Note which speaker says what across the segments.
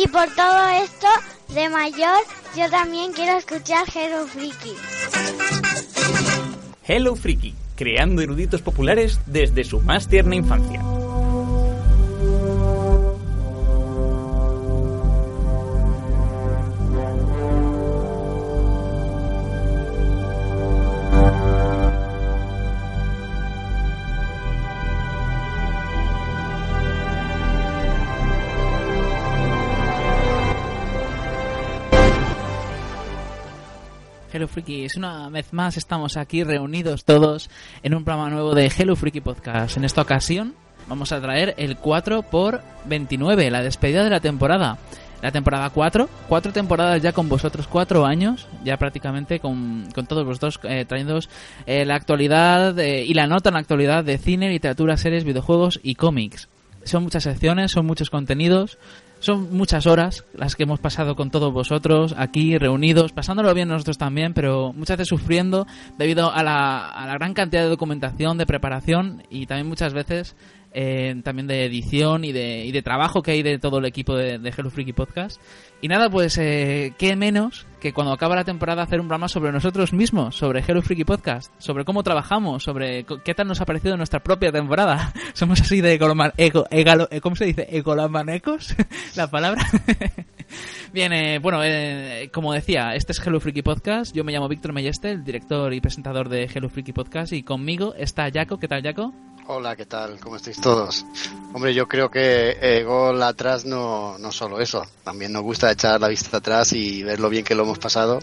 Speaker 1: Y por todo esto, de mayor, yo también quiero escuchar Hello Freaky.
Speaker 2: Hello Freaky, creando eruditos populares desde su más tierna infancia.
Speaker 3: Hello Freaky, una vez más estamos aquí reunidos todos en un programa nuevo de Hello Freaky Podcast. En esta ocasión vamos a traer el 4 por 29, la despedida de la temporada. La temporada 4, cuatro temporadas ya con vosotros, cuatro años, ya prácticamente con, con todos vosotros eh, trayendo eh, la actualidad eh, y la nota en la actualidad de cine, literatura, series, videojuegos y cómics. Son muchas secciones, son muchos contenidos, son muchas horas las que hemos pasado con todos vosotros aquí reunidos, pasándolo bien nosotros también, pero muchas veces sufriendo debido a la, a la gran cantidad de documentación, de preparación y también muchas veces eh, también de edición y de, y de trabajo que hay de todo el equipo de, de Hello Freaky Podcast. Y nada, pues eh, qué menos que cuando acaba la temporada hacer un programa sobre nosotros mismos, sobre Hello Freaky Podcast, sobre cómo trabajamos, sobre qué tal nos ha parecido nuestra propia temporada. Somos así de egoloman- ego- egalo- eh, ¿cómo se dice? Egolomanecos, la palabra. Bien, eh, bueno, eh, como decía, este es Hello Freaky Podcast. Yo me llamo Víctor Melleste, el director y presentador de Hello Freaky Podcast, y conmigo está Jaco. ¿Qué tal, Jaco?
Speaker 4: Hola, ¿qué tal? ¿Cómo estáis todos? Hombre, yo creo que eh, gol atrás no, no solo eso, también nos gusta echar la vista atrás y ver lo bien que lo hemos pasado,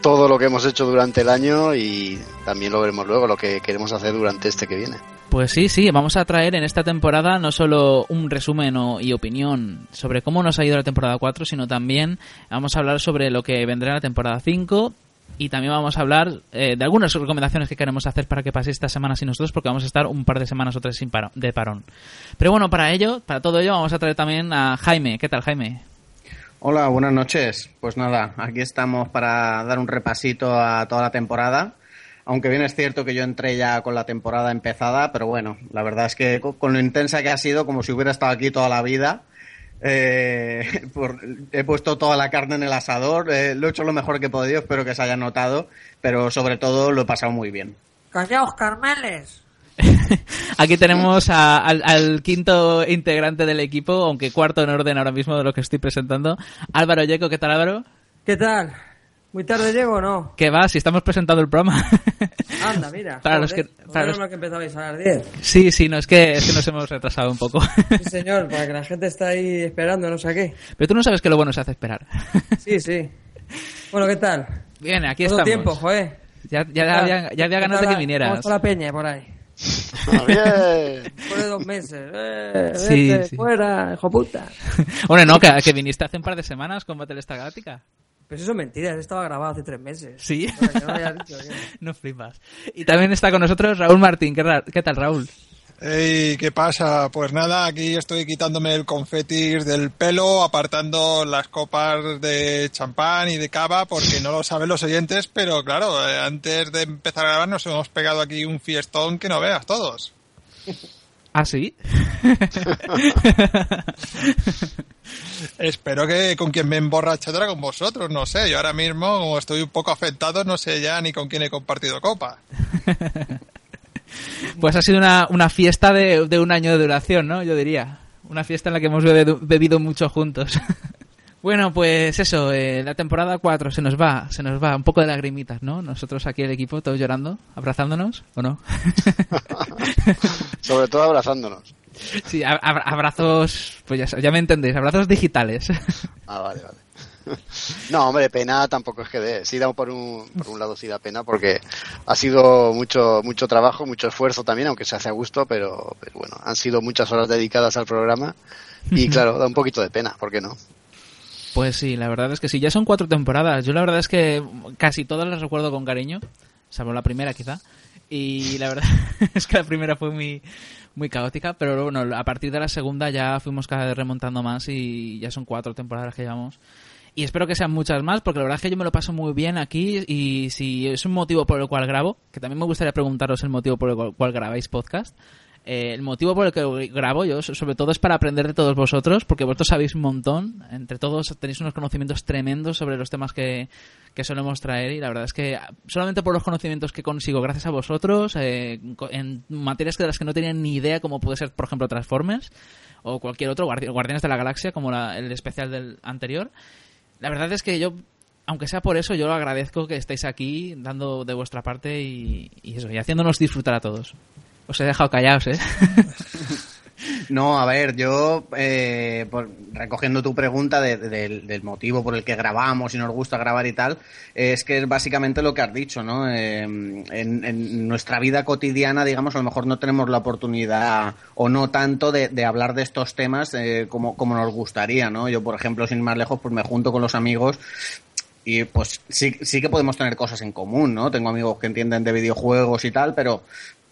Speaker 4: todo lo que hemos hecho durante el año y también lo veremos luego, lo que queremos hacer durante este que viene.
Speaker 3: Pues sí, sí, vamos a traer en esta temporada no solo un resumen y opinión sobre cómo nos ha ido la temporada 4, sino también vamos a hablar sobre lo que vendrá en la temporada 5 y también vamos a hablar eh, de algunas recomendaciones que queremos hacer para que paséis esta semana sin nosotros porque vamos a estar un par de semanas o tres sin paro- de parón. Pero bueno, para ello, para todo ello vamos a traer también a Jaime. ¿Qué tal, Jaime?
Speaker 5: Hola, buenas noches. Pues nada, aquí estamos para dar un repasito a toda la temporada. Aunque bien es cierto que yo entré ya con la temporada empezada, pero bueno, la verdad es que co- con lo intensa que ha sido, como si hubiera estado aquí toda la vida, eh, por- he puesto toda la carne en el asador, eh, lo he hecho lo mejor que he podido, espero que se haya notado, pero sobre todo lo he pasado muy bien.
Speaker 6: Callaos, Carmeles.
Speaker 3: Aquí tenemos a- al, al quinto integrante del equipo, aunque cuarto en orden ahora mismo de lo que estoy presentando, Álvaro Yeco. ¿Qué tal, Álvaro?
Speaker 6: ¿Qué tal? ¿Muy tarde llego o no?
Speaker 3: ¿Qué va? Si estamos presentando el programa.
Speaker 6: Anda, mira.
Speaker 3: Para los
Speaker 6: joder,
Speaker 3: que-
Speaker 6: menos
Speaker 3: para los-
Speaker 6: que empezabais a las 10.
Speaker 3: Sí, sí, no, es que, es que nos hemos retrasado un poco.
Speaker 6: Sí, señor, para que la gente está ahí esperando, no sé qué.
Speaker 3: Pero tú no sabes que lo bueno se hace esperar.
Speaker 6: Sí, sí. Bueno, ¿qué tal?
Speaker 3: Bien, aquí
Speaker 6: Todo
Speaker 3: estamos.
Speaker 6: tiempo, joder.
Speaker 3: Ya, ya, había, ya había ganas de que vinieras.
Speaker 6: Vamos la peña por ahí.
Speaker 4: Ah, bien.
Speaker 6: Después de dos meses. Eh,
Speaker 3: Sí,
Speaker 6: vete,
Speaker 3: sí.
Speaker 6: fuera, hijo puta.
Speaker 3: Bueno, no, que, que viniste hace un par de semanas con Battlestar Galáctica.
Speaker 6: Pues eso es mentira, eso estaba grabado hace tres meses.
Speaker 3: Sí.
Speaker 6: O sea, que no lo dicho
Speaker 3: no flipas. Y también está con nosotros Raúl Martín. ¿Qué, ra- qué tal, Raúl?
Speaker 7: Ey, ¿qué pasa? Pues nada, aquí estoy quitándome el confetis del pelo, apartando las copas de champán y de cava, porque no lo saben los oyentes, pero claro, eh, antes de empezar a grabar nos hemos pegado aquí un fiestón que no veas todos.
Speaker 3: ¿Ah, sí?
Speaker 7: Espero que con quien me emborrachara con vosotros, no sé, yo ahora mismo, como estoy un poco afectado, no sé ya ni con quién he compartido copa.
Speaker 3: Pues ha sido una, una fiesta de, de un año de duración, ¿no? Yo diría. Una fiesta en la que hemos bebido, bebido mucho juntos. Bueno, pues eso, eh, la temporada 4 se nos va, se nos va, un poco de lagrimitas, ¿no? Nosotros aquí el equipo, todos llorando, abrazándonos, ¿o no?
Speaker 4: Sobre todo abrazándonos.
Speaker 3: Sí, abrazos, pues ya, ya me entendéis, abrazos digitales.
Speaker 4: Ah, vale, vale. No, hombre, pena tampoco es que dé. Sí da por un, por un lado sí da pena porque ha sido mucho mucho trabajo, mucho esfuerzo también, aunque se hace a gusto, pero, pero bueno, han sido muchas horas dedicadas al programa y claro, da un poquito de pena, ¿por qué no?
Speaker 3: Pues sí, la verdad es que sí, ya son cuatro temporadas. Yo la verdad es que casi todas las recuerdo con cariño, salvo la primera quizá. Y la verdad es que la primera fue muy, muy caótica, pero bueno, a partir de la segunda ya fuimos cada vez remontando más y ya son cuatro temporadas que llevamos. Y espero que sean muchas más, porque la verdad es que yo me lo paso muy bien aquí y si es un motivo por el cual grabo, que también me gustaría preguntaros el motivo por el cual- grabáis podcast, eh, el motivo por el que grabo yo, so- sobre todo, es para aprender de todos vosotros, porque vosotros sabéis un montón. Entre todos tenéis unos conocimientos tremendos sobre los temas que, que solemos traer. Y la verdad es que solamente por los conocimientos que consigo gracias a vosotros, eh, en materias de las que no tenía ni idea, como puede ser, por ejemplo, Transformers o cualquier otro, Guardi- Guardianes de la Galaxia, como la- el especial del anterior. La verdad es que yo, aunque sea por eso, yo lo agradezco que estéis aquí dando de vuestra parte y, y eso, y haciéndonos disfrutar a todos. Os he dejado callados, ¿eh?
Speaker 5: No, a ver, yo, eh, recogiendo tu pregunta de- de- del, del motivo por el que grabamos y nos gusta grabar y tal, es que es básicamente lo que has dicho, ¿no? Eh, en, en nuestra vida cotidiana, digamos, a lo mejor no tenemos la oportunidad o no tanto de, de hablar de estos temas eh, como, como nos gustaría, ¿no? Yo, por ejemplo, sin ir más lejos, pues me junto con los amigos y pues sí, sí que podemos tener cosas en común, ¿no? Tengo amigos que entienden de videojuegos y tal, pero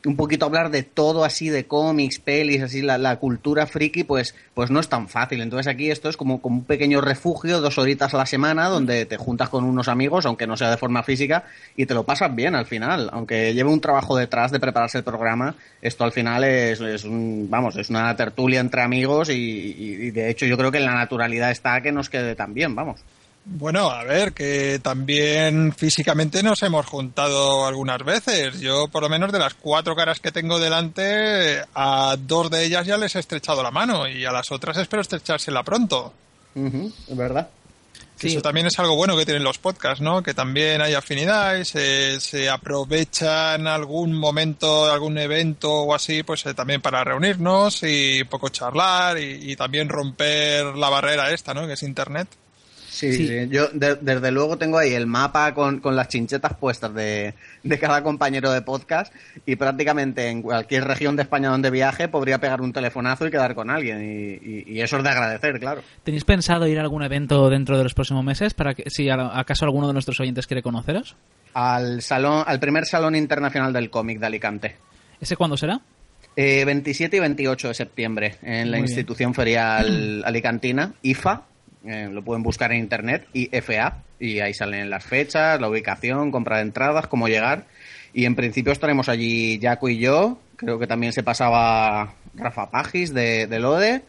Speaker 5: un poquito hablar de todo así, de cómics, pelis, así, la, la cultura friki, pues, pues no es tan fácil. Entonces aquí esto es como, como un pequeño refugio, dos horitas a la semana, donde te juntas con unos amigos, aunque no sea de forma física, y te lo pasas bien al final. Aunque lleve un trabajo detrás de prepararse el programa, esto al final es, es un, vamos, es una tertulia entre amigos y, y- y de hecho yo creo que la naturalidad está que nos quede tan bien, vamos.
Speaker 7: Bueno, a ver, que también físicamente nos hemos juntado algunas veces. Yo, por lo menos de las cuatro caras que tengo delante, a dos de ellas ya les he estrechado la mano y a las otras espero estrechársela pronto.
Speaker 5: Es verdad.
Speaker 7: Que Eso también es algo bueno que tienen los podcasts, ¿no? Que también hay afinidad y se, se aprovecha en algún momento, algún evento o así, pues eh, también para reunirnos y un poco charlar y, y también romper la barrera esta, ¿no? Que es Internet.
Speaker 5: Sí, sí. yo de- desde luego tengo ahí el mapa con, con las chinchetas puestas de, de cada compañero de podcast y prácticamente en cualquier región de España donde viaje podría pegar un telefonazo y quedar con alguien y, y- y eso es de agradecer, claro.
Speaker 3: ¿Tenéis pensado ir a algún evento dentro de los próximos meses para que si acaso alguno de nuestros oyentes quiere conoceros?
Speaker 5: Al salón, al primer salón internacional del cómic de Alicante.
Speaker 3: ¿Ese cuándo será?
Speaker 5: Eh, 27 y 28 de septiembre en la
Speaker 3: Muy bien.
Speaker 5: institución ferial alicantina, IFA, eh, lo pueden buscar en internet, IFA, y ahí salen las fechas, la ubicación, compra de entradas, cómo llegar. Y en principio estaremos allí Jaco y yo, creo que también se pasaba Rafa Pagis de, de Lode,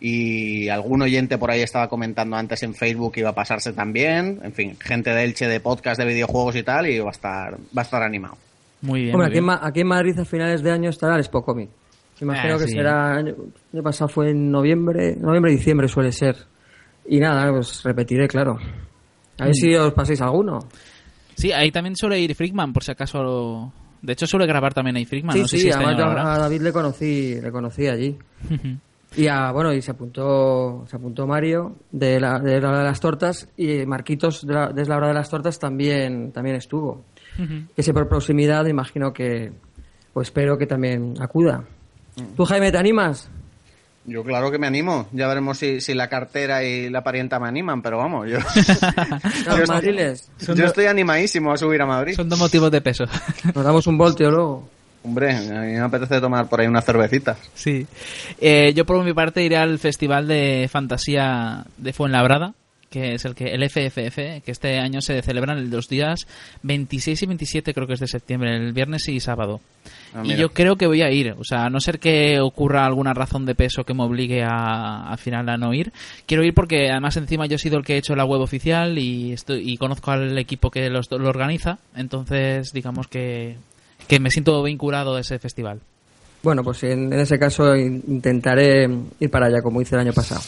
Speaker 5: y algún oyente por ahí estaba comentando antes en Facebook que iba a pasarse también, en fin, gente de Elche de podcast de videojuegos y tal, y va a estar, va a estar animado.
Speaker 3: Muy bien.
Speaker 6: Hombre,
Speaker 3: muy
Speaker 6: aquí en,
Speaker 3: bien.
Speaker 6: Ma- aquí en Madrid a finales de año estará el Expo Comic. Imagino
Speaker 3: Ah,
Speaker 6: que
Speaker 3: sí.
Speaker 6: será. El año pasado fue en noviembre, noviembre, diciembre suele ser. Y nada, pues repetiré, claro. A
Speaker 3: Mm.
Speaker 6: ver si os paséis alguno.
Speaker 3: Sí, ahí también suele ir Frickman, por si acaso. lo- De hecho, suele grabar también ahí Frickman.
Speaker 6: sí,
Speaker 3: no sé
Speaker 6: sí,
Speaker 3: si este
Speaker 6: además a David le conocí, le conocí allí. Y a, bueno, y se apuntó, se apuntó Mario de la, de la hora de las tortas y Marquitos de, la, de la hora de las tortas también, también estuvo. Que si por proximidad imagino que, o espero que también acuda. ¿Tú, Jaime, te animas?
Speaker 5: Yo claro que me animo. Ya veremos si, si la cartera y la parienta me animan, pero vamos, yo,
Speaker 6: Los
Speaker 5: Yo-
Speaker 6: madriles.
Speaker 5: yo estoy animadísimo a subir a Madrid.
Speaker 3: Son dos motivos de peso.
Speaker 6: Nos damos un volteo luego.
Speaker 5: Hombre, a mí me apetece tomar por ahí unas cervecitas.
Speaker 3: Sí. Eh, yo por mi parte iré al Festival de Fantasía de Fuenlabrada, que es el que el FFF, que este año se celebran los días 26 y 27 creo que es de septiembre, el viernes y sábado.
Speaker 5: Ah,
Speaker 3: y yo creo que voy a ir, o sea, a no ser que ocurra alguna razón de peso que me obligue a, al final a no ir. Quiero ir porque además encima yo he sido el que he hecho la web oficial y estoy y conozco al equipo que los- lo organiza, entonces digamos que, que me siento vinculado a ese festival.
Speaker 6: Bueno, pues en, en ese caso in- intentaré ir para allá como hice el año pasado.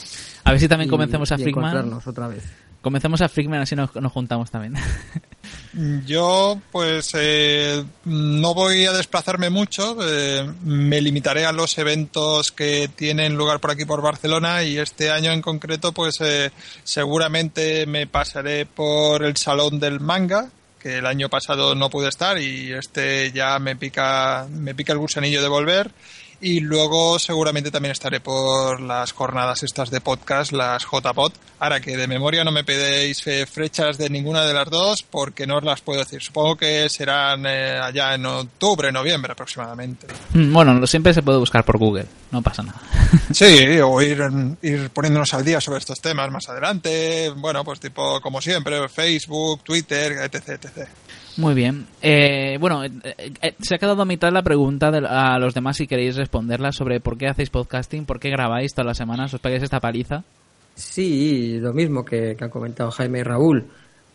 Speaker 3: A ver si también
Speaker 6: Y-
Speaker 3: a
Speaker 6: y
Speaker 3: Freakman.
Speaker 6: encontrarnos otra vez.
Speaker 3: Comencemos a Freakman así nos, nos juntamos también.
Speaker 7: Yo, pues, eh, no voy a desplazarme mucho. eh, me limitaré a los eventos que tienen lugar por aquí, por Barcelona. Y este año en concreto, pues, eh, seguramente me pasaré por el Salón del Manga, que el año pasado no pude estar y este ya me pica, me pica el gusanillo de volver. Y luego seguramente también estaré por las jornadas estas de podcast, las JPod. Ahora que de memoria no me pedéis eh, fechas de ninguna de las dos porque no os las puedo decir. Supongo que serán eh, allá en octubre, noviembre aproximadamente.
Speaker 3: Mm, bueno, siempre se puede buscar por Google, no pasa nada.
Speaker 7: Sí, o ir, ir poniéndonos al día sobre estos temas más adelante. Bueno, pues tipo, como siempre, Facebook, Twitter, etc, etc.
Speaker 3: Muy bien. Eh, bueno, eh, eh, se ha quedado a mitad la pregunta de- a los demás si queréis responderla sobre por qué hacéis podcasting, por qué grabáis todas las semanas, os pegáis esta paliza.
Speaker 6: Sí, lo mismo que, han comentado Jaime y Raúl.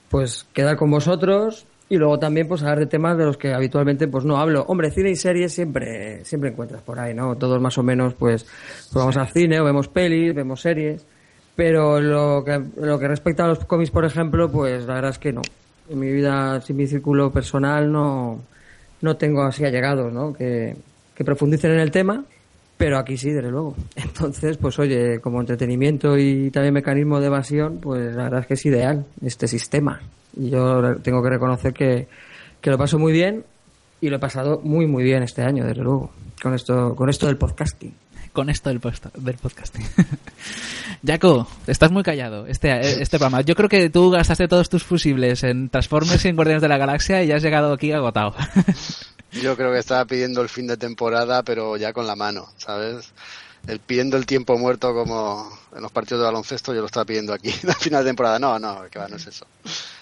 Speaker 6: Pues quedar con vosotros y luego también pues hablar de temas de los que habitualmente pues no hablo. Hombre, cine y series siempre siempre encuentras por ahí, ¿no? Todos más o menos pues, pues vamos al cine o vemos pelis, vemos series. Pero lo que, lo que respecta a los cómics, por ejemplo, pues la verdad es que no. En mi vida, sin mi círculo personal, no, no tengo así allegados, ¿no? Que, que profundicen en el tema, pero aquí sí, desde luego. Entonces, pues oye, como entretenimiento y también mecanismo de evasión, pues la verdad es que es ideal este sistema. Y yo tengo que reconocer que, que lo paso muy bien y lo he pasado muy, muy bien este año, desde luego, con esto, con esto del podcasting.
Speaker 3: Con esto del, posta- del podcasting. Jaco, estás muy callado este, este programa. Yo creo que tú gastaste todos tus fusibles en Transformers y en Guardianes de la Galaxia y ya has llegado aquí agotado.
Speaker 4: Yo creo que estaba pidiendo el fin de temporada, pero ya con la mano, ¿sabes? El pidiendo el tiempo muerto como en los partidos de baloncesto, yo lo estaba pidiendo aquí, al final de temporada. No, no, que va, no es eso.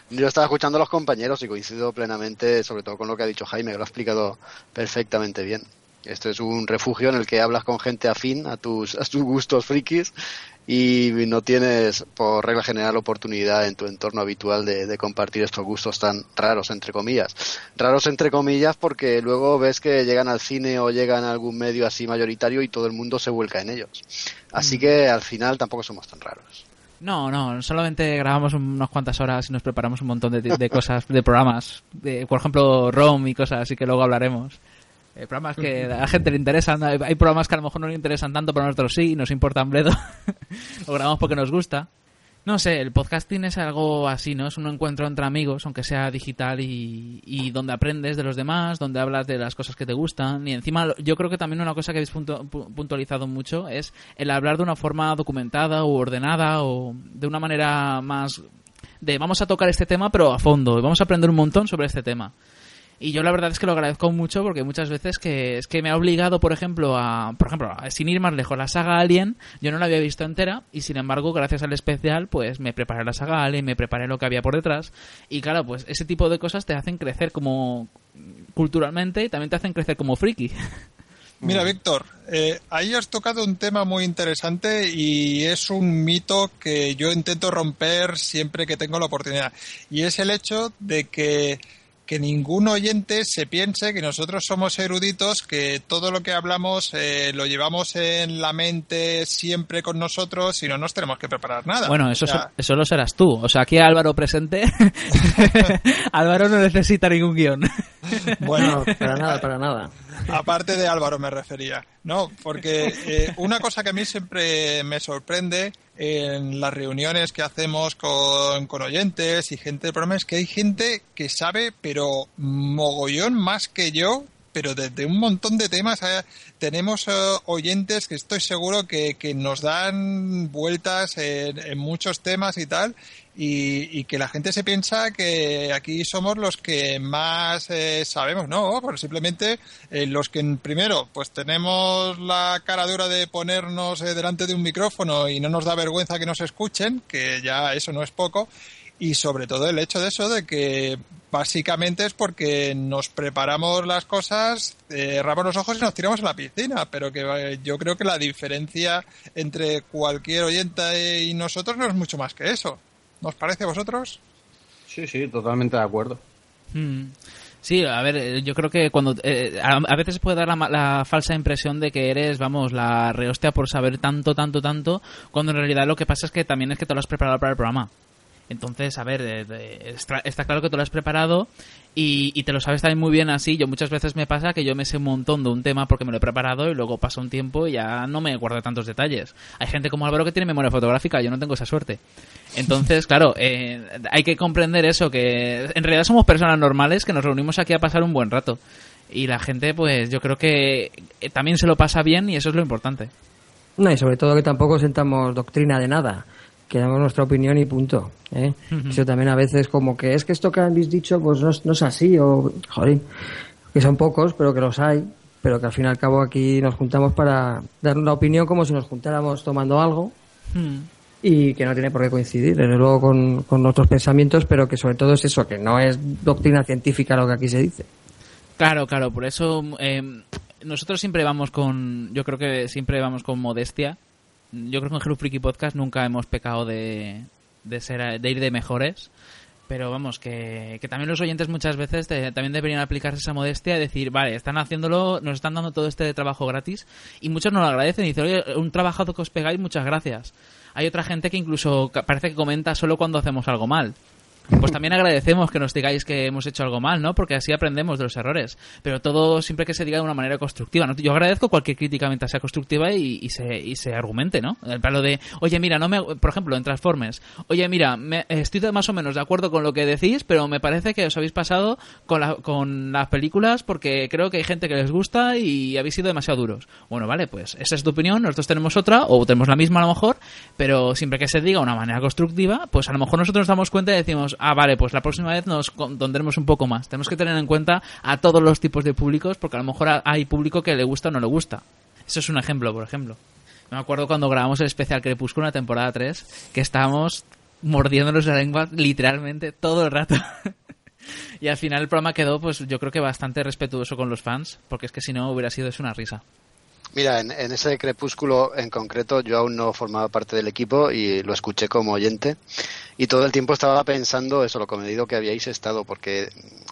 Speaker 4: Yo estaba escuchando a los compañeros y coincido plenamente, sobre todo con lo que ha dicho Jaime, que lo ha explicado perfectamente bien. Esto es un refugio en el que hablas con gente afín a tus, a tus gustos frikis y no tienes, por regla general, oportunidad en tu entorno habitual de, de compartir estos gustos tan raros, entre comillas. Raros, entre comillas, porque luego ves que llegan al cine o llegan a algún medio así mayoritario y todo el mundo se vuelca en ellos. Así que al final tampoco somos tan raros.
Speaker 3: No, no, solamente grabamos unas cuantas horas y nos preparamos un montón de, de cosas, de programas, de, por ejemplo, ROM y cosas así que luego hablaremos. Eh, programas que a la gente le interesan, hay programas que a lo mejor no le interesan tanto, pero a nosotros sí, nos importan bledo. Lo grabamos porque nos gusta. No sé, el podcasting es algo así, ¿no? Es un encuentro entre amigos, aunque sea digital y, y donde aprendes de los demás, donde hablas de las cosas que te gustan. Y encima, yo creo que también una cosa que habéis puntu- pu- puntualizado mucho es el hablar de una forma documentada o ordenada o de una manera más de vamos a tocar este tema pero a fondo, y vamos a aprender un montón sobre este tema. Y yo la verdad es que lo agradezco mucho porque muchas veces que es que me ha obligado, por ejemplo, a, por ejemplo, sin ir más lejos, la saga Alien, yo no la había visto entera y sin embargo, gracias al especial, pues me preparé la saga Alien, me preparé lo que había por detrás y claro, pues ese tipo de cosas te hacen crecer como culturalmente y también te hacen crecer como friki.
Speaker 7: Mira, Víctor, eh, ahí has tocado un tema muy interesante y es un mito que yo intento romper siempre que tengo la oportunidad. Y es el hecho de que, que ningún oyente se piense que nosotros somos eruditos, que todo lo que hablamos eh, lo llevamos en la mente siempre con nosotros y no nos tenemos que preparar nada.
Speaker 3: Bueno, eso,
Speaker 7: O sea,
Speaker 3: so- eso lo serás tú. O sea, aquí Álvaro presente. Álvaro no necesita ningún guion.
Speaker 7: Bueno,
Speaker 6: Para nada, para nada.
Speaker 7: Aparte de Álvaro me refería, no, porque eh, una cosa que a mí siempre me sorprende en las reuniones que hacemos con, con oyentes y gente del programa es que hay gente que sabe, pero mogollón más que yo, pero desde un montón de temas. eh, tenemos eh, oyentes que estoy seguro que, que nos dan vueltas en, en muchos temas y tal, y, que la gente se piensa que aquí somos los que más eh, sabemos, no, pues simplemente eh, los que primero pues tenemos la cara dura de ponernos eh, delante de un micrófono y no nos da vergüenza que nos escuchen, que ya eso no es poco, y sobre todo el hecho de eso de que básicamente es porque nos preparamos las cosas, eh, cerramos los ojos y nos tiramos a la piscina, pero que eh, yo creo que la diferencia entre cualquier oyente y nosotros no es mucho más que eso. ¿Nos parece a vosotros?
Speaker 5: Sí, sí, totalmente de acuerdo.
Speaker 3: Mm. Sí, a ver, eh, yo creo que cuando eh, a, a veces puede dar la, ma- la falsa impresión de que eres, vamos, la rehostia por saber tanto, tanto, tanto, cuando en realidad lo que pasa es que también es que te lo has preparado para el programa. Entonces, a ver, eh, de- está, está claro que te lo has preparado y, y te lo sabes también muy bien así. Yo muchas veces me pasa que yo me sé un montón de un tema porque me lo he preparado y luego pasa un tiempo y ya no me guardo tantos detalles. Hay gente como Álvaro que tiene memoria fotográfica, yo no tengo esa suerte. Entonces, claro, eh, hay que comprender eso, que en realidad somos personas normales que nos reunimos aquí a pasar un buen rato. Y la gente, pues yo creo que eh, también se lo pasa bien y eso es lo importante.
Speaker 6: No, y sobre todo que tampoco sentamos doctrina de nada, que damos nuestra opinión y punto. ¿eh? Eso también a veces como que es que esto que habéis dicho pues no, es- no es así, o joder, que son pocos, pero que los hay, pero que al fin y al cabo aquí nos juntamos para dar una opinión como si nos juntáramos tomando algo
Speaker 3: Hmm.
Speaker 6: y que no tiene por qué coincidir, desde luego, con, con nuestros pensamientos, pero que sobre todo es eso, que no es doctrina científica lo que aquí se dice.
Speaker 3: Claro, claro, por eso eh, nosotros siempre vamos con, yo creo que siempre vamos con modestia. Yo creo que en Hello Freaky Podcast nunca hemos pecado de, de ser, de ir de mejores. Pero vamos, que, que también los oyentes muchas veces también deberían aplicarse esa modestia y decir, vale, están haciéndolo, nos están dando todo este trabajo gratis y muchos nos lo agradecen y dicen, oye, un trabajado que os pegáis, muchas gracias. Hay otra gente que incluso parece que comenta solo cuando hacemos algo mal. Pues también agradecemos que nos digáis que hemos hecho algo mal, ¿no? Porque así aprendemos de los errores. Pero todo siempre que se diga de una manera constructiva, ¿no? Yo agradezco cualquier crítica mientras sea constructiva y, y se, y se argumente, ¿no? El palo de, oye, mira, no me... Por ejemplo, en Transformers. Oye, mira, me- estoy más o menos de acuerdo con lo que decís, pero me parece que os habéis pasado con, la- con las películas porque creo que hay gente que les gusta y habéis sido demasiado duros. Bueno, vale, pues esa es tu opinión, nosotros tenemos otra, o tenemos la misma a lo mejor, pero siempre que se diga de una manera constructiva, pues a lo mejor nosotros nos damos cuenta y decimos, ah, vale, pues la próxima vez nos contendremos un poco más. Tenemos que tener en cuenta a todos los tipos de públicos, porque a lo mejor ha- hay público que le gusta o no le gusta. Eso es un ejemplo, por ejemplo. Me acuerdo cuando grabamos el especial Crepúsculo en la temporada 3, que estábamos mordiéndonos la lengua literalmente todo el rato. y al final el programa quedó, pues yo creo que bastante respetuoso con los fans, porque es que si no hubiera sido eso una risa.
Speaker 4: Mira, en, en ese crepúsculo en concreto yo aún no formaba parte del equipo y lo escuché como oyente. Y todo el tiempo estaba pensando eso, lo comedido que habíais estado, porque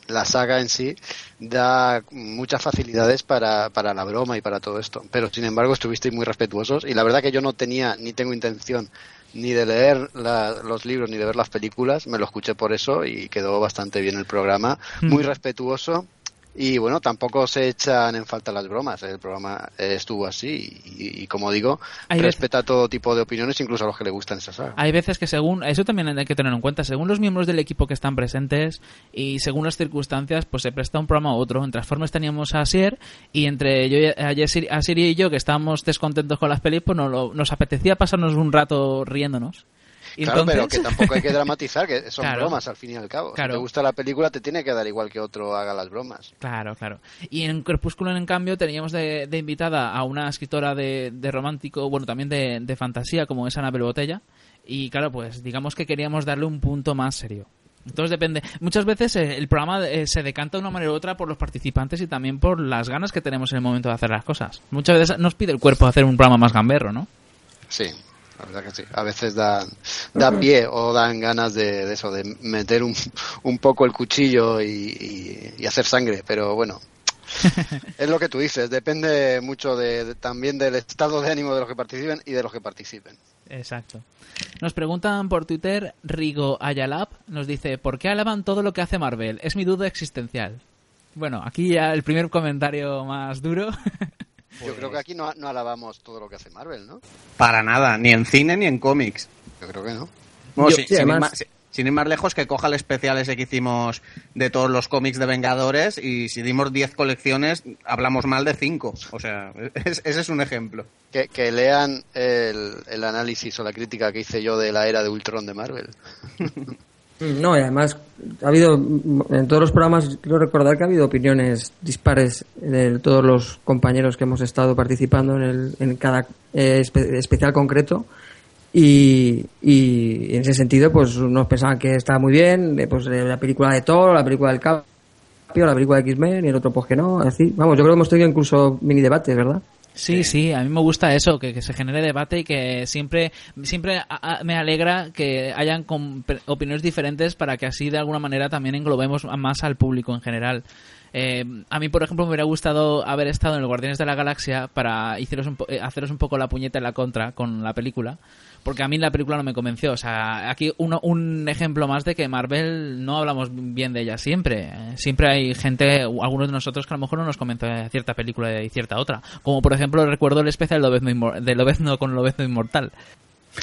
Speaker 4: la saga en sí da muchas facilidades para, para la broma y para todo esto, pero sin embargo estuvisteis muy respetuosos y la verdad que yo no tenía ni tengo intención ni de leer la- los libros ni de ver las películas, me lo escuché por eso y quedó bastante bien el programa, muy
Speaker 3: Mm.
Speaker 4: respetuoso y bueno, tampoco se echan en falta las bromas. El programa estuvo así y, y, como digo,
Speaker 3: Hay
Speaker 4: respeta todo tipo de opiniones, incluso a los que le gustan esa saga.
Speaker 3: Hay veces que según, eso también hay que tener en cuenta, según los miembros del equipo que están presentes y según las circunstancias, pues se presta un programa u otro. En Transformers teníamos a Asier y entre yo y a Yesir- a Siri y yo, que estábamos descontentos con las pelis, pues nos, nos apetecía pasarnos un rato riéndonos.
Speaker 4: Claro,
Speaker 3: entonces-
Speaker 4: pero que tampoco hay que dramatizar, que son
Speaker 3: Claro.
Speaker 4: bromas al fin y al cabo.
Speaker 3: Claro.
Speaker 4: Si te gusta la película, te tiene que dar igual que otro haga las bromas.
Speaker 3: Claro, claro. Y en Crepúsculo, en cambio, teníamos de, de invitada a una escritora de, de romántico, bueno, también de, de fantasía, como es Anabel Botella. Y claro, pues digamos que queríamos darle un punto más serio. Entonces depende. Muchas veces eh, el programa eh, se decanta de una manera u otra por los participantes y también por las ganas que tenemos en el momento de hacer las cosas. Muchas veces nos pide el cuerpo hacer un programa más gamberro, ¿no?
Speaker 4: Sí, la verdad que sí. A veces dan, da pie o dan ganas de, de eso, de meter un, un poco el cuchillo y, y- y hacer sangre, pero bueno. Es lo que tú dices, depende mucho de, de- también del estado de ánimo de los que participen y de los que participen.
Speaker 3: Exacto. Nos preguntan por Twitter, Rigo Ayalab nos dice, ¿por qué alaban todo lo que hace Marvel? Es mi duda existencial. Bueno, aquí ya el primer comentario más duro.
Speaker 4: Yo creo que aquí no, no alabamos todo lo que hace Marvel, ¿no?
Speaker 5: Para nada, ni en cine ni en cómics.
Speaker 4: Yo creo que no.
Speaker 5: No,
Speaker 6: Yo-
Speaker 5: sí,
Speaker 6: sí,
Speaker 5: sin, ir más, sin ir más lejos, que coja el especial ese que hicimos de todos los cómics de Vengadores y si dimos 10 colecciones, hablamos mal de 5. O sea, es- ese es un ejemplo.
Speaker 4: Que, que lean el, el análisis o la crítica que hice yo de la era de Ultron de Marvel.
Speaker 6: No, y además ha habido en todos los programas, quiero recordar que ha habido opiniones dispares de todos los compañeros que hemos estado participando en, el, en cada eh, espe- especial concreto. Y, y en ese sentido, pues unos pensaban que estaba muy bien, eh, pues eh, la película de Thor, la película del Capio, la película de X-Men, y el otro pues que no, así. Vamos, yo creo que hemos tenido incluso mini debates, ¿verdad?
Speaker 3: Sí, sí, a mí me gusta eso, que, que se genere debate y que siempre, siempre a- a- me alegra que hayan com- opiniones diferentes para que así de alguna manera también englobemos más al público en general. Eh, a mí, por ejemplo, me hubiera gustado haber estado en el Guardianes de la Galaxia para hiciros un po- eh, haceros un poco la puñeta en la contra con la película, porque a mí la película no me convenció. O sea, aquí uno, un ejemplo más de que Marvel no hablamos bien de ella siempre. Eh, Siempre hay gente, algunos de nosotros, que a lo mejor no nos convence de cierta película y cierta otra. Como por ejemplo recuerdo el especial de Lobezno, de Lobezno con Lobezno Inmortal.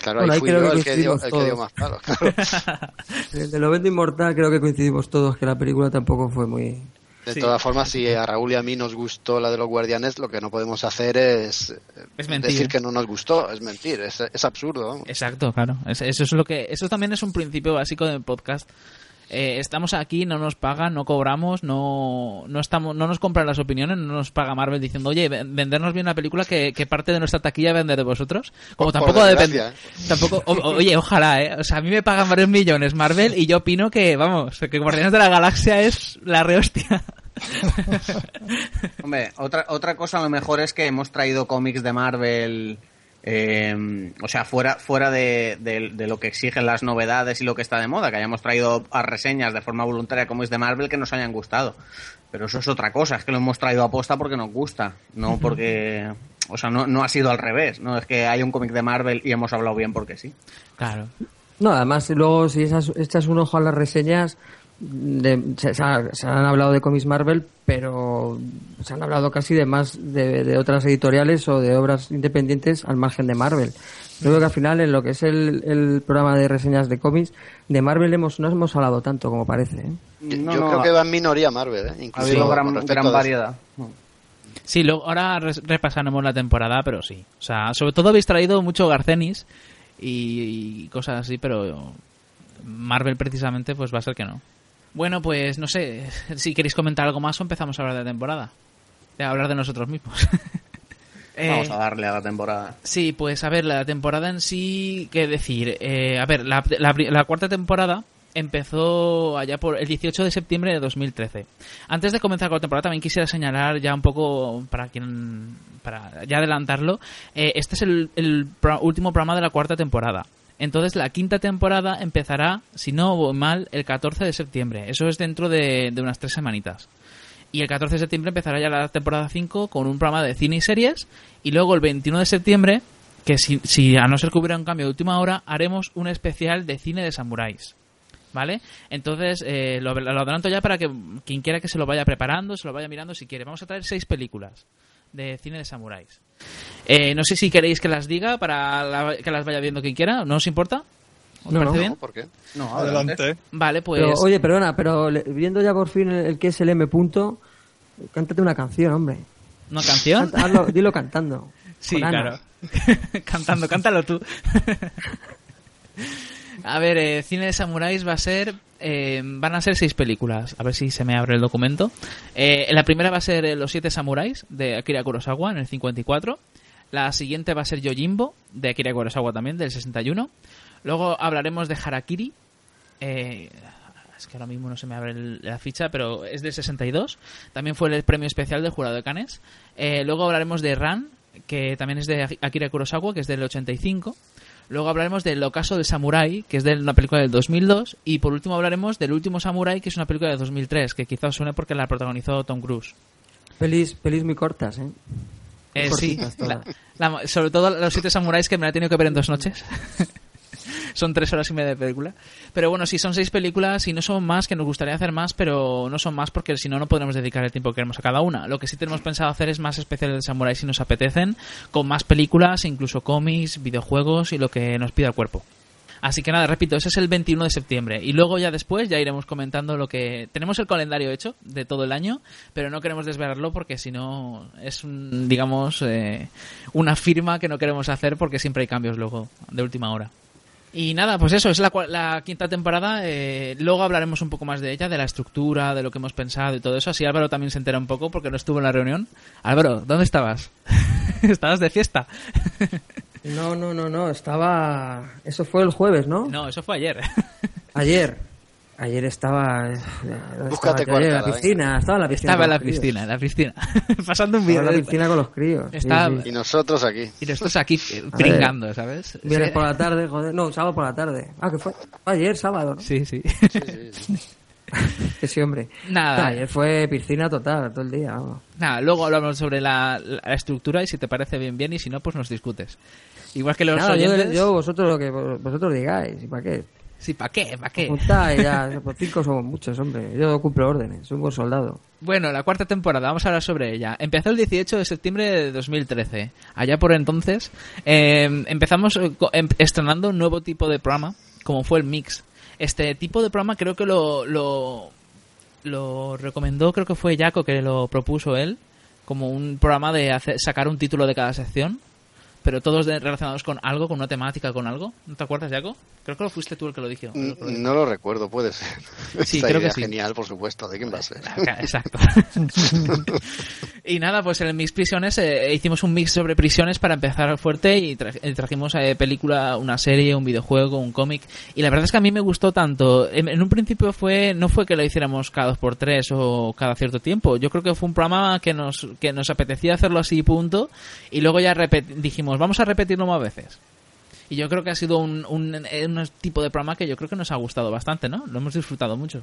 Speaker 4: Claro,
Speaker 6: Bueno,
Speaker 4: ahí
Speaker 6: ahí
Speaker 4: fui
Speaker 6: creo
Speaker 4: yo
Speaker 6: que
Speaker 4: el que, dio, el que dio más palos. claro.
Speaker 6: El de Lobezno Inmortal creo que coincidimos todos que la película tampoco fue muy...
Speaker 4: De
Speaker 3: Sí.
Speaker 4: todas formas, si a Raúl y a mí nos gustó la de los guardianes, lo que no podemos hacer es, eh,
Speaker 3: Es mentir.
Speaker 4: decir que no nos gustó, es mentir, es, es absurdo.
Speaker 3: Exacto, claro. Es- Eso es lo que, eso también es un principio básico del podcast. Eh, estamos aquí, no nos pagan, no cobramos, no, no estamos, no nos compran las opiniones, no nos paga Marvel diciendo, oye, ven- vendernos bien una película que, que parte de nuestra taquilla vender de vosotros. Como
Speaker 4: Por-
Speaker 3: tampoco depende,
Speaker 4: desgracia,
Speaker 3: tampoco, o- o- oye, ojalá, eh. O sea, a mí me pagan varios millones Marvel y yo opino que, vamos, que Guardianes de la Galaxia es la rehostia.
Speaker 5: Hombre, otra, otra cosa a lo mejor es que hemos traído cómics de Marvel, eh, o sea, fuera, fuera de, de- de lo que exigen las novedades y lo que está de moda, que hayamos traído a reseñas de forma voluntaria cómics de Marvel que nos hayan gustado. Pero eso es otra cosa, es que lo hemos traído a posta porque nos gusta, no porque... O sea, no, no ha sido al revés, no es que hay un cómic de Marvel y hemos hablado bien porque sí.
Speaker 3: Claro.
Speaker 6: No, además luego si esas, echas un ojo a las reseñas, de- se, se ha- se han hablado de cómics Marvel, pero se han hablado casi de más de, de otras editoriales o de obras independientes al margen de Marvel. Yo creo que al final en lo que es el, el programa de reseñas de cómics, de Marvel hemos, no hemos hablado tanto como parece. ¿eh?
Speaker 4: Yo,
Speaker 5: No,
Speaker 4: yo
Speaker 5: no,
Speaker 4: creo que
Speaker 5: ha-
Speaker 4: va en minoría Marvel, ¿eh?
Speaker 5: ha
Speaker 4: Incluso con
Speaker 5: gran, gran variedad.
Speaker 3: Sí, luego, ahora repasaremos la temporada, pero sí. O sea, sobre todo habéis traído mucho Garcenis y, y cosas así, pero Marvel precisamente pues va a ser que no. Bueno, pues no sé, si queréis comentar algo más o empezamos a hablar de la temporada. De hablar de nosotros mismos. Eh,
Speaker 5: Vamos a darle a la temporada.
Speaker 3: Sí, pues a ver, la temporada en sí, qué decir. Eh, a ver, la, la cuarta temporada empezó allá por el 18 de septiembre de 2013. Antes de comenzar con la temporada también quisiera señalar ya un poco para quien para ya adelantarlo, eh, este es el, el último programa de la cuarta temporada. Entonces la quinta temporada empezará, si no voy mal, el 14 de septiembre. Eso es dentro de, unas tres semanitas. Y el 14 de septiembre empezará ya la temporada 5 con un programa de cine y series. Y luego el 21 de septiembre, que si, si a no ser que hubiera un cambio de última hora, haremos un especial de cine de samuráis. ¿Vale? Entonces, eh, lo, lo adelanto ya para que quien quiera que se lo vaya preparando, se lo vaya mirando si quiere. Vamos a traer seis películas de cine de samuráis. Eh, no sé si queréis que las diga para la- que las vaya viendo quien quiera. ¿No os importa? ¿Os
Speaker 6: No,
Speaker 3: parece
Speaker 6: no.
Speaker 3: bien?
Speaker 4: ¿Por qué?
Speaker 5: No,
Speaker 7: Adelante.
Speaker 3: Vale, pues...
Speaker 6: Pero, oye, perdona, pero viendo ya por fin el, el que es el M punto, cántate una canción, hombre.
Speaker 3: ¿Una canción?
Speaker 6: Canta- hazlo- dilo cantando.
Speaker 3: Sí, claro. Cantando, cántalo tú. a ver, eh, cine de samuráis va a ser. eh, van a ser seis películas. A ver si se me abre el documento. Eh, la primera va a ser eh, Los siete samuráis de Akira Kurosawa en el 54. La siguiente va a ser Yojimbo de Akira Kurosawa también del 61. Luego hablaremos de Harakiri. eh, es que ahora mismo no se me abre la ficha, pero es del 62. También fue el premio especial del jurado de Cannes. Eh, luego hablaremos de Ran, que también es de Akira Kurosawa, que es del 85. Luego hablaremos del Ocaso del Samurai, que es de una película del 2002. Y por último hablaremos del Último Samurai, que es una película de 2003, que quizás suene porque la protagonizó Tom Cruise.
Speaker 6: Pelis, pelis muy cortas, ¿eh?
Speaker 3: Eh, sí, la- la- sobre todo los siete samuráis que me la he tenido que ver en dos noches. son tres horas y media de película. Pero bueno, sí, son seis películas y no son más, que nos gustaría hacer más, pero no son más porque si no, no podremos dedicar el tiempo que queremos a cada una. Lo que sí tenemos pensado hacer es más especiales de samuráis si nos apetecen, con más películas, incluso cómics, videojuegos y lo que nos pida el cuerpo. Así que nada, repito, ese es el 21 de septiembre. Y luego ya después ya iremos comentando lo que... Tenemos el calendario hecho de todo el año, pero no queremos desvelarlo porque si no es, un, digamos, eh, una firma que no queremos hacer porque siempre hay cambios luego de última hora. Y nada, pues eso, es la, la quinta temporada. eh, luego hablaremos un poco más de ella, de la estructura, de lo que hemos pensado y todo eso. Así Álvaro también se entera un poco porque no estuvo en la reunión. Álvaro, ¿dónde estabas? ¿Estabas de fiesta?
Speaker 6: No, no, no, no, estaba... Eso fue el jueves, ¿no?
Speaker 3: no, eso fue ayer.
Speaker 6: Ayer. Ayer estaba, eh,
Speaker 4: Búscate
Speaker 6: estaba ayer en la piscina, estaba en la piscina.
Speaker 3: Estaba en la piscina, en la piscina. Pasando un
Speaker 6: Estaba
Speaker 3: vídeo.
Speaker 6: en la piscina con los críos. sí,
Speaker 3: Estaba-
Speaker 6: sí.
Speaker 4: Y nosotros aquí.
Speaker 3: Y nosotros aquí eh, pringando, ¿sabes?
Speaker 6: Viernes
Speaker 3: Sí.
Speaker 6: por la tarde, joder. No, sábado por la tarde. Ah, que fue. Fue ayer, sábado, ¿no?
Speaker 3: Sí, sí.
Speaker 6: Que sí, hombre.
Speaker 3: Nada.
Speaker 6: Ayer fue piscina total, todo el día. vamos.
Speaker 3: Nada, luego hablamos sobre la, la estructura y si te parece bien, bien, y si no, pues nos discutes. Igual que los
Speaker 6: Nada, yo,
Speaker 3: oyentes...
Speaker 6: yo vosotros lo que vosotros digáis. ¿Y para qué?
Speaker 3: Sí, ¿para qué? ¿Para qué?
Speaker 6: Juntáis ya. Por cinco somos muchos, hombre. Yo cumplo órdenes. Soy un buen soldado.
Speaker 3: Bueno, la cuarta temporada, vamos a hablar sobre ella. Empezó el 18 de septiembre de 2013. Allá por entonces eh, empezamos eh, em- estrenando un nuevo tipo de programa, como fue el Mix. Este tipo de programa creo que lo, lo, lo recomendó, creo que fue Jaco que lo propuso él, como un programa de hacer- sacar un título de cada sección, pero todos de- relacionados con algo, con una temática, con algo. ¿No te acuerdas, Jaco? Creo que lo fuiste tú el que lo dijo.
Speaker 4: N-
Speaker 3: el que lo dijo.
Speaker 4: No lo recuerdo, puede ser.
Speaker 3: Sí,
Speaker 4: Esta
Speaker 3: creo que sí.
Speaker 4: genial, por supuesto. ¿De quién va a ser?
Speaker 3: Exacto. y nada, pues en el Mix Prisiones eh, hicimos un mix sobre prisiones para empezar fuerte y, tra- trajimos eh, película, una serie, un videojuego, un cómic. Y la verdad es que a mí me gustó tanto. En, en un principio fue no fue que lo hiciéramos cada dos por tres o cada cierto tiempo. Yo creo que fue un programa que nos, que nos apetecía hacerlo así, punto. Y luego ya repet- dijimos, vamos a repetirlo más veces. Y yo creo que ha sido un, un, un tipo de programa que yo creo que nos ha gustado bastante, ¿no? Lo hemos disfrutado mucho.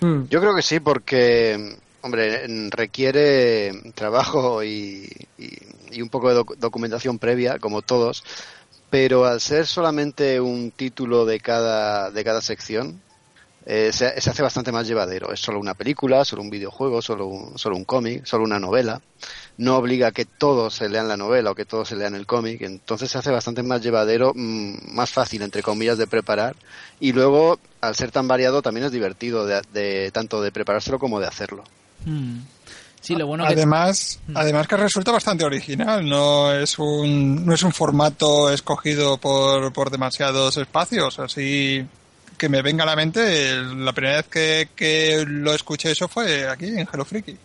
Speaker 6: Mm.
Speaker 4: Yo creo que sí, porque, hombre, requiere trabajo y, y- y un poco de doc- documentación previa, como todos, pero al ser solamente un título de cada, de cada sección, eh, se, se hace bastante más llevadero. Es solo una película, solo un videojuego, solo un, solo un cómic, solo una novela. No obliga a que todos se lean la novela o que todos se lean el cómic. Entonces se hace bastante más llevadero, mm, más fácil, entre comillas, de preparar. Y luego, al ser tan variado, también es divertido de, de- tanto de preparárselo como de hacerlo.
Speaker 3: Hmm. Sí, lo bueno que
Speaker 7: Además,
Speaker 3: Mm.
Speaker 7: además que resulta bastante original, no es un, no es un formato escogido por, por demasiados espacios, así que me venga a la mente, la primera vez que, que lo escuché eso fue aquí en Hello Freaky.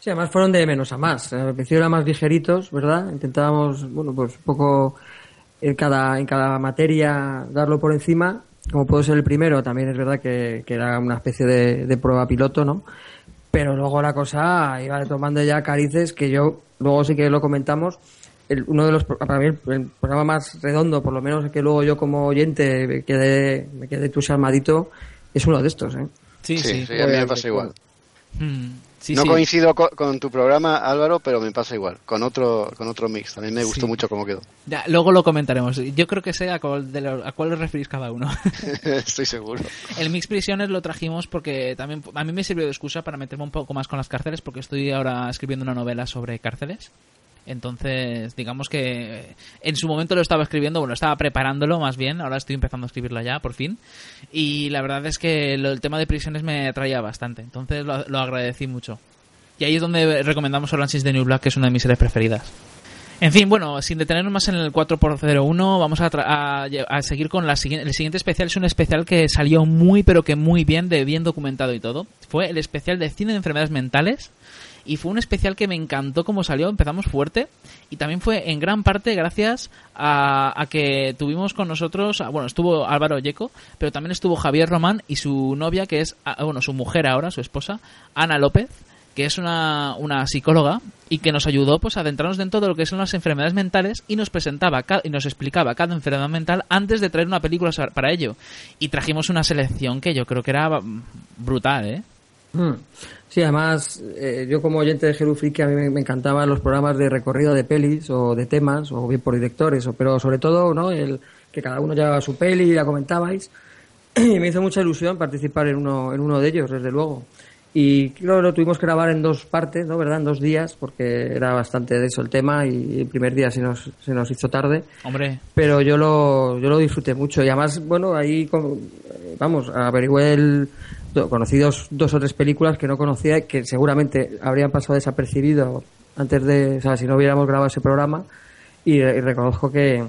Speaker 6: Sí, además fueron de menos a más. Al principio eran más ligeritos, ¿verdad? Intentábamos, bueno, pues un poco en cada, en cada materia darlo por encima. Como puedo ser el primero, también es verdad que, que era una especie de, de prueba piloto, ¿no? Pero luego la cosa iba tomando ya carices que yo, luego sí que lo comentamos, el- uno de los, para mí el, el programa más redondo, por lo menos que luego yo como oyente me quedé, me quedé entusiasmadito, es uno de estos, ¿eh?
Speaker 3: Sí, sí.
Speaker 4: sí, a mí me pasa igual.
Speaker 3: Sí,
Speaker 4: no
Speaker 3: sí.
Speaker 4: coincido co- con, tu programa, Álvaro, pero me pasa igual, con otro, con otro mix. También me gustó
Speaker 3: Sí.
Speaker 4: mucho cómo quedó.
Speaker 3: Ya, luego lo comentaremos. Yo creo que sé a cuál, de lo- a cuál os referís cada uno.
Speaker 4: Estoy seguro.
Speaker 3: El Mix Prisiones lo trajimos porque también a mí me sirvió de excusa para meterme un poco más con las cárceles porque estoy ahora escribiendo una novela sobre cárceles. Entonces, digamos que en su momento lo estaba escribiendo, bueno, estaba preparándolo más bien, ahora estoy empezando a escribirlo ya, por fin. Y la verdad es que el tema de prisiones me atraía bastante, entonces lo, lo agradecí mucho. Y ahí es donde recomendamos Orange is the New Black, que es una de mis series preferidas. En fin, bueno, sin detenernos más en el 4x01, vamos a, a a seguir con la. El siguiente especial es un especial que salió muy, pero que muy bien, de bien documentado y todo. Fue el especial de cine de enfermedades mentales. Y fue un especial que me encantó como salió. Empezamos fuerte. Y también fue en gran parte gracias a, que tuvimos con nosotros. Bueno, estuvo Álvaro Yeco, pero también estuvo Javier Román y su novia, que es. a- Bueno, su mujer ahora, su esposa, Ana López que es una, una psicóloga y que nos ayudó pues a adentrarnos dentro de lo que son las enfermedades mentales y nos presentaba y nos explicaba cada enfermedad mental antes de traer una película para ello y trajimos una selección que yo creo que era mm, brutal ¿eh?
Speaker 6: Mm. Sí, además, eh, yo como oyente de Freaky, a mí me, me encantaban los programas de recorrido de pelis o de temas, o bien por directores, o, pero sobre todo, ¿no? El, que cada uno llevaba su peli y la comentabais. Y me hizo mucha ilusión participar en uno, en uno de ellos, desde luego. Y creo que lo tuvimos que grabar en dos partes, ¿no? ¿Verdad? En dos días, porque era bastante de eso el tema y el primer día se nos, se nos hizo tarde
Speaker 3: hombre
Speaker 6: pero yo lo, yo lo disfruté mucho y además, bueno, ahí, vamos, averigüé el, conocí dos, dos o tres películas que no conocía y que seguramente habrían pasado desapercibido antes de, o sea, si no hubiéramos grabado ese programa y, y reconozco que,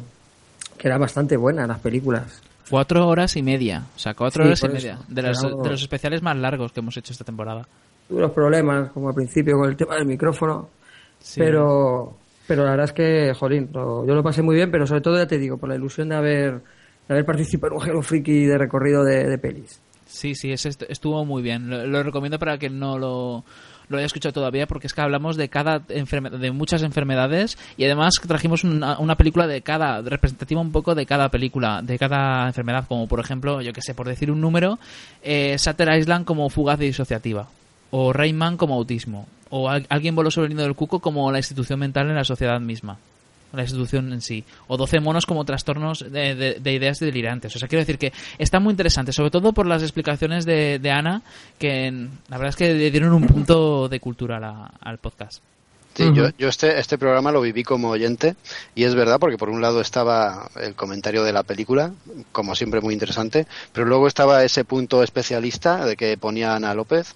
Speaker 6: que eran bastante buenas las películas.
Speaker 3: cuatro horas y media o sea cuatro
Speaker 6: Sí,
Speaker 3: horas y media de los, de los especiales más largos que hemos hecho esta temporada
Speaker 6: Tuve unos problemas, como al principio, con el tema del micrófono,
Speaker 3: Sí.
Speaker 6: pero, pero la verdad es que, jolín, lo- yo lo pasé muy bien, pero sobre todo, ya te digo, por la ilusión de haber, de haber participado en un Hello Freaky de recorrido de, de pelis.
Speaker 3: Sí, sí, ese est- estuvo muy bien. Lo, recomiendo para que no lo, haya escuchado todavía, porque es que hablamos de cada de muchas enfermedades y además trajimos una, película de cada, representativa un poco de cada película, de cada enfermedad, como por ejemplo, yo que sé, por decir un número, eh, Sutter Island como fugaz y disociativa, o Rayman como autismo, o al- alguien voló sobre el nido del cuco como la institución mental en la sociedad misma la institución en sí, o 12 monos como trastornos de, de- de ideas delirantes. O sea, quiero decir que está muy interesante, sobre todo por las explicaciones de, de Ana, que la verdad es que le dieron un punto de cultura la- al podcast.
Speaker 4: Sí, yo, yo este, este programa lo viví como oyente y es verdad porque por un lado estaba el comentario de la película, como siempre muy interesante, pero luego estaba ese punto especialista de que ponía Ana López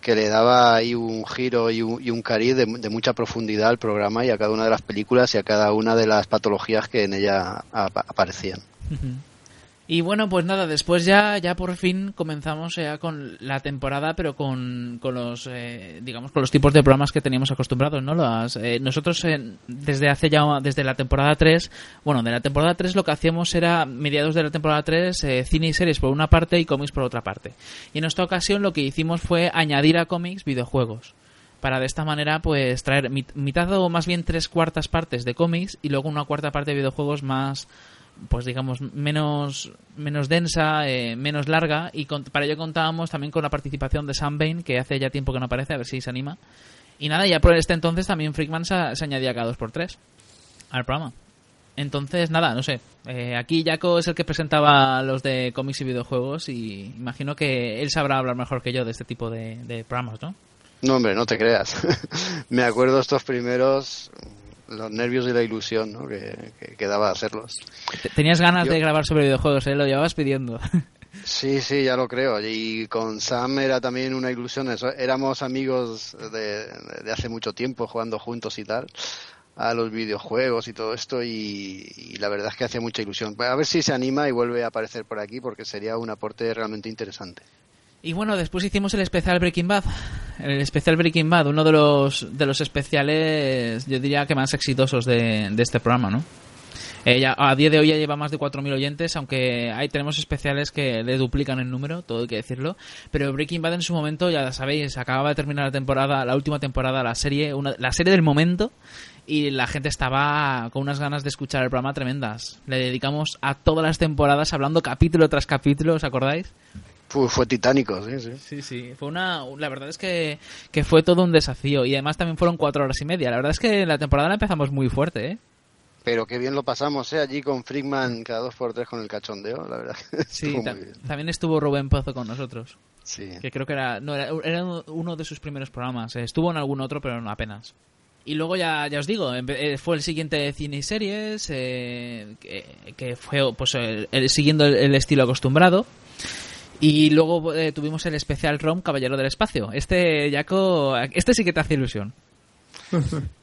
Speaker 4: que le daba ahí un giro y un, y un cariz de, mucha profundidad al programa y a cada una de las películas y a cada una de las patologías que en ella apa- aparecían.
Speaker 3: Y bueno, pues nada, después ya, ya por fin comenzamos ya con la temporada, pero con, con los, eh, digamos, con los tipos de programas que teníamos acostumbrados, ¿no? Las, eh, nosotros eh, desde hace ya, desde la temporada 3, bueno, de la temporada 3 lo que hacíamos era, mediados de la temporada 3, eh, cine y series por una parte y cómics por otra parte. Y en esta ocasión lo que hicimos fue añadir a cómics videojuegos para de esta manera pues traer mit- mitad o más bien tres cuartas partes de cómics y luego una cuarta parte de videojuegos más pues digamos menos menos densa eh, menos larga y con- para ello contábamos también con la participación de Sam Bain que hace ya tiempo que no aparece a ver si se anima. Y nada ya por este entonces también Freakman se, se añadía cada dos por tres al programa. Entonces nada no sé eh, aquí Jaco es el que presentaba los de cómics y videojuegos y imagino que él sabrá hablar mejor que yo de este tipo de, de programas no
Speaker 4: No, hombre, no te creas. Me acuerdo estos primeros, los nervios y la ilusión ¿no? que, que, que daba hacerlos.
Speaker 3: Te- Tenías ganas
Speaker 4: Yo-
Speaker 3: de grabar sobre videojuegos, ¿eh? Lo llevabas pidiendo.
Speaker 4: Sí, sí, ya lo creo. Y con Sam era también una ilusión. Eso, éramos amigos de, de hace mucho tiempo jugando juntos y tal a los videojuegos y todo esto y, y la verdad es que hacía mucha ilusión. A ver si se anima y vuelve a aparecer por aquí porque sería un aporte realmente interesante.
Speaker 3: Y bueno, después hicimos el especial Breaking Bad. El especial Breaking Bad, uno de los, de los especiales, yo diría que más exitosos de, de este programa, ¿no? Eh, ya- a día de hoy ya lleva más de 4.000 oyentes, aunque ahí tenemos especiales que le duplican el número, todo hay que decirlo. Pero Breaking Bad en su momento, ya sabéis, acababa de terminar la temporada, la última temporada, la serie, una, la serie del momento, y la gente estaba con unas ganas de escuchar el programa tremendas. Le dedicamos a todas las temporadas hablando capítulo tras capítulo, ¿os acordáis?
Speaker 4: Fue, fue titánico, sí, sí.
Speaker 3: Sí, sí, fue una, la verdad es que, que fue todo un desafío y además también fueron cuatro horas y media. La verdad es que la temporada la empezamos muy fuerte, ¿eh?
Speaker 4: Pero qué bien lo pasamos, ¿eh? Allí con Freakman cada dos por tres con el cachondeo, la verdad.
Speaker 3: Sí,
Speaker 4: estuvo
Speaker 3: ta- también estuvo Rubén Pozo con nosotros,
Speaker 4: Sí.
Speaker 3: que creo que era, no, era, era uno de sus primeros programas. Eh, Estuvo en algún otro, pero no apenas. Y luego ya, ya os digo, eh, fue el siguiente de cine y series, eh, que, que fue pues el- el- siguiendo el, el estilo acostumbrado. Y luego eh, tuvimos el especial ROM Caballero del Espacio. Este, Jaco, este sí que te hace ilusión.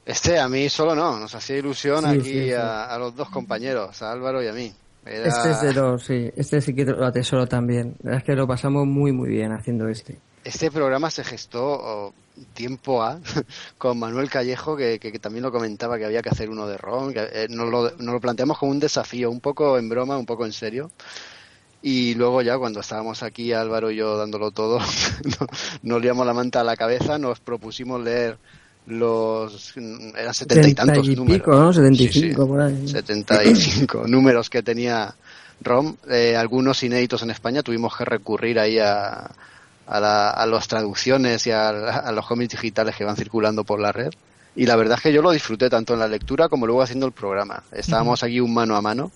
Speaker 4: Este a mí solo no, nos hacía ilusión
Speaker 6: Sí,
Speaker 4: aquí
Speaker 6: sí, sí.
Speaker 4: A, a los dos compañeros, a Álvaro y a mí. Era-
Speaker 6: Este es de los, sí, este sí que lo atesoro también. La verdad es que lo pasamos muy, muy bien haciendo este.
Speaker 4: Este programa se gestó oh, tiempo a con Manuel Callejo, que, que- que también lo comentaba que había que hacer uno de ron. Que, eh, nos, lo, nos lo planteamos como un desafío, un poco en broma, un poco en serio. Y luego ya cuando estábamos aquí Álvaro y yo dándolo todo, no- nos liamos la manta a la cabeza, nos propusimos leer los... eran setenta y tantos
Speaker 6: y
Speaker 4: números.
Speaker 6: pico, ¿no?
Speaker 4: Sí, sí.
Speaker 6: 75 por ahí.
Speaker 4: 75 números que tenía ROM, eh, algunos inéditos en España, tuvimos que recurrir ahí a, a, la- a las traducciones y a, a los cómics digitales que van circulando por la red. Y la verdad es que yo lo disfruté tanto en la lectura como luego haciendo el programa. Estábamos aquí un mano a mano.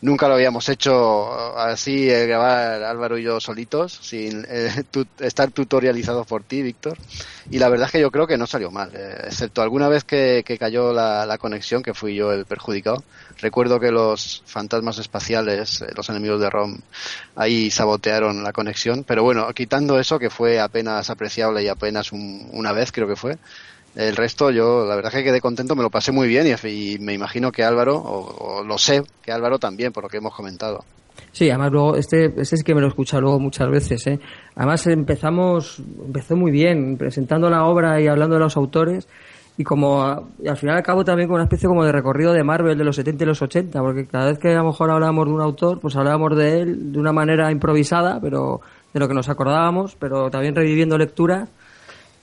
Speaker 4: Nunca lo habíamos hecho así, eh, grabar Álvaro y yo solitos, sin eh, estar tutorializados por ti, Víctor. Y la verdad es que yo creo que no salió mal, eh, excepto alguna vez que, que cayó la, la conexión, que fui yo el perjudicado. Recuerdo que los fantasmas espaciales, eh, los enemigos de ROM, ahí sabotearon la conexión. Pero bueno, quitando eso, que fue apenas apreciable y apenas un- una vez, creo que fue. El resto, yo la verdad es que quedé contento, me lo pasé muy bien y, me imagino que Álvaro, o, o lo sé, que Álvaro también, por lo que hemos comentado.
Speaker 6: Sí, además luego, este, este es que me lo he escuchado luego muchas veces, ¿eh? Además empezamos, empezó muy bien, presentando la obra y hablando de los autores, y como, al final acabo también con una especie como de recorrido de Marvel de los 70 y los 80, porque cada vez que a lo mejor hablábamos de un autor, pues hablábamos de él de una manera improvisada, pero de lo que nos acordábamos, pero también reviviendo lectura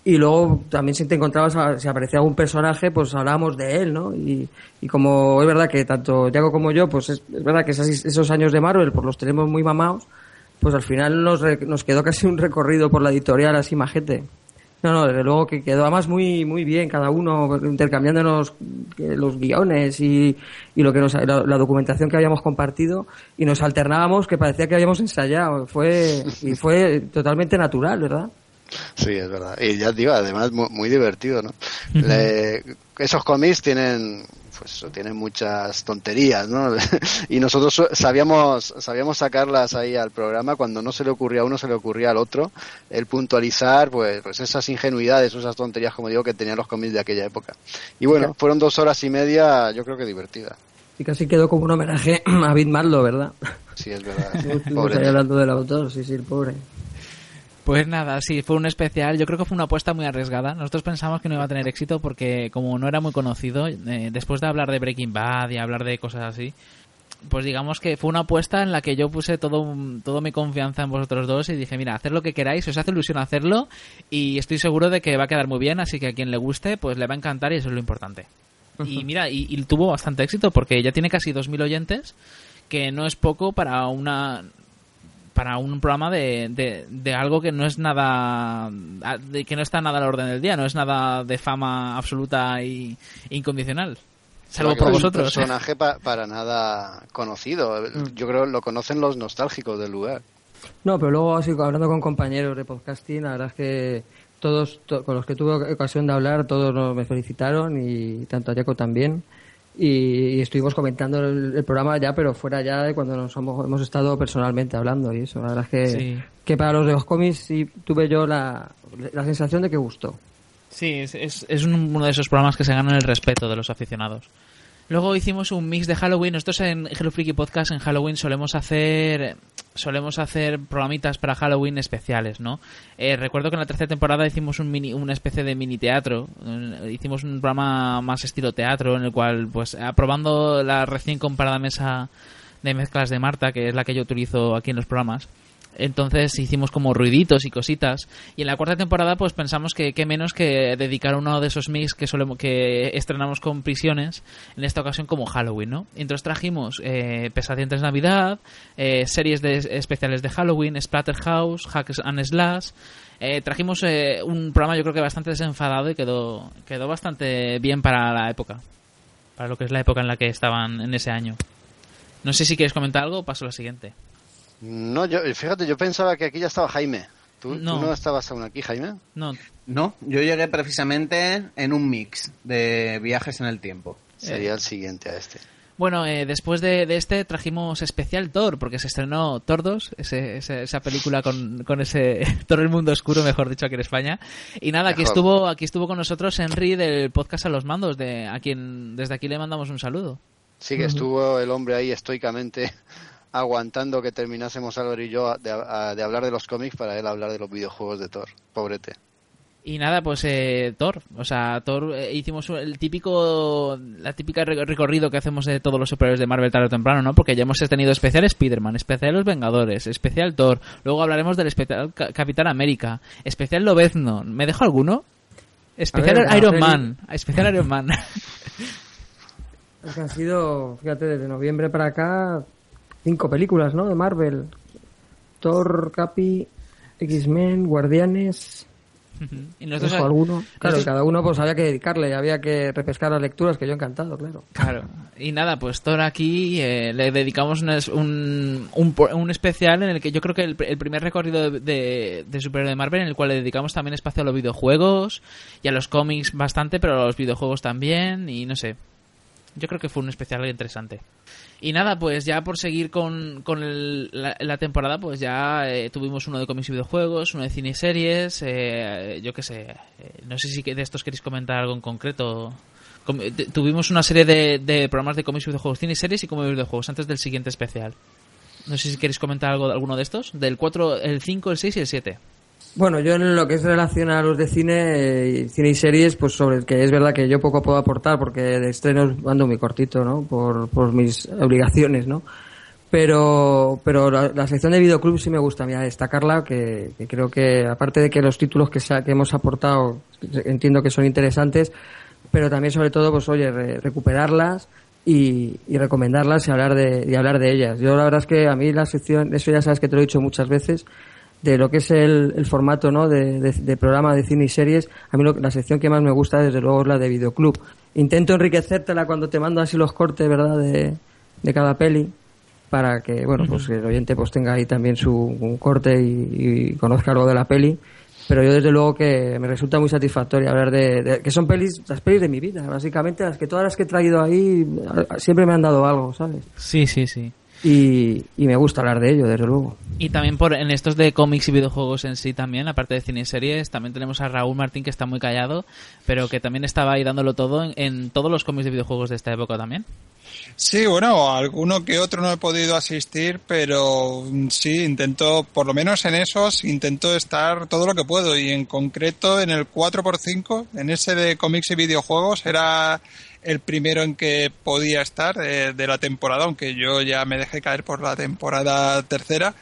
Speaker 6: y luego también si te encontrabas, si aparecía algún personaje, pues hablábamos de él, ¿no? Y, y como es verdad que tanto Yago como yo, pues es, verdad que esos, esos años de Marvel, pues los tenemos muy mamados, pues al final nos, nos quedó casi un recorrido por la editorial así majete. No, no, desde luego que quedó además muy muy bien cada uno intercambiándonos eh, los guiones y, y lo que nos, la, la documentación que habíamos compartido y nos alternábamos que parecía que habíamos ensayado. Fue y fue totalmente natural, ¿verdad?
Speaker 4: Sí, es verdad. Y ya digo, además mu- muy, divertido, ¿no? Le- esos cómics tienen pues tienen muchas tonterías, ¿no? y nosotros sabíamos sabíamos sacarlas ahí al programa cuando no se le ocurría a uno, se le ocurría al otro, el puntualizar pues, pues esas ingenuidades, esas tonterías, como digo, que tenían los cómics de aquella época. Y bueno, fueron dos horas y media, yo creo que divertida.
Speaker 6: Y casi quedó como un homenaje a Bit Marlowe, ¿verdad?
Speaker 4: Sí, es verdad.
Speaker 6: Estuvimos
Speaker 4: Pobre
Speaker 6: hablando del autor, sí, sí, el pobre.
Speaker 3: Pues nada, sí, fue un especial. Yo creo que fue una apuesta muy arriesgada. Nosotros pensamos que no iba a tener éxito porque como no era muy conocido, eh, después de hablar de Breaking Bad y hablar de cosas así, pues digamos que fue una apuesta en la que yo puse todo, todo mi confianza en vosotros dos y dije, mira, haced lo que queráis, os hace ilusión hacerlo y estoy seguro de que va a quedar muy bien, así que a quien le guste, pues le va a encantar y eso es lo importante. Y mira, y, y tuvo bastante éxito porque ya tiene casi 2.000 oyentes, que no es poco para una para un programa de, de, de algo que no es nada de que no está nada al orden del día, no es nada de fama absoluta y incondicional. Salvo por
Speaker 4: es
Speaker 3: vosotros.
Speaker 4: Un personaje pa- para nada conocido. Yo creo que lo conocen los nostálgicos del lugar.
Speaker 6: No, pero luego así hablando con compañeros de podcasting, la verdad es que todos to- con los que tuve ocasión de hablar, todos me felicitaron y tanto a Jaco también. Y, estuvimos comentando el, el programa ya, pero fuera ya de cuando nos hemos, hemos estado personalmente hablando y eso. La verdad es que,
Speaker 3: Sí.
Speaker 6: que para los de los cómics sí tuve yo la, la sensación de que gustó.
Speaker 3: Sí, es, es, es un- uno de esos programas que se ganan el respeto de los aficionados. Luego hicimos un mix de Halloween. Nosotros en Hello Freaky Podcast en Halloween solemos hacer solemos hacer programitas para Halloween especiales, ¿no? Eh, recuerdo que en la tercera temporada hicimos un mini, una especie de mini teatro. Hicimos un programa más estilo teatro en el cual, pues, aprobando la recién comparada mesa de mezclas de Marta, que es la que yo utilizo aquí en los programas. Entonces hicimos como ruiditos y cositas. Y en la cuarta temporada, pues pensamos que qué menos que dedicar uno de esos mix que solemos que estrenamos con prisiones, en esta ocasión como Halloween, ¿no? Entonces trajimos eh, Pesadientes Navidad, eh, series de, especiales de Halloween, Splatterhouse, Hacks and Slash. Eh, trajimos eh, un programa yo creo que bastante desenfadado y quedó, quedó bastante bien para la época. Para lo que es la época en la que estaban en ese año. No sé si quieres comentar algo paso a la siguiente.
Speaker 4: No, yo, fíjate, yo pensaba que aquí ya estaba Jaime. ¿Tú
Speaker 3: No.
Speaker 4: tú no estabas aún aquí, Jaime?
Speaker 3: No,
Speaker 5: No, yo llegué precisamente en un mix de viajes en el tiempo.
Speaker 4: Sería el siguiente a este.
Speaker 3: Bueno, eh, después de, de este trajimos especial Thor, porque se estrenó Thor 2, ese- ese- esa película con, con ese Thor el mundo oscuro, mejor dicho, aquí en España. Y nada, aquí
Speaker 4: Mejor.
Speaker 3: estuvo, aquí estuvo con nosotros Henry del podcast a los mandos, de a quien desde aquí le mandamos un saludo.
Speaker 4: Sí, que estuvo el hombre ahí estoicamente aguantando que terminásemos Álvaro y yo de, a- de hablar de los cómics para él hablar de los videojuegos de Thor. Pobrete.
Speaker 3: Y nada, pues eh, Thor, o sea, Thor eh, hicimos el típico, la típica re- recorrido que hacemos de todos los superhéroes de Marvel tarde o temprano, ¿no? Porque ya hemos tenido especial Spider-Man, especial Los Vengadores, especial Thor, luego hablaremos del especial Ca- Capitán América, especial Lobezno, ¿me dejo alguno? Especial
Speaker 6: ver,
Speaker 3: Iron Man, especial Iron Man.
Speaker 6: Es que han sido, fíjate, desde noviembre para acá, cinco películas, ¿no? De Marvel. Thor, Capi, X-Men,
Speaker 3: y
Speaker 6: Guardianes,
Speaker 3: nosotros,
Speaker 6: ¿dejo alguno? Claro,
Speaker 3: nosotros-
Speaker 6: y cada uno pues había que dedicarle, había que repescar las lecturas, que yo encantado, claro.
Speaker 3: Claro. Y nada, pues Thor aquí eh, le dedicamos un, un, un, un especial en el que yo creo que el primer recorrido de, de, de superhéroe de Marvel en el cual le dedicamos también espacio a los videojuegos y a los cómics bastante, pero a los videojuegos también y no sé. Yo creo que fue un especial interesante. Y nada, pues ya por seguir con, con el- la, la temporada, pues ya eh, tuvimos uno de cómics y videojuegos, uno de cine series, eh, yo qué sé, eh, no sé si de estos queréis comentar algo en concreto. T- Tuvimos una serie de, de programas de cómics y videojuegos, cine y series y cómics y videojuegos antes del siguiente especial. No sé si queréis comentar algo alguno de estos, del 4, el 5, el 6 y el 7.
Speaker 6: Bueno, yo en lo que es relación a los de cine, eh, cine y series, pues sobre el que es verdad que yo poco puedo aportar porque de estrenos ando muy cortito, ¿no? Por, por mis obligaciones, ¿no? Pero, pero la, sección de videoclub sí me gusta mira, destacarla, que, creo que aparte de que los títulos que, que hemos aportado entiendo que son interesantes, pero también sobre todo, pues oye, recuperarlas y, recomendarlas y hablar de y hablar de ellas. Yo la verdad es que a mí la sección, eso ya sabes que te lo he dicho muchas veces, de lo que es el, formato ¿no? De, programa de cine y series, a mí la sección que más me gusta desde luego es la de videoclub. Intento enriquecértela cuando te mando así los cortes, ¿verdad?, de, de cada peli para que, bueno, pues el oyente pues tenga ahí también su un corte y, conozca algo de la peli. Pero yo desde luego que me resulta muy satisfactorio hablar de, que son pelis, las pelis de mi vida, básicamente las que todas las que he traído ahí siempre me han dado algo, ¿sabes?
Speaker 3: Sí, sí, sí.
Speaker 6: Y, me gusta hablar de ello, desde luego.
Speaker 3: Y también por en estos de cómics y videojuegos en sí también, aparte de cine y series, también tenemos a Raúl Martín que está muy callado, pero que también estaba ahí dándolo todo en, en todos los cómics de videojuegos de esta época también.
Speaker 7: Sí, bueno, alguno que otro no he podido asistir, pero mm, sí, intento, por lo menos en esos, intento estar todo lo que puedo. Y en concreto en el 4x5, en ese de cómics y videojuegos, era el primero en que podía estar eh, de la temporada, aunque yo ya me dejé caer por la temporada tercera.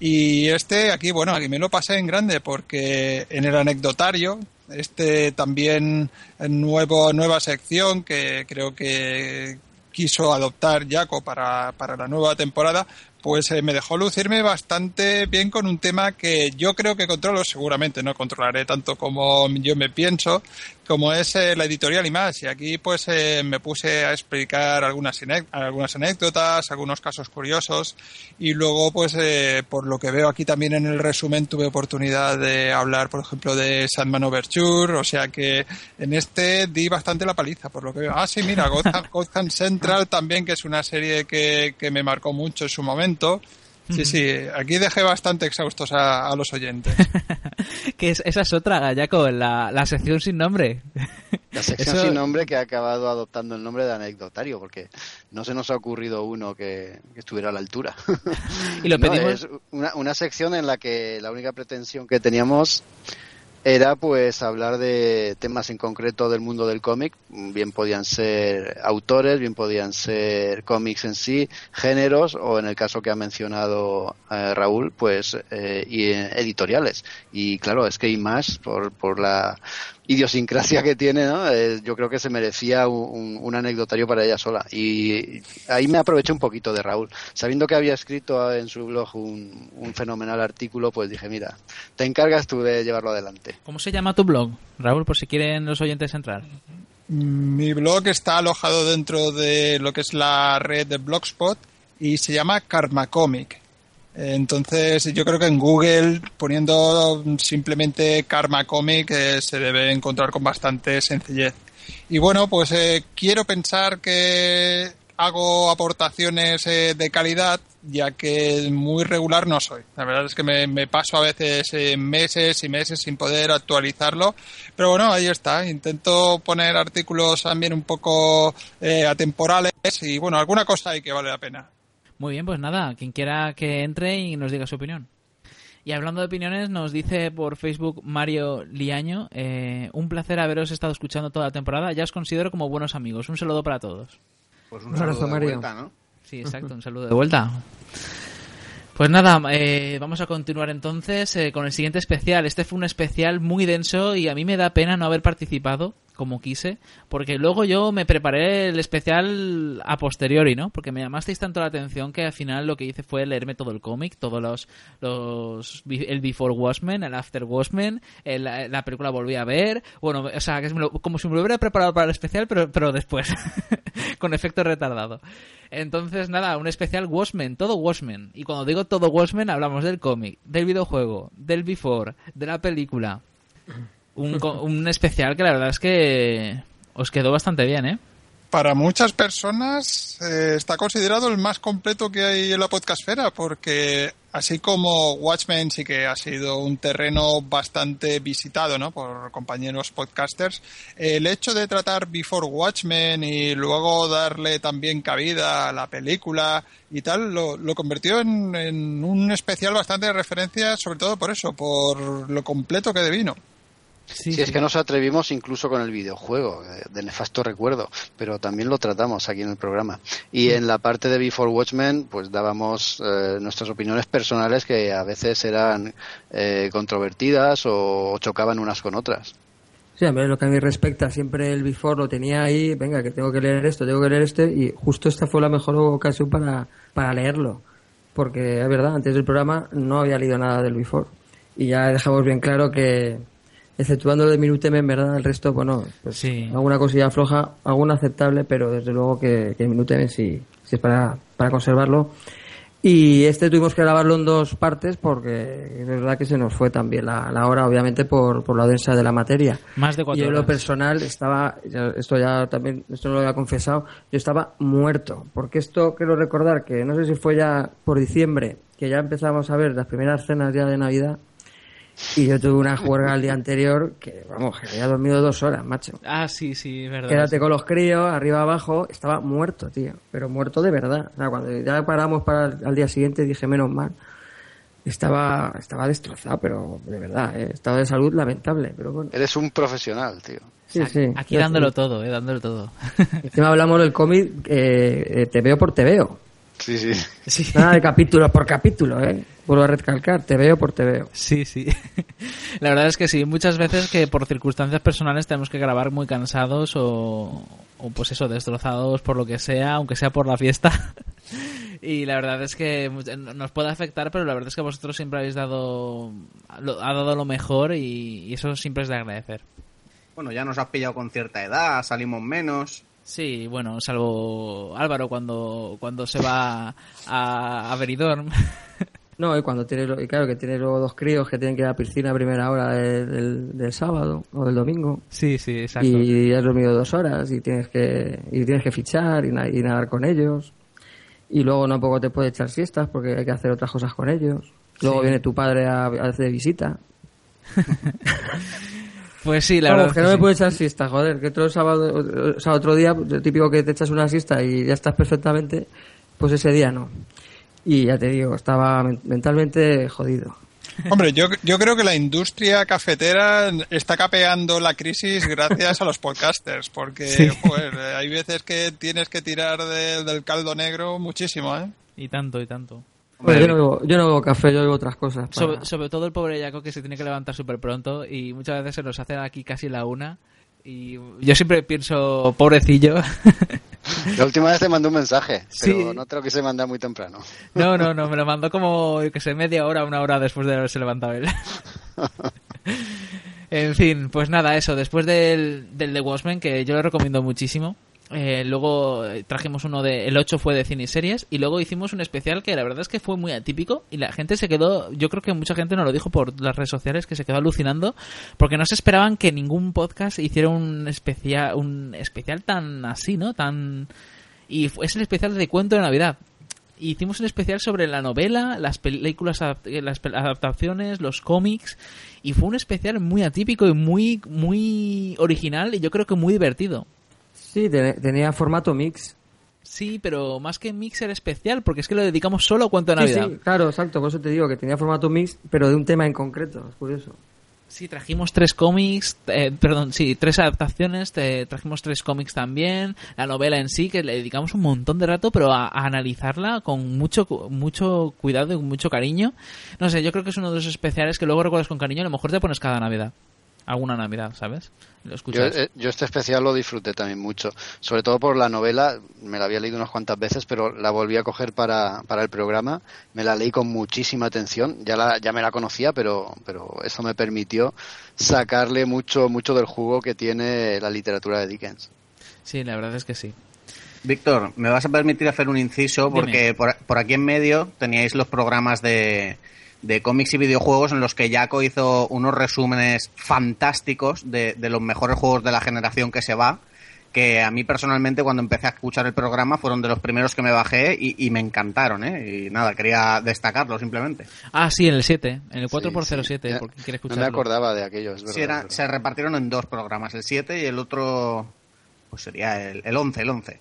Speaker 7: Y este aquí, bueno, aquí me lo pasé en grande porque en el anecdotario, este también nuevo, nueva sección que creo que quiso adoptar Jaco para, para la nueva temporada, pues eh, me dejó lucirme bastante bien con un tema que yo creo que controlo, seguramente no controlaré tanto como yo me pienso, como es eh, la editorial y más. Y aquí pues eh, me puse a explicar algunas, algunas anécdotas, algunos casos curiosos y luego pues por lo que veo aquí también en el resumen tuve oportunidad de hablar por ejemplo de Sandman Overture, o sea que en este di bastante la paliza por lo que veo. Ah sí, mira, Gotham, Central también que es una serie que, que me marcó mucho en su momento Sí, sí, aquí dejé bastante exhaustos a, los oyentes.
Speaker 3: que esa es otra, Jaco, la, la sección sin nombre.
Speaker 4: La sección sin nombre que ha acabado adoptando el nombre de anecdotario, porque no se nos ha ocurrido uno que, estuviera a la altura.
Speaker 3: y lo pedimos.
Speaker 4: es una, una sección en la que la única pretensión que teníamos era pues hablar de temas en concreto del mundo del cómic, bien podían ser autores, bien podían ser cómics en sí, géneros o en el caso que ha mencionado eh, Raúl, pues eh, y editoriales. Y claro, es que hay más por, por la idiosincrasia que tiene, ¿no? Eh, yo creo que se merecía un, anecdotario para ella sola. Y ahí me aproveché un poquito de Raúl. Sabiendo que había escrito en su blog un, un, fenomenal artículo, pues dije, mira, te encargas tú de llevarlo adelante.
Speaker 3: ¿Cómo se llama tu blog, Raúl, por si quieren los oyentes entrar?
Speaker 7: Mi blog está alojado dentro de lo que es la red de Blogspot y se llama Karma Comic. Entonces, yo creo que en Google, poniendo simplemente Karma Comic, eh, se debe encontrar con bastante sencillez. Y bueno, pues eh, quiero pensar que hago aportaciones eh, de calidad, ya que muy regular no soy. La verdad es que me, paso a veces meses y meses sin poder actualizarlo, pero bueno, ahí está. Intento poner artículos también un poco atemporales y bueno, alguna cosa hay que vale la pena.
Speaker 3: Muy bien, pues nada, quien quiera que entre y nos diga su opinión. Y hablando de opiniones, nos dice por Facebook Mario Liaño, eh, un placer haberos estado escuchando toda la temporada, ya os considero como buenos amigos. Un saludo para todos.
Speaker 4: Pues un, saludo de vuelta, ¿no?
Speaker 3: Sí, exacto, un saludo de vuelta. Pues nada, eh, vamos a continuar entonces eh, con el siguiente especial. Este fue un especial muy denso y a mí me da pena no haber participado como quise, porque luego yo me preparé el especial a posteriori, ¿no? Porque me llamasteis tanto la atención que al final lo que hice fue leerme todo el cómic, todos los, los el Before Watchmen, el After Watchmen, la película volví a ver, bueno, o sea, que es como si me lo hubiera preparado para el especial, pero, pero después, con efecto retardado. Entonces, nada, un especial Watchmen, todo Watchmen. Y cuando digo todo Watchmen, hablamos del cómic, del videojuego, del Before, de la película un, un especial que la verdad es que os quedó bastante bien, ¿eh?
Speaker 7: Para muchas personas eh, está considerado el más completo que hay en la podcastfera, porque así como Watchmen sí que ha sido un terreno bastante visitado ¿no? por compañeros podcasters, el hecho de tratar Before Watchmen y luego darle también cabida a la película y tal, lo, lo convirtió en, en un especial bastante de referencia, sobre todo por eso, por lo completo que devino.
Speaker 4: Sí, es que nos atrevimos incluso con el videojuego, eh, de nefasto recuerdo, pero también lo tratamos aquí en el programa. Y en la parte de Before Watchmen, pues dábamos eh, nuestras opiniones personales que a veces eran eh, controvertidas o chocaban unas con otras.
Speaker 6: Sí, a mí lo que a mí respecta, siempre el Before lo tenía ahí, venga, que tengo que leer esto, tengo que leer este, y justo esta fue la mejor ocasión para, para leerlo. Porque es verdad, antes del programa no había leído nada del Before. Y ya dejamos bien claro que, exceptuando lo de Minuteme, en verdad, el resto, bueno, pues sí. alguna cosilla floja, alguna aceptable, pero desde luego que, que Minuteme sí, sí es para, para conservarlo. Y este tuvimos que grabarlo en dos partes porque es verdad que se nos fue también la, la hora, obviamente, por, por la densa de la materia.
Speaker 3: Más de cuatro
Speaker 6: Yo en lo personal estaba, esto ya también, esto no lo había confesado, yo estaba muerto. Porque esto quiero recordar que no sé si fue ya por diciembre, que ya empezamos a ver las primeras cenas ya de Navidad. Y yo tuve una juerga el día anterior que, vamos, que había dormido dos horas, macho.
Speaker 3: Ah, sí, sí, es verdad.
Speaker 6: Quédate con los críos, arriba abajo, estaba muerto, tío. Pero muerto de verdad. O sea, cuando ya paramos para el, al día siguiente dije, menos mal. Estaba, estaba destrozado, pero de verdad, ¿eh? estado de salud lamentable, pero bueno.
Speaker 4: Eres un profesional, tío.
Speaker 6: Sí, sí.
Speaker 3: Aquí dándolo todo, eh, dándolo todo.
Speaker 6: Encima hablamos del cómic eh, eh, Te veo por Te veo.
Speaker 4: Sí, sí.
Speaker 3: sí.
Speaker 6: Nada de capítulo por capítulo, ¿eh? Vuelvo a recalcar, Te veo por Te veo.
Speaker 3: Sí, sí. La verdad es que sí, muchas veces que por circunstancias personales tenemos que grabar muy cansados o, o pues eso, destrozados por lo que sea, aunque sea por la fiesta. Y la verdad es que nos puede afectar, pero la verdad es que vosotros siempre habéis dado, lo, ha dado lo mejor y, y eso siempre es de agradecer.
Speaker 5: Bueno, ya nos has pillado con cierta edad, salimos menos.
Speaker 3: Sí, bueno, salvo Álvaro cuando, cuando se va a, a Benidorm.
Speaker 6: No, y cuando tiene, y claro que tiene luego dos críos que tienen que ir a la piscina a primera hora del, del, del sábado o del domingo.
Speaker 3: Sí, sí, exacto.
Speaker 6: Y has dormido dos horas y tienes que, y tienes que fichar y, na- y nadar con ellos. Y luego tampoco te puedes echar siestas porque hay que hacer otras cosas con ellos. Luego
Speaker 3: Sí.
Speaker 6: viene tu padre a, a hacer visita.
Speaker 3: Pues sí, la
Speaker 6: Vamos,
Speaker 3: verdad
Speaker 6: que
Speaker 3: es
Speaker 6: no
Speaker 3: que
Speaker 6: me
Speaker 3: sí.
Speaker 6: puedo echar siesta, joder, que otro sábado, o sea, otro día, pues, típico que te echas una siesta y ya estás perfectamente, pues ese día no. Y ya te digo, estaba men- mentalmente jodido.
Speaker 7: Hombre, yo, yo creo que la industria cafetera está capeando la crisis gracias a los podcasters, porque
Speaker 3: Sí.
Speaker 7: joder, eh, hay veces que tienes que tirar de- del caldo negro muchísimo, ¿eh?
Speaker 3: Y tanto, y tanto.
Speaker 6: Bueno, yo, no bebo, yo no bebo café, yo bebo otras cosas. para-
Speaker 3: Sobre, sobre todo el pobre Jaco que se tiene que levantar súper pronto y muchas veces se nos hace aquí casi la una. Y yo siempre pienso, pobrecillo.
Speaker 4: La última vez te mandé un mensaje, pero
Speaker 3: Sí.
Speaker 4: no creo que se manda muy temprano.
Speaker 3: No, no, no, me lo mandó como, yo que sé, media hora, una hora después de haberse levantado él. en fin, pues nada, eso, después del, del The Watchmen, que yo lo recomiendo muchísimo. Eh, luego eh, trajimos uno de. El 8 fue de cine y series. Y luego hicimos un especial que la verdad es que fue muy atípico. Y la gente se quedó. Yo creo que mucha gente nos lo dijo por las redes sociales que se quedó alucinando. Porque no se esperaban que ningún podcast hiciera un especial, un especial tan así, ¿no? Tan. Y es el especial de cuento de Navidad. Hicimos un especial sobre la novela, las películas, las adaptaciones, los cómics. Y fue un especial muy atípico y muy, muy original y yo creo que muy divertido.
Speaker 6: Sí, te- tenía formato mix.
Speaker 3: Sí, pero más que mixer especial, porque es que lo dedicamos solo a cuento de
Speaker 6: Sí,
Speaker 3: Navidad.
Speaker 6: sí, claro, exacto, por eso te digo que tenía formato mix, pero de un tema en concreto, es curioso.
Speaker 3: Sí, trajimos tres cómics, eh, perdón, sí, tres adaptaciones, te- trajimos tres cómics también, la novela en sí, que le dedicamos un montón de rato, pero a, a analizarla con mucho mucho cuidado y mucho cariño. No sé, yo creo que es uno de los especiales que luego recuerdas con cariño, a lo mejor te pones cada Navidad. Alguna Navidad, ¿sabes? Lo
Speaker 4: Yo,
Speaker 3: escuchas.
Speaker 4: eh, yo este especial lo disfruté también mucho, sobre todo por la novela, me la había leído unas cuantas veces, pero la volví a coger para, para el programa, me la leí con muchísima atención, ya, la, ya me la conocía, pero, pero eso me permitió sacarle mucho, mucho del jugo que tiene la literatura de Dickens.
Speaker 3: Sí, la verdad es que sí.
Speaker 5: Víctor, me vas a permitir hacer un inciso porque por, por aquí en medio teníais los programas de, de cómics y videojuegos en los que Jaco hizo unos resúmenes fantásticos de, de los mejores juegos de la generación que se va, que a mí personalmente cuando empecé a escuchar el programa fueron de los primeros que me bajé y, y me encantaron, ¿eh? Y nada, quería destacarlo simplemente.
Speaker 3: Ah, sí, en el 7, en el 4x07,
Speaker 4: Sí, sí.
Speaker 3: Porque quiere
Speaker 4: No
Speaker 3: escucharlo.
Speaker 4: me acordaba de aquello, es verdad.
Speaker 5: Sí, era- se repartieron en dos programas, el 7 y el otro, pues sería el, el 11, el 11.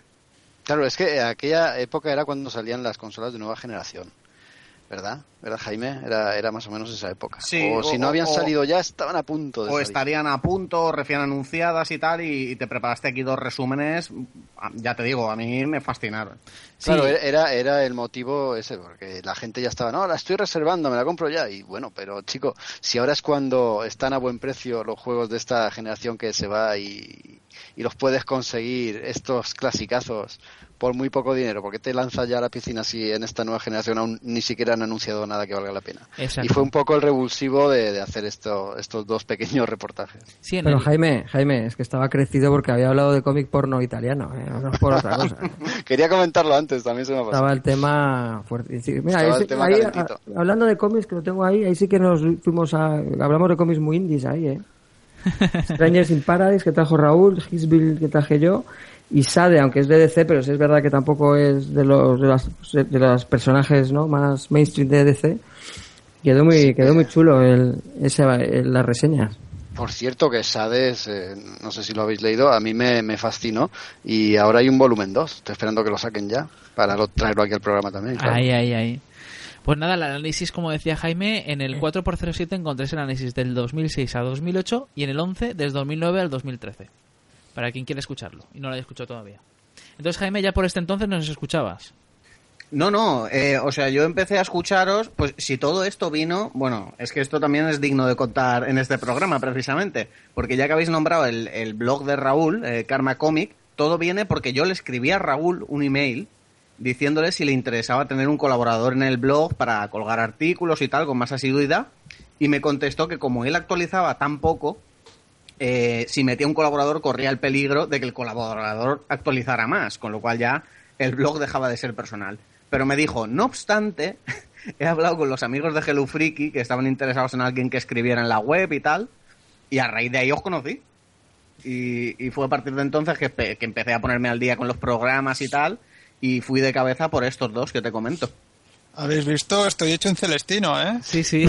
Speaker 4: Claro, es que aquella época era cuando salían las consolas de nueva generación. ¿Verdad? ¿Verdad, Jaime? Era, era más o menos esa época.
Speaker 5: Sí,
Speaker 4: o, si no habían
Speaker 5: o-
Speaker 4: salido ya, estaban a punto de
Speaker 5: O
Speaker 4: salir.
Speaker 5: estarían a punto, recién anunciadas y tal, y, y te preparaste aquí dos resúmenes. Ah, Ya te digo, a mí me fascinaron.
Speaker 4: Claro,
Speaker 3: Sí.
Speaker 4: era, era el motivo ese, porque la gente ya estaba, no, la estoy reservando, me la compro ya. Y bueno, pero chico, si ahora es cuando están a buen precio los juegos de esta generación que se va y, y los puedes conseguir, estos clasicazos, por muy poco dinero, porque te lanzas ya a la piscina si en esta nueva generación aún ni siquiera han anunciado nada que valga la pena?
Speaker 3: Exacto.
Speaker 4: Y fue un poco el revulsivo de, de hacer esto, estos dos pequeños reportajes.
Speaker 3: Sí,
Speaker 6: Pero
Speaker 3: el-
Speaker 6: Jaime, Jaime, es que estaba crecido porque había hablado de cómic porno italiano, ¿eh? no es por otra cosa.
Speaker 4: Quería comentarlo antes, también se me ha pasado.
Speaker 6: Estaba el tema fuerte. Sí, Mira,
Speaker 4: Estaba el
Speaker 6: ese-
Speaker 4: tema
Speaker 6: ahí,
Speaker 4: calentito.
Speaker 6: a- hablando de cómics, que lo tengo ahí, ahí sí que nos fuimos a... Hablamos de cómics muy indies ahí, ¿eh? Strangers in Paradise, que trajo Raúl, Hitsville, que traje yo, y Sade, aunque es de DC, pero sí es verdad que tampoco es de los, de las- de los personajes ¿no? más mainstream de DC. Quedó muy, quedó muy chulo el, ese, el- las reseñas.
Speaker 4: Por cierto, que Sades, eh, no sé si lo habéis leído, a mí me, me fascinó y ahora hay un volumen 2. Estoy esperando que lo saquen ya para lo- traerlo aquí al programa también. claro.
Speaker 3: Ahí, ahí, ahí. Pues nada, el análisis, como decía Jaime, en el 4x07 encontréis el análisis del 2006 a 2008 y en el 11 desde 2009 al 2013. Para quien quiera escucharlo y no lo haya escuchado todavía. Entonces, Jaime, ya por este entonces nos escuchabas.
Speaker 5: No, no, eh, o sea, yo empecé a escucharos, pues si todo esto vino, bueno, es que esto también es digno de contar en este programa precisamente, porque ya que habéis nombrado el, el blog de Raúl, eh, Karma Comic, todo viene porque yo le escribí a Raúl un email diciéndole si le interesaba tener un colaborador en el blog para colgar artículos y tal con más asiduidad, y me contestó que como él actualizaba tan poco, eh, si metía un colaborador corría el peligro de que el colaborador actualizara más, con lo cual ya el blog dejaba de ser personal. Pero me dijo, no obstante, he hablado con los amigos de Hello que estaban interesados en alguien que escribiera en la web y tal, y a raíz de ahí os conocí. Y, y fue a partir de entonces que, que empecé a ponerme al día con los programas y tal, y fui de cabeza por estos dos que te comento.
Speaker 7: Habéis visto, estoy hecho un celestino, ¿eh?
Speaker 3: Sí, sí.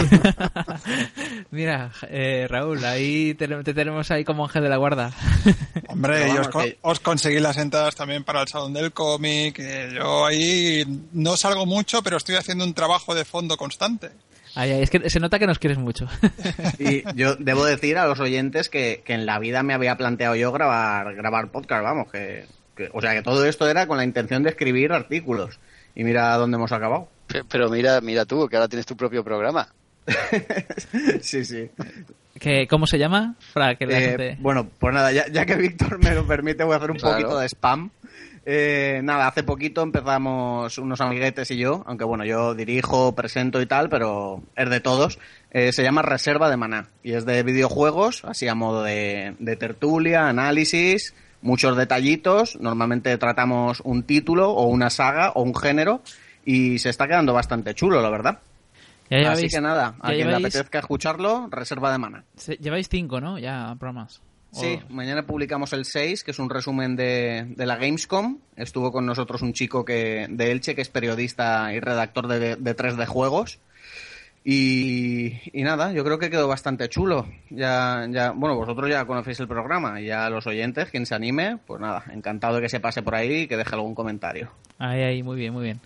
Speaker 3: Mira, eh, Raúl, ahí te, te tenemos ahí como ángel de la guarda.
Speaker 7: Hombre, os, co-
Speaker 5: que-
Speaker 7: os conseguí las entradas también para el Salón del Cómic. eh, Yo ahí no salgo mucho, pero estoy haciendo un trabajo de fondo constante.
Speaker 3: Ay, ay, es que se nota que nos quieres mucho.
Speaker 5: Y yo debo decir a los oyentes que, que en la vida me había planteado yo grabar, grabar podcast, vamos, que, que- o sea que todo esto era con la intención de escribir artículos. Y mira dónde hemos acabado.
Speaker 4: Pe- Pero mira, mira tú, que ahora tienes tu propio programa.
Speaker 5: sí, sí.
Speaker 3: ¿Qué, ¿Cómo se llama? Para que la
Speaker 5: Eh,
Speaker 3: gente...
Speaker 5: Bueno, pues nada, ya, ya que Víctor me lo permite, voy a hacer un
Speaker 4: Claro.
Speaker 5: poquito de spam. Eh, nada, hace poquito empezamos unos amiguetes y yo, aunque bueno, yo dirijo, presento y tal, pero es de todos. Eh, se llama Reserva de Maná y es de videojuegos, así a modo de, de tertulia, análisis, muchos detallitos. Normalmente tratamos un título o una saga o un género y se está quedando bastante chulo, la verdad.
Speaker 3: Ya
Speaker 5: Así
Speaker 3: lleváis-
Speaker 5: que nada, a quien le
Speaker 3: lleváis-
Speaker 5: apetezca escucharlo, Reserva de Maná.
Speaker 3: se- lleváis cinco, ¿no? Ya, programas.
Speaker 5: Sí,
Speaker 3: O-
Speaker 5: mañana publicamos el 6, que es un resumen de, de la Gamescom. Estuvo con nosotros un chico que de Elche, que es periodista y redactor de, de 3D Juegos. Y, nada, yo creo que quedó bastante chulo. Ya, ya, bueno, vosotros ya conocéis el programa y ya los oyentes, quien se anime, pues nada, encantado de que se pase por ahí y que deje algún comentario.
Speaker 3: Ahí, ahí, muy bien, muy bien.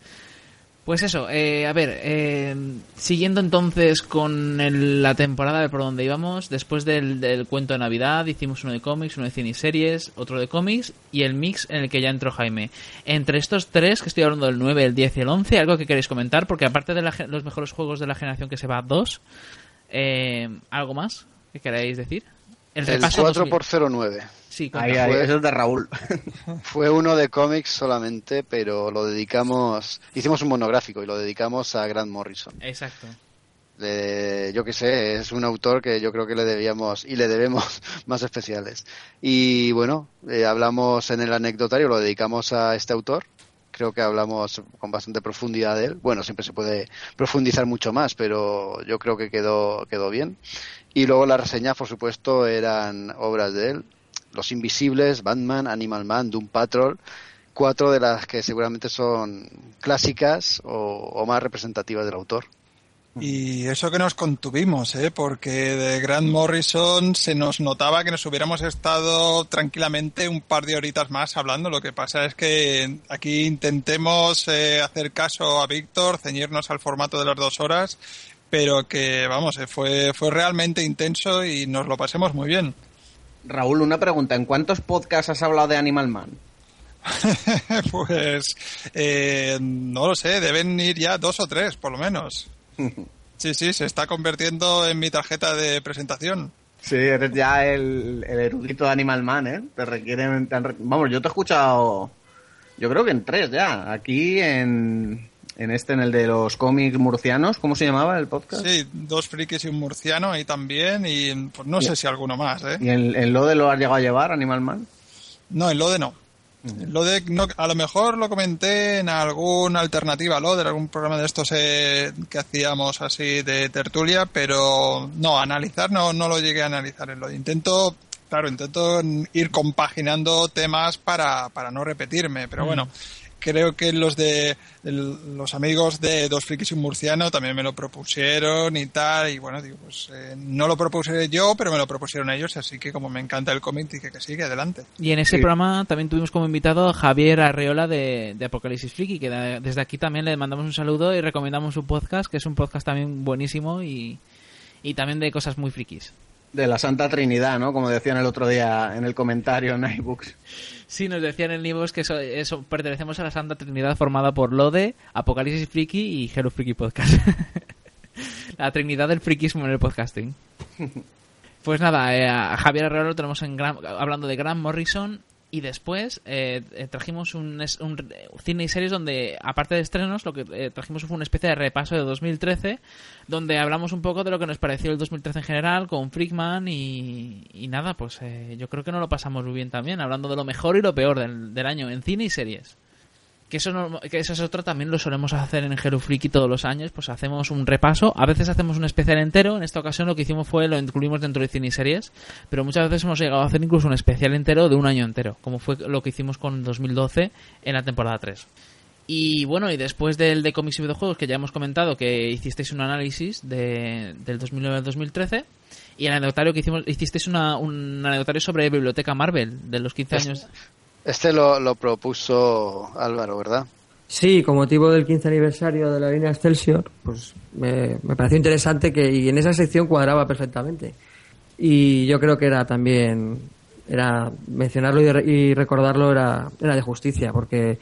Speaker 3: Pues eso, eh, a ver, eh, siguiendo entonces con el- la temporada de por donde íbamos, después del, del cuento de Navidad hicimos uno de cómics, uno de cine series, otro de cómics y el mix en el que ya entró Jaime. Entre estos tres, que estoy hablando del 9, el 10 y el 11, algo que queréis comentar, porque aparte de la los mejores juegos de la generación que se va 2, eh, ¿algo más que queráis decir?
Speaker 4: El
Speaker 3: repaso
Speaker 4: 4
Speaker 3: 2000.
Speaker 4: por 09
Speaker 3: Sí,
Speaker 5: Ahí,
Speaker 4: Fue-
Speaker 5: eso es de Raúl.
Speaker 4: fue uno de cómics solamente, pero lo dedicamos, hicimos un monográfico y lo dedicamos a Grant Morrison.
Speaker 3: Exacto.
Speaker 4: Le- yo qué sé, es un autor que yo creo que le debíamos y le debemos más especiales. Y bueno, eh, hablamos en el anecdotario, lo dedicamos a este autor. Creo que hablamos con bastante profundidad de él. Bueno, siempre se puede profundizar mucho más, pero yo creo que quedó, quedó bien. Y luego las reseñas, por supuesto, eran obras de él. Los Invisibles, Batman, Animal Man, Doom Patrol. Cuatro de las que seguramente son clásicas o, o más representativas del autor.
Speaker 7: Y eso que nos contuvimos, ¿eh? porque de Grant Morrison se nos notaba que nos hubiéramos estado tranquilamente un par de horitas más hablando. Lo que pasa es que aquí intentemos eh, hacer caso a Víctor, ceñirnos al formato de las dos horas, pero que, vamos, eh, fue, fue realmente intenso y nos lo pasemos muy bien.
Speaker 5: Raúl, una pregunta. ¿En cuántos podcasts has hablado de Animal Man?
Speaker 7: pues eh, no lo sé, deben ir ya dos o tres, por lo menos. Sí, sí, se está convirtiendo en mi tarjeta de presentación.
Speaker 5: Sí, eres ya el, erudito de Animal Man, ¿eh? Te requieren... vamos, yo te he escuchado, yo creo que en tres ya. Aquí en, en este, en el de los cómics murcianos, ¿cómo se llamaba el podcast?
Speaker 7: Sí, dos frikis y un murciano ahí también, y pues no sé si alguno más, ¿eh?
Speaker 5: ¿Y en, en Lode lo has llegado a llevar, Animal Man?
Speaker 7: No, en Lode no. Lo de, no, a lo mejor lo comenté en alguna alternativa lo de algún programa de estos eh, que hacíamos así de tertulia, pero no, analizar no, no lo llegué a analizar en lo Intento, claro, intento ir compaginando temas para, para no repetirme, pero bueno, creo que los de los amigos de Dos Frikis y un Murciano también me lo propusieron y tal, y bueno, digo, pues eh, no lo propuse yo, pero me lo propusieron ellos, así que como me encanta el cómic, dije que sigue adelante.
Speaker 3: Y en ese programa también tuvimos como invitado a Javier Arreola de, de Apocalipsis Friki, que desde aquí también le mandamos un saludo y recomendamos su podcast, que es un podcast también buenísimo y, y también de cosas muy frikis.
Speaker 5: De la Santa Trinidad, ¿no? Como decían el otro día en el comentario en iBooks.
Speaker 3: Sí, nos decían en iVoox que eso, pertenecemos a la Santa Trinidad formada por Lode, Apocalipsis Friki y Hero Friki Podcast. la trinidad del frikismo en el podcasting. Pues nada, eh, a Javier Herrero lo tenemos en hablando de Grant Morrison y después eh, eh, trajimos un, cine y series donde, aparte de estrenos, lo que eh, trajimos fue una especie de repaso de 2013, donde hablamos un poco de lo que nos pareció el 2013 en general, con Freakman y, y nada, pues yo creo que no lo pasamos muy bien también, hablando de lo mejor y lo peor del año en cine y series que eso, que eso es otro, también lo solemos hacer en Hero Freaky todos los años, pues hacemos un repaso, a veces hacemos un especial entero, en esta ocasión lo que hicimos fue lo incluimos dentro de cine y series, pero muchas veces hemos llegado a hacer incluso un especial entero de un año entero, como fue lo que hicimos con 2012 en la temporada 3. Y bueno, y después del de cómics y videojuegos, que ya hemos comentado que hicisteis un análisis de, del 2009 al 2013, y el anecdotario que hicimos, hicisteis una, un anecdotario sobre Biblioteca Marvel, de los 15 años.
Speaker 4: Este lo, propuso Álvaro, ¿verdad?
Speaker 6: Sí, con motivo del 15 aniversario de la línea Excelsior, pues me, pareció interesante que y en esa sección cuadraba perfectamente. Y yo creo que era también, era mencionarlo y, recordarlo era, era de justicia, porque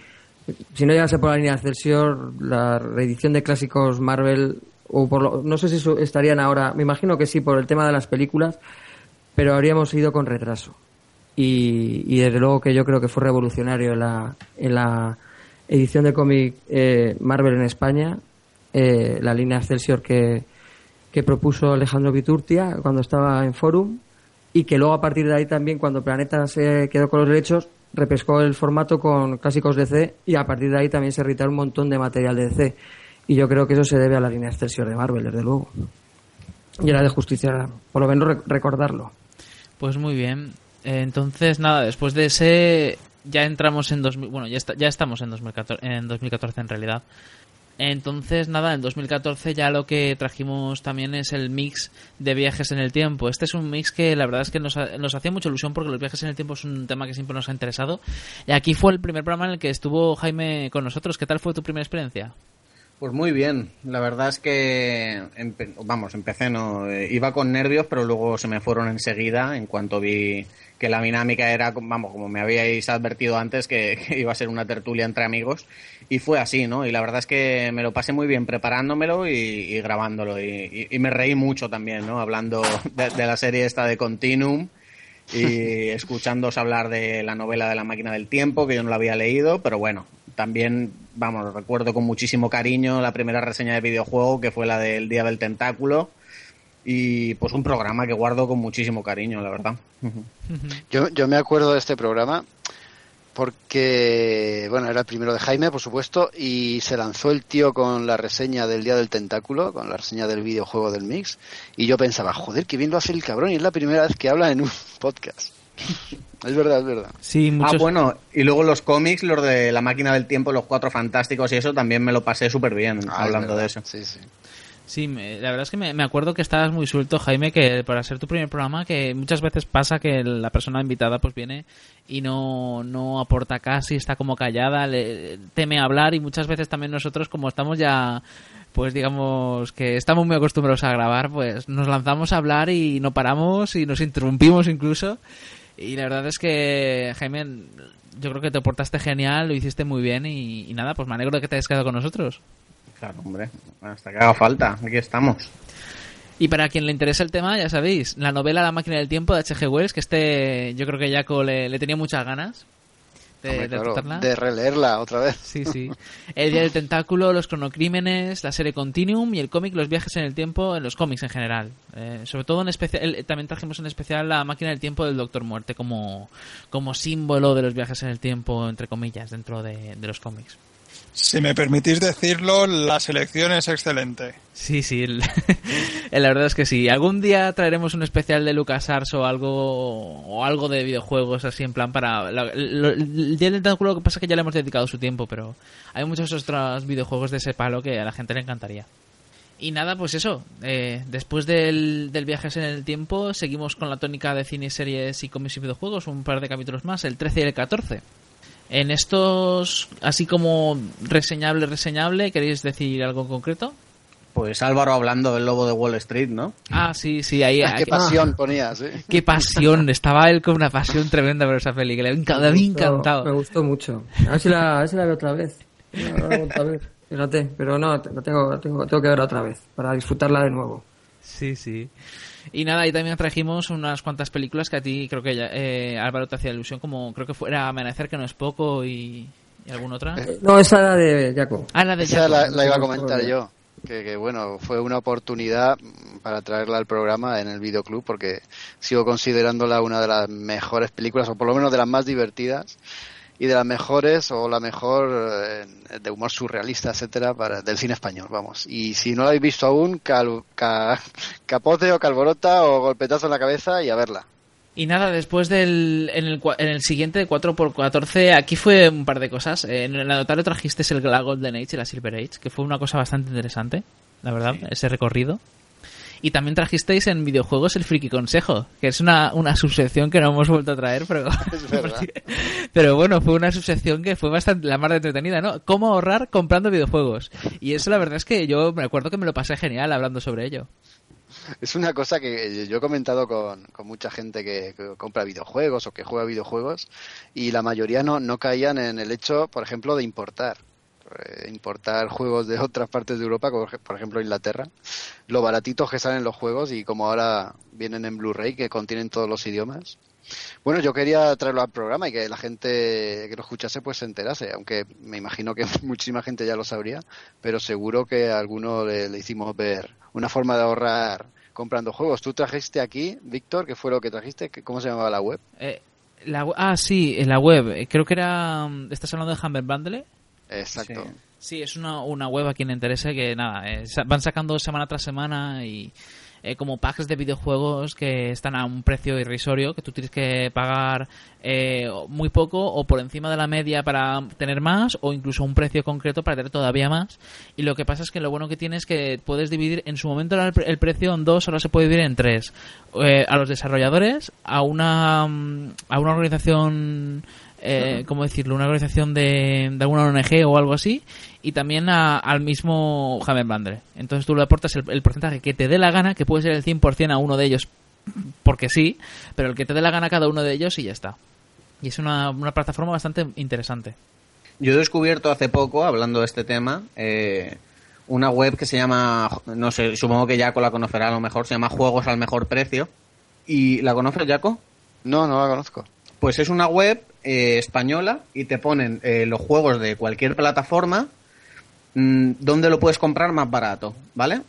Speaker 6: si no llegase por la línea Excelsior, la reedición de clásicos Marvel, o por lo, no sé si estarían ahora, me imagino que sí por el tema de las películas, pero habríamos ido con retraso y, desde luego que yo creo que fue revolucionario en la, en la edición de cómic eh, Marvel en España, eh, la línea Excelsior que, que propuso Alejandro Viturtia cuando estaba en Forum y que luego a partir de ahí también cuando Planeta se quedó con los derechos repescó el formato con clásicos DC y a partir de ahí también se editaron un montón de material de DC y yo creo que eso se debe a la línea Excelsior de Marvel desde luego. Y era de justicia por lo menos recordarlo.
Speaker 3: Pues muy bien entonces, nada, después de ese ya entramos en 2000, bueno, ya, ya estamos en 2014, en 2014 en realidad. Entonces, nada, en 2014 ya lo que trajimos también es el mix de viajes en el tiempo. Este es un mix que la verdad es que nos, nos hacía mucha ilusión porque los viajes en el tiempo es un tema que siempre nos ha interesado. Y aquí fue el primer programa en el que estuvo Jaime con nosotros. ¿Qué tal fue tu primera experiencia?
Speaker 5: Pues muy bien, la verdad es que, vamos, empecé, no, eh, iba con nervios, pero luego se me fueron enseguida en cuanto vi que la dinámica era, vamos, como me habíais advertido antes, que, iba a ser una tertulia entre amigos, y fue así, ¿no? Y la verdad es que me lo pasé muy bien preparándomelo y, grabándolo, y, me reí mucho también, ¿no? Hablando de, la serie esta de Continuum y escuchándos hablar de la novela de la máquina del tiempo, que yo no la había leído, pero bueno, también, vamos, recuerdo con muchísimo cariño la primera reseña de videojuego, que fue la del Día del Tentáculo, y pues un programa que guardo con muchísimo cariño, la verdad.
Speaker 4: Yo, yo me acuerdo de este programa porque, bueno, era el primero de Jaime, por supuesto, y se lanzó el tío con la reseña del Día del Tentáculo, con la reseña del videojuego del Mix, y yo pensaba, joder, qué bien lo hace el cabrón, y es la primera vez que habla en un podcast. Es verdad, es verdad.
Speaker 5: Sí, muchos... Ah, bueno, y luego los cómics, los de La Máquina del Tiempo, los Cuatro Fantásticos y eso, también me lo pasé súper bien ah, hablando de eso.
Speaker 4: Sí, sí.
Speaker 3: Sí, me- la verdad es que me, me acuerdo que estabas muy suelto, Jaime, que para ser tu primer programa, que muchas veces pasa que la persona invitada pues viene y no, no aporta casi, está como callada, le, teme hablar y muchas veces también nosotros como estamos ya, pues digamos que estamos muy acostumbrados a grabar, pues nos lanzamos a hablar y no paramos y nos interrumpimos incluso. Y la verdad es que, Jaime, yo creo que te portaste genial, lo hiciste muy bien y, y nada, pues me alegro de que te hayas quedado con nosotros.
Speaker 5: Claro, hombre, hasta que haga falta, aquí estamos.
Speaker 3: Y para quien le interese el tema, ya sabéis, la novela La máquina del tiempo de H.G. Wells, que este yo creo que Jaco le, le tenía muchas ganas de,
Speaker 4: Hombre,
Speaker 3: de
Speaker 4: claro,
Speaker 3: tratarla.
Speaker 4: de releerla otra vez.
Speaker 3: Sí, sí. El Día del Tentáculo, los cronocrímenes, la serie Continuum y el cómic Los viajes en el tiempo en los cómics en general. Eh, sobre todo en especial, también trajimos en especial la máquina del tiempo del Doctor Muerte como, como símbolo de los viajes en el tiempo, entre comillas, dentro de, de los cómics.
Speaker 7: Si me permitís decirlo, la selección es excelente.
Speaker 3: Sí, sí, la verdad es que sí. Algún día traeremos un especial de LucasArts o algo o algo de videojuegos así en plan para el día del que pasa es que ya le hemos dedicado su tiempo, pero hay muchos otros videojuegos de ese palo que a la gente le encantaría. Y nada, pues eso. eh, después del, del viajes en el tiempo, seguimos con la tónica de cine, series y cómics y videojuegos, un par de capítulos más, el 13 y el 14. En estos, así como reseñable, reseñable, ¿queréis decir algo en concreto?
Speaker 5: Pues Álvaro hablando del lobo de Wall Street, ¿no?
Speaker 3: Ah, sí, sí, ahí.
Speaker 4: Ah, qué pasión ponías, ¿eh?
Speaker 3: Qué pasión, estaba él con una pasión tremenda por esa peli, que le había enca- le había
Speaker 6: Me gustó-
Speaker 3: encantado.
Speaker 6: Me gustó mucho. A ver si la, a ver si la veo otra vez. No, la veo otra vez. Fíjate, pero no, la tengo, la tengo, tengo que ver otra vez para disfrutarla de nuevo.
Speaker 3: Sí, sí. Y nada, y también trajimos unas cuantas películas que a ti creo que ya, eh, Álvaro te hacía ilusión, como creo que fuera Amanecer, que no es poco, y, y alguna otra.
Speaker 6: No, esa era de Jaco.
Speaker 3: Ah, la de
Speaker 4: Esa
Speaker 3: Jaco.
Speaker 4: la, la iba a comentar yo. Que, que, bueno, fue una oportunidad para traerla al programa en el videoclub porque sigo considerándola una de las mejores películas o por lo menos de las más divertidas y de las mejores o la mejor eh, de humor surrealista, etcétera, para del cine español, vamos. Y si no la habéis visto aún, cal- ca- capote o calborota o golpetazo en la cabeza y a verla.
Speaker 3: Y nada, después del en el, en el siguiente 4x14, aquí fue un par de cosas. Eh, En el notario trajiste el la Golden Age y la Silver Age, que fue una cosa bastante interesante, la verdad, ese recorrido. Y también trajisteis en videojuegos el Friki Consejo, que es una, una subsección que no hemos vuelto a traer, pero, pero bueno, fue una subsección que fue bastante la más entretenida, ¿no? Cómo ahorrar comprando videojuegos. Y eso la verdad es que yo me acuerdo que me lo pasé genial hablando sobre ello.
Speaker 4: Es una cosa que yo he comentado con, con mucha gente que, que compra videojuegos o que juega videojuegos y la mayoría no, no caían en el hecho, por ejemplo, de importar. Eh, importar juegos de otras partes de Europa, como por ejemplo Inglaterra, lo baratitos que salen los juegos y como ahora vienen en Blu-ray que contienen todos los idiomas. Bueno, yo quería traerlo al programa y que la gente que lo escuchase pues se enterase, aunque me imagino que muchísima gente ya lo sabría, pero seguro que a alguno le, hicimos ver una forma de ahorrar comprando juegos. Tú trajiste aquí, Víctor, ¿qué fue lo que trajiste? ¿Qué- ¿Cómo se llamaba la web?
Speaker 3: Eh, la, ah, sí, en la web. Eh, Creo que era... mm, ¿Estás hablando de Humble Bundle?
Speaker 4: Exacto.
Speaker 3: Sí, es una, una web a quien le interese que nada, eh, van sacando semana tras semana y eh, como packs de videojuegos que están a un precio irrisorio, que tú tienes que pagar eh, muy poco o por encima de la media para tener más o incluso un precio concreto para tener todavía más. Y lo que pasa es que lo bueno que tienes es que puedes dividir, en su momento el, pre- el precio en dos, ahora se puede dividir en tres. Eh, a los desarrolladores, a una, mm, a una organización eh, ¿cómo decirlo? Una organización de, de alguna ONG o algo así, y también a- al mismo Hammer Bundle. Entonces tú le aportas el, el porcentaje que te dé la gana, que puede ser el 100% a uno de ellos, porque sí, pero el que te dé la gana a cada uno de ellos y ya está. Y es una, una plataforma bastante interesante.
Speaker 5: Yo he descubierto hace poco, hablando de este tema, eh, una web que se llama, no sé, supongo que Jaco la conocerá a lo mejor, se llama Juegos al Mejor Precio. ¿Y la conoces, Jaco?
Speaker 4: No, no la conozco.
Speaker 5: Pues es una web eh, española y te ponen eh, los juegos de cualquier plataforma mm, donde lo puedes comprar más barato, ¿vale?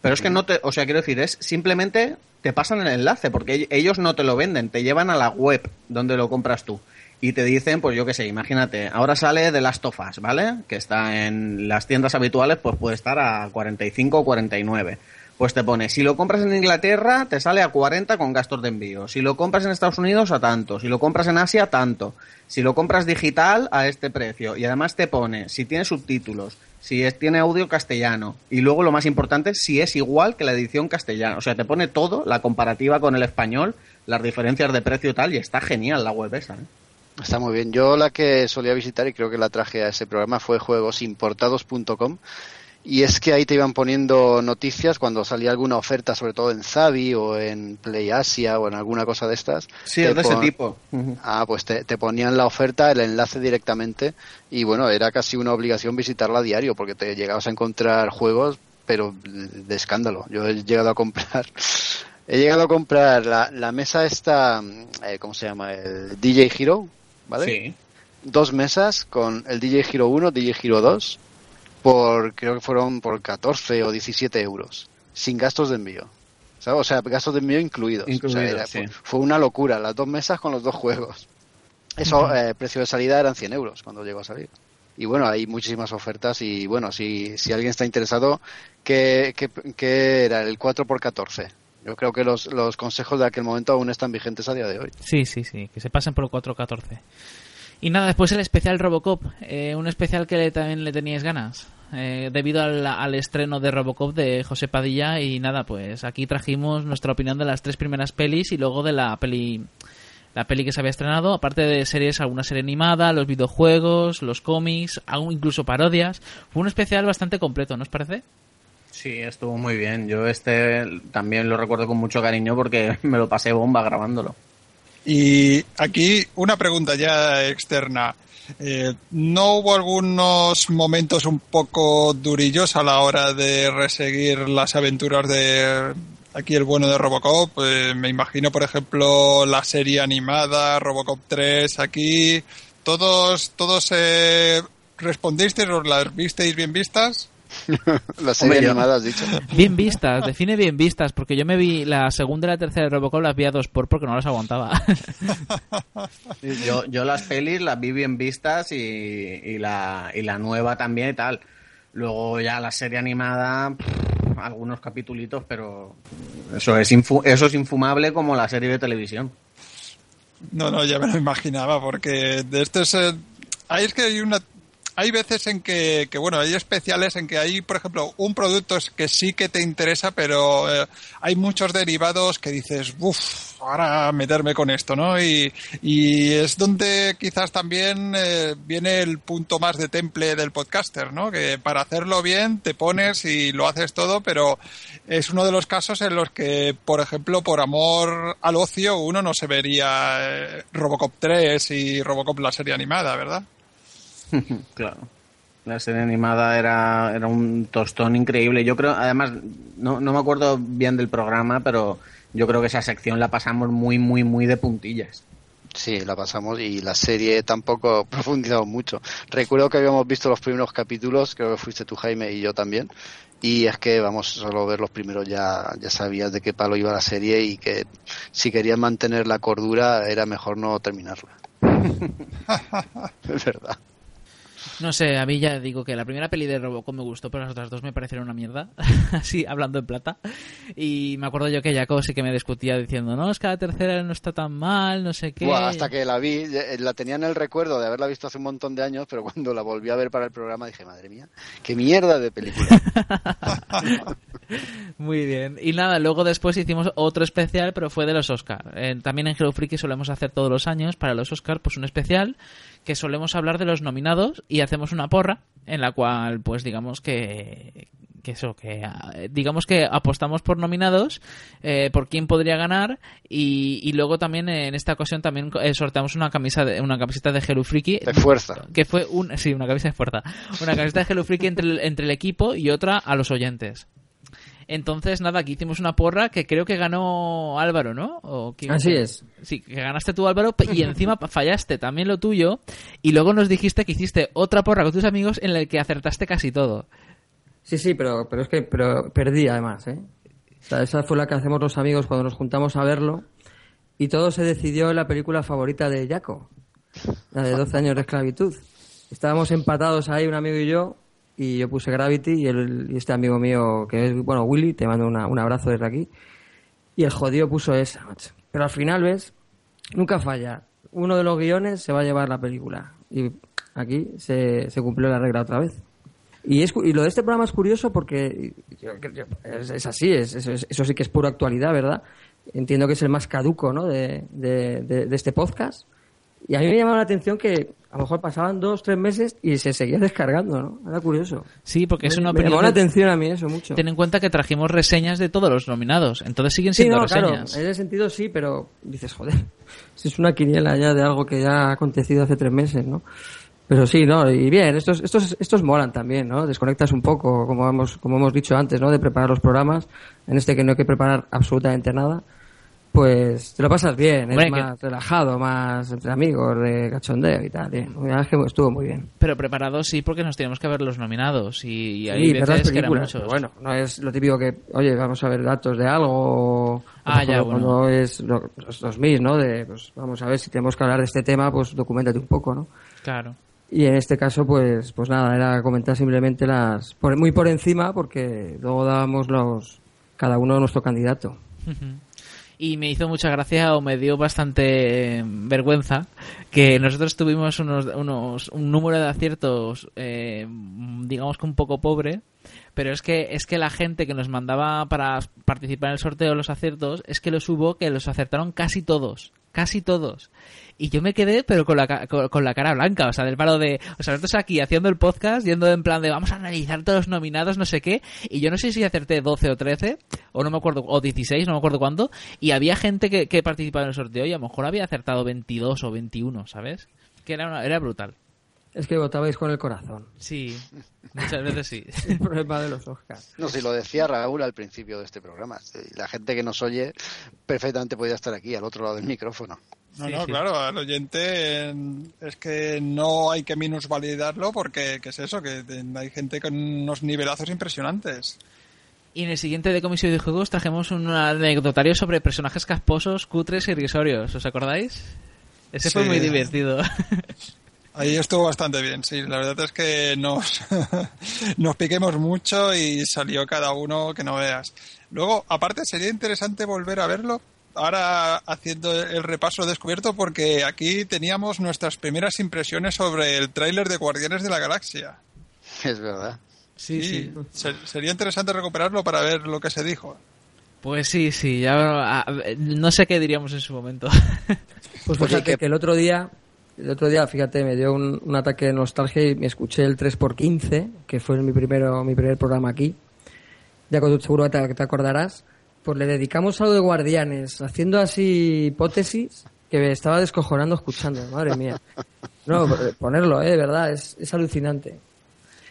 Speaker 5: Pero es que no te, o sea, quiero decir, es simplemente te pasan el enlace porque ell- ellos no te lo venden, te llevan a la web donde lo compras tú y te dicen, pues yo qué sé, imagínate, ahora sale de las tofas, ¿vale? Que está en las tiendas habituales, pues puede estar a 45 o 49. Pues te pone, si lo compras en Inglaterra, te sale a 40 con gastos de envío. Si lo compras en Estados Unidos, a tanto. Si lo compras en Asia, tanto. Si lo compras digital, a este precio. Y además te pone, si tiene subtítulos, si es, tiene audio castellano. Y luego lo más importante, si es igual que la edición castellana. O sea, te pone todo, la comparativa con el español, las diferencias de precio y tal, y está genial la web esa. ¿eh?
Speaker 4: Está muy bien. Yo la que solía visitar y creo que la traje a ese programa fue juegosimportados.com y es que ahí te iban poniendo noticias cuando salía alguna oferta, sobre todo en Zavi o en Play Asia o en alguna cosa de estas.
Speaker 5: Sí, de ese tipo.
Speaker 4: Ah, pues te, ponían la oferta, el enlace directamente y bueno, era casi una obligación visitarla a diario porque te llegabas a encontrar juegos, pero de escándalo. Yo he llegado a comprar He llegado a comprar la, la mesa esta, eh, ¿cómo se llama? El DJ Hero, ¿vale? Sí. Dos mesas con el DJ Hero 1, DJ Hero 2, por, creo que fueron por 14 o 17 euros, sin gastos de envío. O sea, gastos de envío incluidos. fue, una locura, las dos mesas con los dos juegos. Eso, eh, precio de salida eran 100 euros cuando llegó a salir. Y bueno, hay muchísimas ofertas y bueno, si, si alguien está interesado, ¿qué, qué, era? El 4 por 14 yo creo que los, los consejos de aquel momento aún están vigentes a día de hoy.
Speaker 3: Sí, sí, sí, que se pasen por el 414. Y nada, después el especial Robocop, eh, un especial que también le teníais ganas, eh, debido al, al, estreno de Robocop de José Padilla y nada, pues aquí trajimos nuestra opinión de las tres primeras pelis y luego de la peli la peli que se había estrenado, aparte de series, alguna serie animada, los videojuegos, los cómics, incluso parodias. Fue un especial bastante completo, ¿no os parece?
Speaker 5: Sí, estuvo muy bien. Yo este también lo recuerdo con mucho cariño porque me lo pasé bomba grabándolo.
Speaker 7: Y aquí una pregunta ya externa. Eh, ¿No hubo algunos momentos un poco durillos a la hora de reseguir las aventuras de aquí el bueno de Robocop? Eh, me imagino, por ejemplo, la serie animada, Robocop 3, aquí. ¿Todos, todos eh, respondisteis o las visteis bien vistas?
Speaker 4: la serie animada has dicho.
Speaker 3: Bien vistas, define bien vistas, porque yo me vi la segunda y la tercera de Robocop las vi a dos por porque no las aguantaba.
Speaker 5: yo, yo las pelis las vi bien vistas y, la, y la nueva también y tal. Luego ya la serie animada, algunos capitulitos, pero eso es, eso es infumable como la serie de televisión.
Speaker 7: No, no, ya me lo imaginaba, porque de este es... Ahí es que hay una hay veces en que, que, bueno, hay especiales en que hay, por ejemplo, un producto que sí que te interesa, pero eh, hay muchos derivados que dices, uff, ahora meterme con esto, ¿no? Y, y es donde quizás también eh, viene el punto más de temple del podcaster, ¿no? Que para hacerlo bien te pones y lo haces todo, pero es uno de los casos en los que, por ejemplo, por amor al ocio, uno no se vería eh, Robocop 3 y Robocop la serie animada, ¿verdad?
Speaker 5: claro. La serie animada era, era un tostón increíble. Yo creo, además, no, no me acuerdo bien del programa, pero yo creo que esa sección la pasamos muy, muy, muy de puntillas.
Speaker 4: Sí, la pasamos y la serie tampoco profundizado mucho. Recuerdo que habíamos visto los primeros capítulos, creo que fuiste tú Jaime y yo también, y es que vamos, solo ver los primeros ya, ya sabías de qué palo iba la serie y que si querías mantener la cordura era mejor no terminarla. es verdad.
Speaker 3: No sé, a mí ya digo que la primera peli de Robocop me gustó, pero las otras dos me parecieron una mierda. Así, hablando en plata. Y me acuerdo yo que Jacob sí que me discutía diciendo, no, es que la tercera no está tan mal, no sé qué.
Speaker 4: hasta que la vi, eh, la tenía en el recuerdo de haberla visto hace un montón de años, pero cuando la volví a ver para el programa dije, madre mía, qué mierda de película.
Speaker 3: Muy bien. Y nada, luego después hicimos otro especial, pero fue de los Oscar. Eh, también en Hello Freaky solemos hacer todos los años para los Oscar, pues un especial que solemos hablar de los nominados y hacemos una porra en la cual, pues digamos que, que eso, que digamos que apostamos por nominados, eh, por quién podría ganar y, luego también en esta ocasión también eh, sorteamos una camisa de, una camiseta de Hello Freaky.
Speaker 4: De fuerza.
Speaker 3: Que fue un sí una camisa de fuerza. Una camiseta de Hello Freaky entre entre el equipo y otra a los oyentes entonces, nada, aquí hicimos una porra que creo que ganó Álvaro, ¿no? ¿O
Speaker 6: Así es.
Speaker 3: Sí, que ganaste tú, Álvaro, y encima fallaste también lo tuyo. Y luego nos dijiste que hiciste otra porra con tus amigos en la que acertaste casi todo.
Speaker 6: Sí, sí, pero, pero es que pero perdí además, ¿eh? O sea, esa fue la que hacemos los amigos cuando nos juntamos a verlo. Y todo se decidió en la película favorita de Jaco, la de 12 años de esclavitud. Estábamos empatados ahí, un amigo y yo, y yo puse Gravity y, este amigo mío que es, bueno, Willy, te mando un abrazo desde aquí. Y el jodido puso esa, macho. Pero al final, ¿ves? Nunca falla. Uno de los guiones se va a llevar la película. Y aquí se, se cumplió la regla otra vez. Y, es, y lo de este programa es curioso porque es, así, es, es- es- eso sí que es pura actualidad, ¿verdad? Entiendo que es el más caduco ¿no? de, de- este podcast. Y a mí me llamaba la atención que a lo mejor pasaban dos, tres meses y se seguía descargando, ¿no? Era curioso.
Speaker 3: Sí, porque es
Speaker 6: Me-
Speaker 3: una
Speaker 6: me
Speaker 3: opinión.
Speaker 6: llamó la atención a mí eso mucho.
Speaker 3: Ten en cuenta que trajimos reseñas de todos los nominados, entonces siguen
Speaker 6: Sí,
Speaker 3: siendo
Speaker 6: no, claro,
Speaker 3: reseñas.
Speaker 6: en ese sentido sí, pero dices, joder, si es una quiniela ya de algo que ya ha acontecido hace tres meses, ¿no? Pero sí, ¿no? Y bien, estos, estos, estos molan también, ¿no? Desconectas un poco, como hemos, como hemos dicho antes, ¿no? De preparar los programas, en este que no hay que preparar absolutamente nada, pues te lo pasas bien,
Speaker 3: Hombre,
Speaker 6: es
Speaker 3: que-
Speaker 6: más relajado, más entre amigos, de cachondeo y tal, bien. La verdad es que estuvo muy bien.
Speaker 3: Pero preparados sí, porque nos teníamos que ver los nominados y, y hay
Speaker 6: Sí,
Speaker 3: veces que eran muchos.
Speaker 6: bueno, no es lo típico que, oye, vamos a ver datos de algo, o
Speaker 3: Ah,
Speaker 6: o
Speaker 3: ya, bueno.
Speaker 6: es lo- los, los mis, ¿no? De, pues vamos a ver si tenemos que hablar de este tema, pues documentate un poco, ¿no?
Speaker 3: Claro.
Speaker 6: Y en este caso, pues, pues nada, era comentar simplemente las, por- muy por encima, porque luego dábamos los, cada uno nuestro candidato.
Speaker 3: Ujú. Y me hizo mucha gracia o me dio bastante eh, vergüenza que nosotros tuvimos unos, unos un número de aciertos, eh, digamos que un poco pobre, pero es que es que la gente que nos mandaba para participar en el sorteo de los aciertos es que los hubo que los acertaron casi todos, casi todos. Y yo me quedé, pero con la, con, con la cara blanca, o sea, del paro de, o sea, nosotros aquí haciendo el podcast, yendo en plan de vamos a analizar todos los nominados, no sé qué, y yo no sé si acerté 12 o 13, o no me acuerdo, o 16, no me acuerdo cuándo, y había gente que, que participaba en el sorteo y a lo mejor había acertado 22 o 21, ¿sabes? Que era, una- era brutal.
Speaker 6: Es que votabais con el corazón.
Speaker 3: Sí, muchas veces sí.
Speaker 6: El problema de los Oscars.
Speaker 4: No, si lo decía Raúl al principio de este programa. Sí, La gente que nos oye perfectamente podía estar aquí, al otro lado del micrófono.
Speaker 7: No,
Speaker 3: Sí,
Speaker 7: no,
Speaker 3: sí.
Speaker 7: claro, al oyente eh, es que no hay que minusvalidarlo porque, ¿qué es eso? Que hay gente con unos nivelazos impresionantes.
Speaker 3: Y en el siguiente de Comisión de Juegos trajimos un anecdotario sobre personajes casposos, cutres y risorios, ¿os acordáis? Ese fue muy divertido.
Speaker 7: Ahí estuvo bastante bien, sí. La verdad es que nos, nos piquemos mucho y salió cada uno que no veas. Luego, aparte, sería interesante volver a verlo. Ahora haciendo el repaso descubierto porque aquí teníamos nuestras primeras impresiones sobre el tráiler de Guardianes de la Galaxia.
Speaker 4: Es verdad.
Speaker 3: Sí, sí.
Speaker 7: se- sería interesante recuperarlo para ver lo que se dijo.
Speaker 3: Pues sí, sí, ya no sé qué diríamos en su momento.
Speaker 6: Pues fíjate
Speaker 4: que-
Speaker 6: que el otro día, el otro día, fíjate, me dio un, un ataque de nostalgia y me escuché el 3x15, que fue mi primero, mi primer programa aquí. Ya con seguro que te, acordarás. Pues le dedicamos algo de Guardianes, haciendo así hipótesis que me estaba descojonando escuchando, madre mía. No, ponerlo, eh, de verdad, es, es alucinante.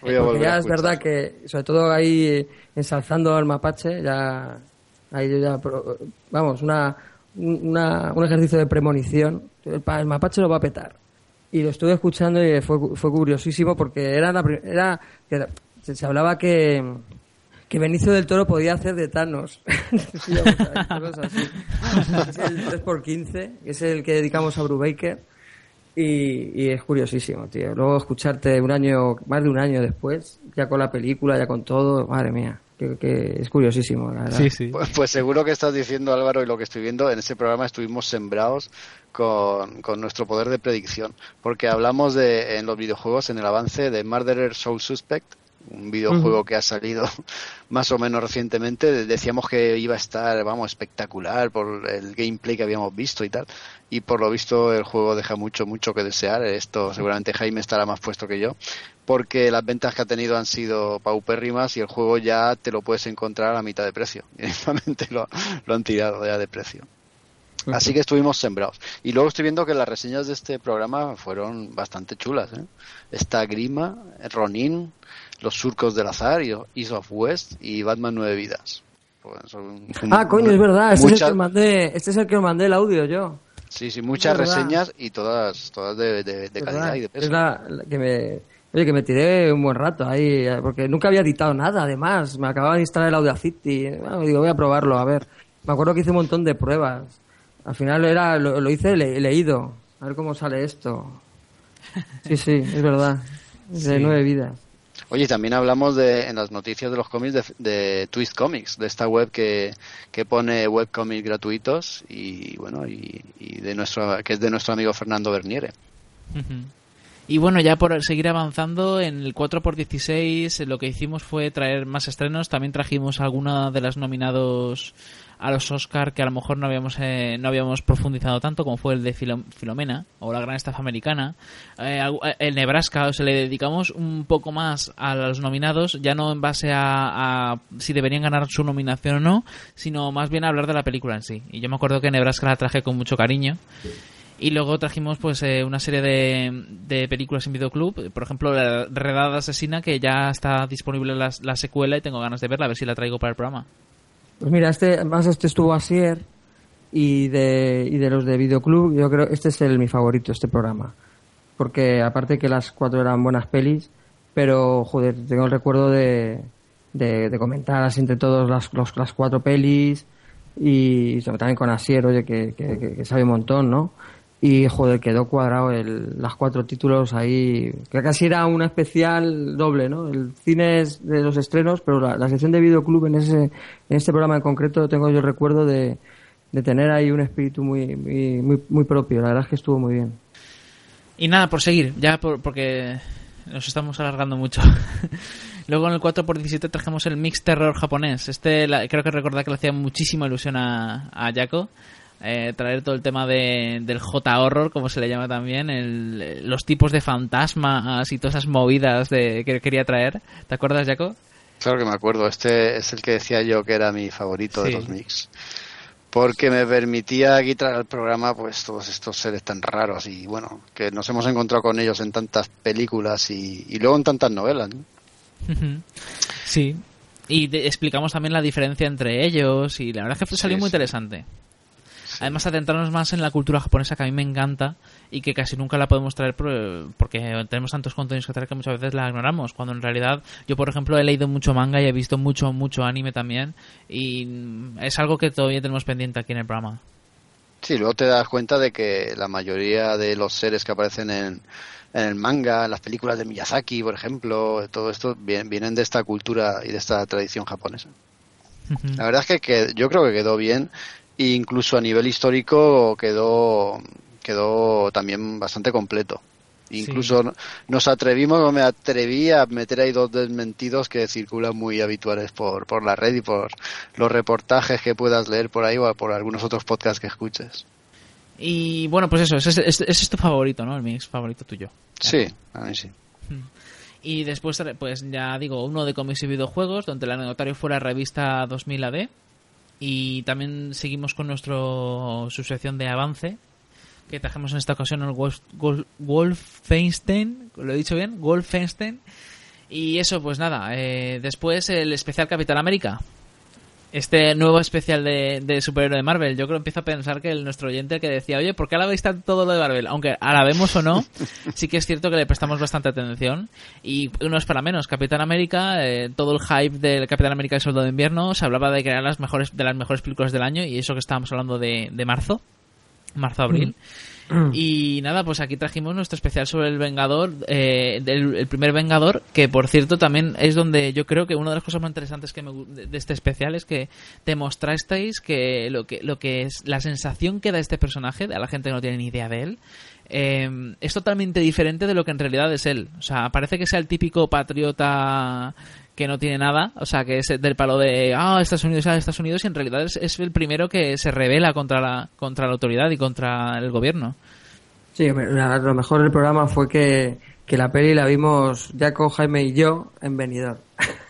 Speaker 4: Voy a
Speaker 6: Porque ya
Speaker 4: a
Speaker 6: es verdad que, sobre todo ahí eh, ensalzando al mapache, ya, ahí yo ya, vamos, una, un- una, un ejercicio de premonición. El, pa- el mapache lo va a petar. Y lo estuve escuchando y fue, cu- fue curiosísimo porque era, la, era que se, se hablaba que, que Benicio del Toro podía hacer de Thanos. Sí, vamos a ver, cosas así. Es el 3x15, que es el que dedicamos a Brubaker. Y, y es curiosísimo, tío. Luego escucharte un año, más de un año después, ya con la película, ya con todo, madre mía, que, que es curiosísimo, la verdad.
Speaker 3: sí.
Speaker 4: Pues, pues seguro que estás diciendo Álvaro y lo que estoy viendo en ese programa estuvimos sembrados con, con nuestro poder de predicción porque hablamos de en los videojuegos en el avance de Murderer Soul Suspect un videojuego que ha salido más o menos recientemente. Decíamos que iba a estar vamos espectacular por el gameplay que habíamos visto y tal. Y por lo visto el juego deja mucho mucho que desear. Esto seguramente Jaime estará más puesto que yo porque las ventas que ha tenido han sido paupérrimas y el juego ya te lo puedes encontrar a mitad de precio. Directamente lo, lo han tirado ya de precio. Así que estuvimos sembrados. Y luego estoy viendo que las reseñas de este programa fueron bastante chulas. ¿eh? Está Grima, Ronin, Los Surcos del Azar, East of West y Batman Nueve Vidas. Pues
Speaker 6: Ah, coño, es verdad, este, es el que mandé, este es el que os mandé el audio yo.
Speaker 4: Sí, sí, muchas reseñas y todas, todas de, de- de
Speaker 6: Es
Speaker 4: calidad
Speaker 6: verdad,
Speaker 4: y de peso.
Speaker 6: Es la, la que me, oye, que me tiré un buen rato ahí, eh, porque nunca había editado nada, además. Me acababa de instalar el Audacity. Bueno, digo, voy a probarlo, a ver. Me acuerdo que hice un montón de pruebas. Al final era, lo, lo hice le- leído. A ver cómo sale esto. Sí, sí, es verdad. De
Speaker 3: Sí.
Speaker 6: nueve vidas.
Speaker 4: Oye, también hablamos de, en las noticias de los cómics de, de Twist Comics, de esta web que, que pone webcomics gratuitos y bueno, y, y de nuestro, que es de nuestro amigo Fernando Berniere.
Speaker 3: Y bueno, ya por seguir avanzando, en el 4x16 eh, lo que hicimos fue traer más estrenos. También trajimos alguna de las nominados a los Oscar que a lo mejor no habíamos eh, no habíamos profundizado tanto, como fue el de Filo- Filomena o la Gran Estafa Americana. Eh, algu- eh, el Nebraska, o sea, le dedicamos un poco más a los nominados, ya no en base a, si deberían ganar su nominación o no, sino más bien a hablar de la película en sí. Y yo me acuerdo que Nebraska la traje con mucho cariño. Y luego trajimos pues eh, una serie de, de películas en videoclub, por ejemplo la Redada Asesina que ya está disponible la, la secuela y tengo ganas de verla, a ver si la traigo para el programa.
Speaker 6: Pues mira, este, más este estuvo Asier y de, y de los de Videoclub, yo creo este es el mi favorito, este programa. Porque aparte que las cuatro eran buenas pelis, pero joder, tengo el recuerdo de, de, de comentar así entre todos las, los- las cuatro pelis y también con Asier, oye, que, que- que sabe un montón, ¿no? Y joder, quedó cuadrado el, las cuatro títulos ahí, que casi era una especial doble, ¿no? El cine es de los estrenos, pero la, la sección de videoclub en ese, en este programa en concreto tengo yo el recuerdo de, de tener ahí un espíritu muy, muy, muy, muy propio. La verdad es que estuvo muy bien.
Speaker 3: Y nada, por seguir, ya por- porque nos estamos alargando mucho. Luego en el 4x17 trajimos el Mix Terror japonés. Este la- creo que recordar que le hacía muchísima ilusión a, a Jaco. Eh, traer todo el tema de, del J-Horror, como se le llama también, el- los tipos de fantasmas y todas esas movidas de, que quería traer. ¿Te acuerdas, Jaco?
Speaker 4: Claro que me acuerdo, este es el que decía yo que era mi favorito de los mix. Porque me permitía aquí traer al programa pues todos estos seres tan raros y bueno, que nos hemos encontrado con ellos en tantas películas y, y luego en tantas novelas.
Speaker 3: Sí. Y explicamos también la diferencia entre ellos y la verdad es que salió
Speaker 4: Sí,
Speaker 3: muy
Speaker 4: sí.
Speaker 3: interesante. Además, adentrarnos más en la cultura japonesa que a mí me encanta y que casi nunca la podemos traer por- porque tenemos tantos contenidos que traer que muchas veces la ignoramos. Cuando en realidad yo, por ejemplo, he leído mucho manga y he visto mucho, mucho anime también y es algo que todavía tenemos pendiente aquí en el programa.
Speaker 4: Sí, luego te das cuenta de que la mayoría de los seres que aparecen en, en el manga, en las películas de Miyazaki, por ejemplo, todo esto vienen, vienen de esta cultura y de esta tradición japonesa. La verdad es que, que yo creo que quedó bien e incluso a nivel histórico quedó quedó también bastante completo. Incluso no- nos atrevimos, o me atreví a meter ahí dos desmentidos que circulan muy habituales por, por la red y por los reportajes que puedas leer por ahí o por algunos otros podcasts que escuches.
Speaker 3: Y bueno, pues eso, ese, ese- ese es tu favorito, ¿no? El mix favorito tuyo.
Speaker 4: Sí, a mí sí.
Speaker 3: Y después, pues ya digo, uno de cómics y videojuegos, donde el anecdotario fue la revista 2000 AD. Y también seguimos con nuestro subsección de avance, que trajimos en esta ocasión el Wolf, Wolf- Wolfenstein, ¿lo he dicho bien? Wolfenstein. Y eso, pues nada, eh, después el especial Capitán América. Este nuevo especial de, de superhéroe de Marvel. Yo creo que empiezo a pensar que el, nuestro oyente que decía, oye, ¿por qué alabáis tanto todo lo de Marvel? Aunque alabemos o no, sí que es cierto que le prestamos bastante atención. Y no es para menos. Capitán América, eh, todo el hype del Capitán América y Soldado de Invierno, se hablaba de que eran las mejores, de las mejores películas del año, y eso que estábamos hablando de, de marzo, marzo-abril. Y nada, pues aquí trajimos nuestro especial sobre el Vengador, eh, del, el primer Vengador, que por cierto también es donde yo creo que una de las cosas más interesantes que me de, este especial es que demostrasteis que lo que lo que es la sensación que da este personaje a la gente que no tiene ni idea de él eh, es totalmente diferente de lo que en realidad es él. O sea, parece que sea el típico patriota que no tiene nada, o sea, que es del palo de, ah, Estados Unidos, ah, Estados Unidos, y en realidad es, el primero que se revela contra la, contra la autoridad y contra el gobierno.
Speaker 6: Sí, la- lo mejor del programa fue que, que la peli la vimos Jaco, Jaime y yo en Benidorm.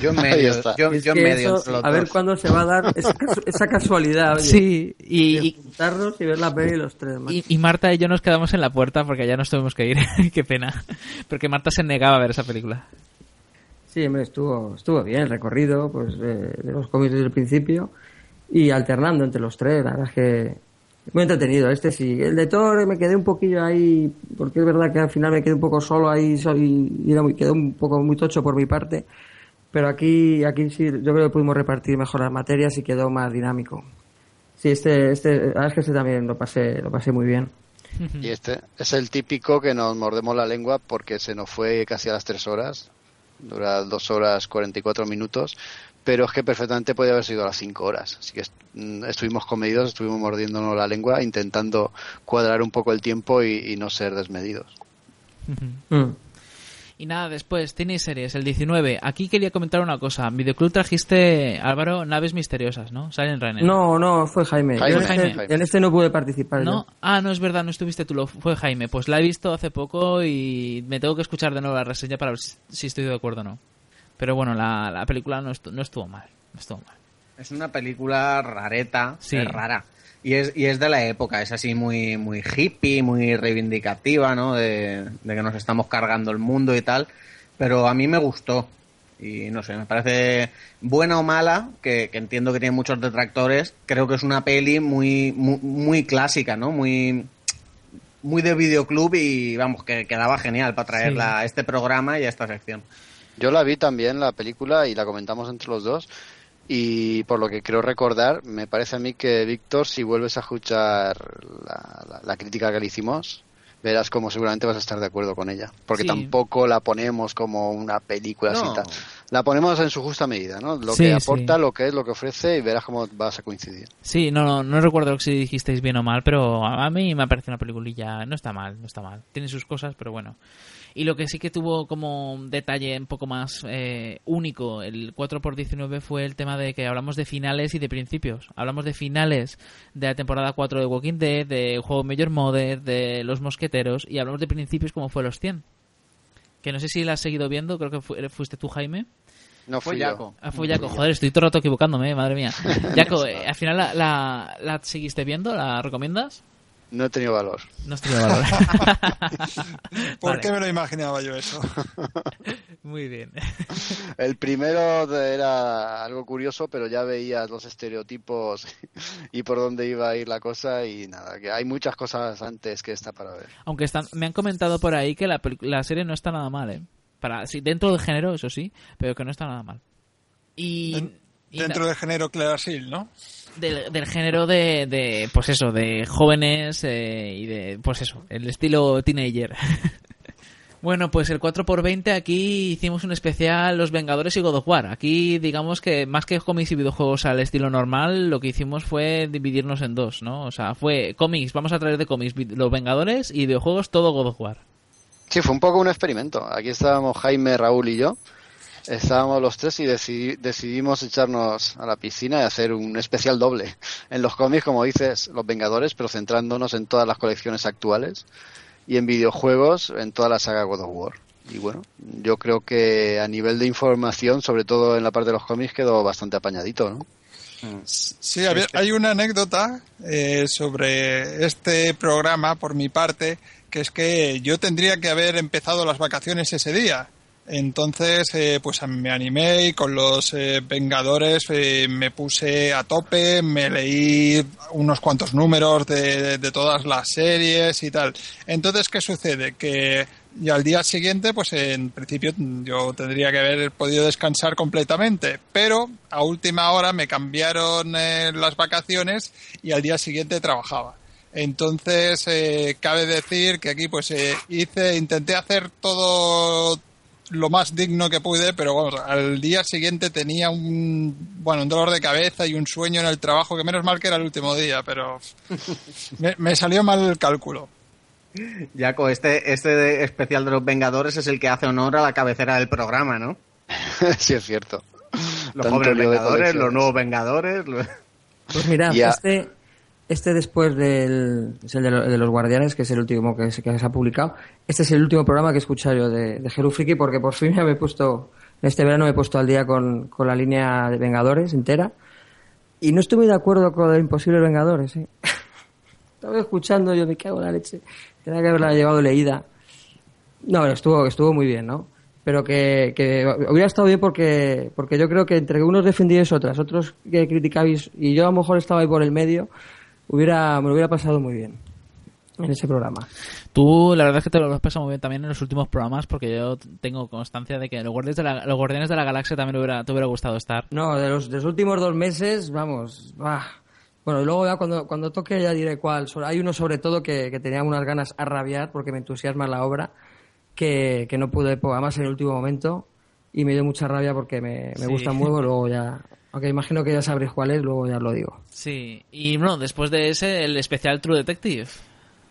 Speaker 5: Yo medio,
Speaker 4: está.
Speaker 5: yo, yo medio
Speaker 6: eso, a ver cuándo se va a dar esa, casu- esa casualidad, oye,
Speaker 3: Sí, y,
Speaker 6: de
Speaker 3: y,
Speaker 6: juntarnos y ver la peli los tres.
Speaker 3: y- y Marta y yo nos quedamos en la puerta porque ya nos tuvimos que ir. Qué pena. Porque Marta se negaba a ver esa película.
Speaker 6: Sí, hombre, estuvo, estuvo bien el recorrido pues, de, de los cómics desde el principio y alternando entre los tres. La verdad es que muy entretenido. Este sí. El de Thor me quedé un poquillo ahí, porque es verdad que al final me quedé un poco solo ahí y era muy, quedó un poco muy tocho por mi parte. Pero aquí, aquí sí, yo creo que pudimos repartir mejor las materias y quedó más dinámico. Sí, este, este, es que este también lo pasé, lo pasé muy bien.
Speaker 4: Y este es el típico que nos mordemos la lengua porque se nos fue casi a las tres horas. dura dos horas 44 minutos, pero es que perfectamente podía haber sido a las cinco horas. Así que mm, estuvimos comedidos, estuvimos mordiéndonos la lengua, intentando cuadrar un poco el tiempo y, y no ser desmedidos.
Speaker 6: Mm.
Speaker 3: Y nada, después, cine y series, el 19. Aquí quería comentar una cosa. En Videoclub trajiste, Álvaro, naves misteriosas, ¿no? Salen Runner.
Speaker 6: No, no, fue Jaime.
Speaker 4: Jaime,
Speaker 6: en, este,
Speaker 4: Jaime.
Speaker 6: en este no pude participar.
Speaker 3: ¿No?
Speaker 6: yo.
Speaker 3: Ah, no es verdad, no estuviste tú, lo fue Jaime. Pues la he visto hace poco y me tengo que escuchar de nuevo la reseña para ver si si estoy de acuerdo o no. Pero bueno, la, la película no estuvo, no estuvo mal. No estuvo mal.
Speaker 5: Es una película rareta,
Speaker 3: Sí.
Speaker 5: es rara. Y es, y es de la época, es así muy, muy hippie, muy reivindicativa, ¿no? De, de que nos estamos cargando el mundo y tal. Pero a mí me gustó. Y no sé, me parece buena o mala, que, que entiendo que tiene muchos detractores. Creo que es una peli muy, muy, muy clásica, ¿no? Muy, muy de videoclub y vamos, que quedaba genial para traerla a este programa y a esta sección.
Speaker 4: Yo la vi también, la película, y la comentamos entre los dos. Y por lo que creo recordar, me parece a mí que Víctor, si vuelves a escuchar la, la- la crítica que le hicimos, verás como seguramente vas a estar de acuerdo con ella. Porque
Speaker 3: Sí.
Speaker 4: tampoco la ponemos como una película así.
Speaker 5: No.
Speaker 4: tal. La ponemos en su justa medida, ¿no? Lo
Speaker 3: Sí,
Speaker 4: que aporta,
Speaker 3: sí.
Speaker 4: lo que es, lo que ofrece, y verás cómo vas a coincidir.
Speaker 3: Sí, no, no, no recuerdo si dijisteis bien o mal, pero a a mí me parece una peliculilla. No está mal, no está mal. Tiene sus cosas, pero bueno. Y lo que sí que tuvo como un detalle un poco más eh, único el 4x19 fue el tema de que hablamos de finales y de principios. Hablamos de finales de la temporada 4 de Walking Dead, de Juego Major Mother, de Los Mosqueteros, y hablamos de principios como fue Los 100. Que no sé si la has seguido viendo, creo que fu- fuiste tú, Jaime.
Speaker 4: No
Speaker 5: Fue. Jaco.
Speaker 3: Ah, fue Jaco. Joder, estoy todo el rato equivocándome, eh, madre mía. Jaco, eh, al final la, la, la seguiste viendo, ¿la recomiendas?
Speaker 4: No he tenido valor.
Speaker 3: No has tenido valor.
Speaker 7: ¿Por
Speaker 3: Vale,
Speaker 7: qué me lo imaginaba yo eso?
Speaker 3: Muy bien.
Speaker 4: El primero era algo curioso, pero ya veías los estereotipos y por dónde iba a ir la cosa y nada, que hay muchas cosas antes que esta para ver.
Speaker 3: Aunque están, me han comentado por ahí que la, la serie no está nada mal, ¿eh? Para, sí, dentro del género, eso sí, pero que no está nada mal. Y,
Speaker 7: Den-
Speaker 3: y
Speaker 7: Dentro del género Clearasil, ¿no?
Speaker 3: Del, del género de, de, pues eso, de jóvenes eh, y de, pues eso, el estilo teenager. Bueno, pues el 4x20 aquí hicimos un especial Los Vengadores y God of War. Aquí digamos que más que cómics y videojuegos al estilo normal, lo que hicimos fue dividirnos en dos, ¿no? O sea, fue cómics, vamos a traer de cómics Los Vengadores y videojuegos todo God of War.
Speaker 4: Sí, fue un poco un experimento. Aquí estábamos Jaime, Raúl y yo. Estábamos los tres y decidi- decidimos echarnos a la piscina y hacer un especial doble. En los cómics, como dices, Los Vengadores, pero centrándonos en todas las colecciones actuales. Y en videojuegos, en toda la saga God of War. Y bueno, yo creo que a nivel de información, sobre todo en la parte de los cómics, quedó bastante apañadito, ¿no?
Speaker 7: Sí, hay una anécdota eh, sobre este programa por mi parte, que es que yo tendría que haber empezado las vacaciones ese día. Entonces, eh, pues me animé y con los eh, Vengadores eh, me puse a tope, me leí unos cuantos números de, de todas las series y tal. Entonces, ¿qué sucede? Que y al día siguiente, pues en principio yo tendría que haber podido descansar completamente, pero a última hora me cambiaron eh, las vacaciones y al día siguiente trabajaba. Entonces, eh, cabe decir que aquí pues eh, hice, intenté hacer todo lo más digno que pude, pero vamos, al día siguiente tenía un, bueno, un dolor de cabeza y un sueño en el trabajo, que menos mal que era el último día, pero me, me salió mal el cálculo.
Speaker 5: Jaco, este, este especial de los Vengadores es el que hace honor a la cabecera del programa, ¿no?
Speaker 4: sí, es cierto.
Speaker 5: Los
Speaker 4: Tanto
Speaker 5: jóvenes Vengadores, los nuevos Vengadores.
Speaker 6: Pues mira, este, este después del es el de, lo- de los Guardianes, que es el último que se, ha publicado. Este es el último programa que he escuchado yo de, de porque por fin me he puesto, este verano me he puesto al día con, con la línea de Vengadores entera. Y no estoy muy de acuerdo con los imposibles Vengadores, ¿eh? Estaba escuchando, yo me cago en la leche. Tenía que haberla llevado leída. No, estuvo, estuvo muy bien, ¿no? Pero que, que hubiera estado bien porque, porque yo creo que entre unos defendíais otras, otros que criticabais y yo a lo mejor estaba ahí por el medio, hubiera, me lo hubiera pasado muy bien en ese programa.
Speaker 3: Tú, la verdad es que te lo has pasado muy bien también en los últimos programas porque yo tengo constancia de que los Guardianes de la, los Guardianes de la Galaxia también hubiera, te hubiera gustado estar.
Speaker 6: No, de los, de los últimos dos meses, vamos, bah. Bueno, y luego ya cuando, cuando toque ya diré cuál. Hay uno sobre todo que, que tenía unas ganas a rabiar porque me entusiasma la obra, que, que no pude, además en el último momento, y me dio mucha rabia porque me, me
Speaker 3: Sí.
Speaker 6: gusta mucho, luego ya, aunque imagino que ya sabréis cuál es, luego ya lo digo.
Speaker 3: Sí, y bueno, después de ese, el especial True Detective.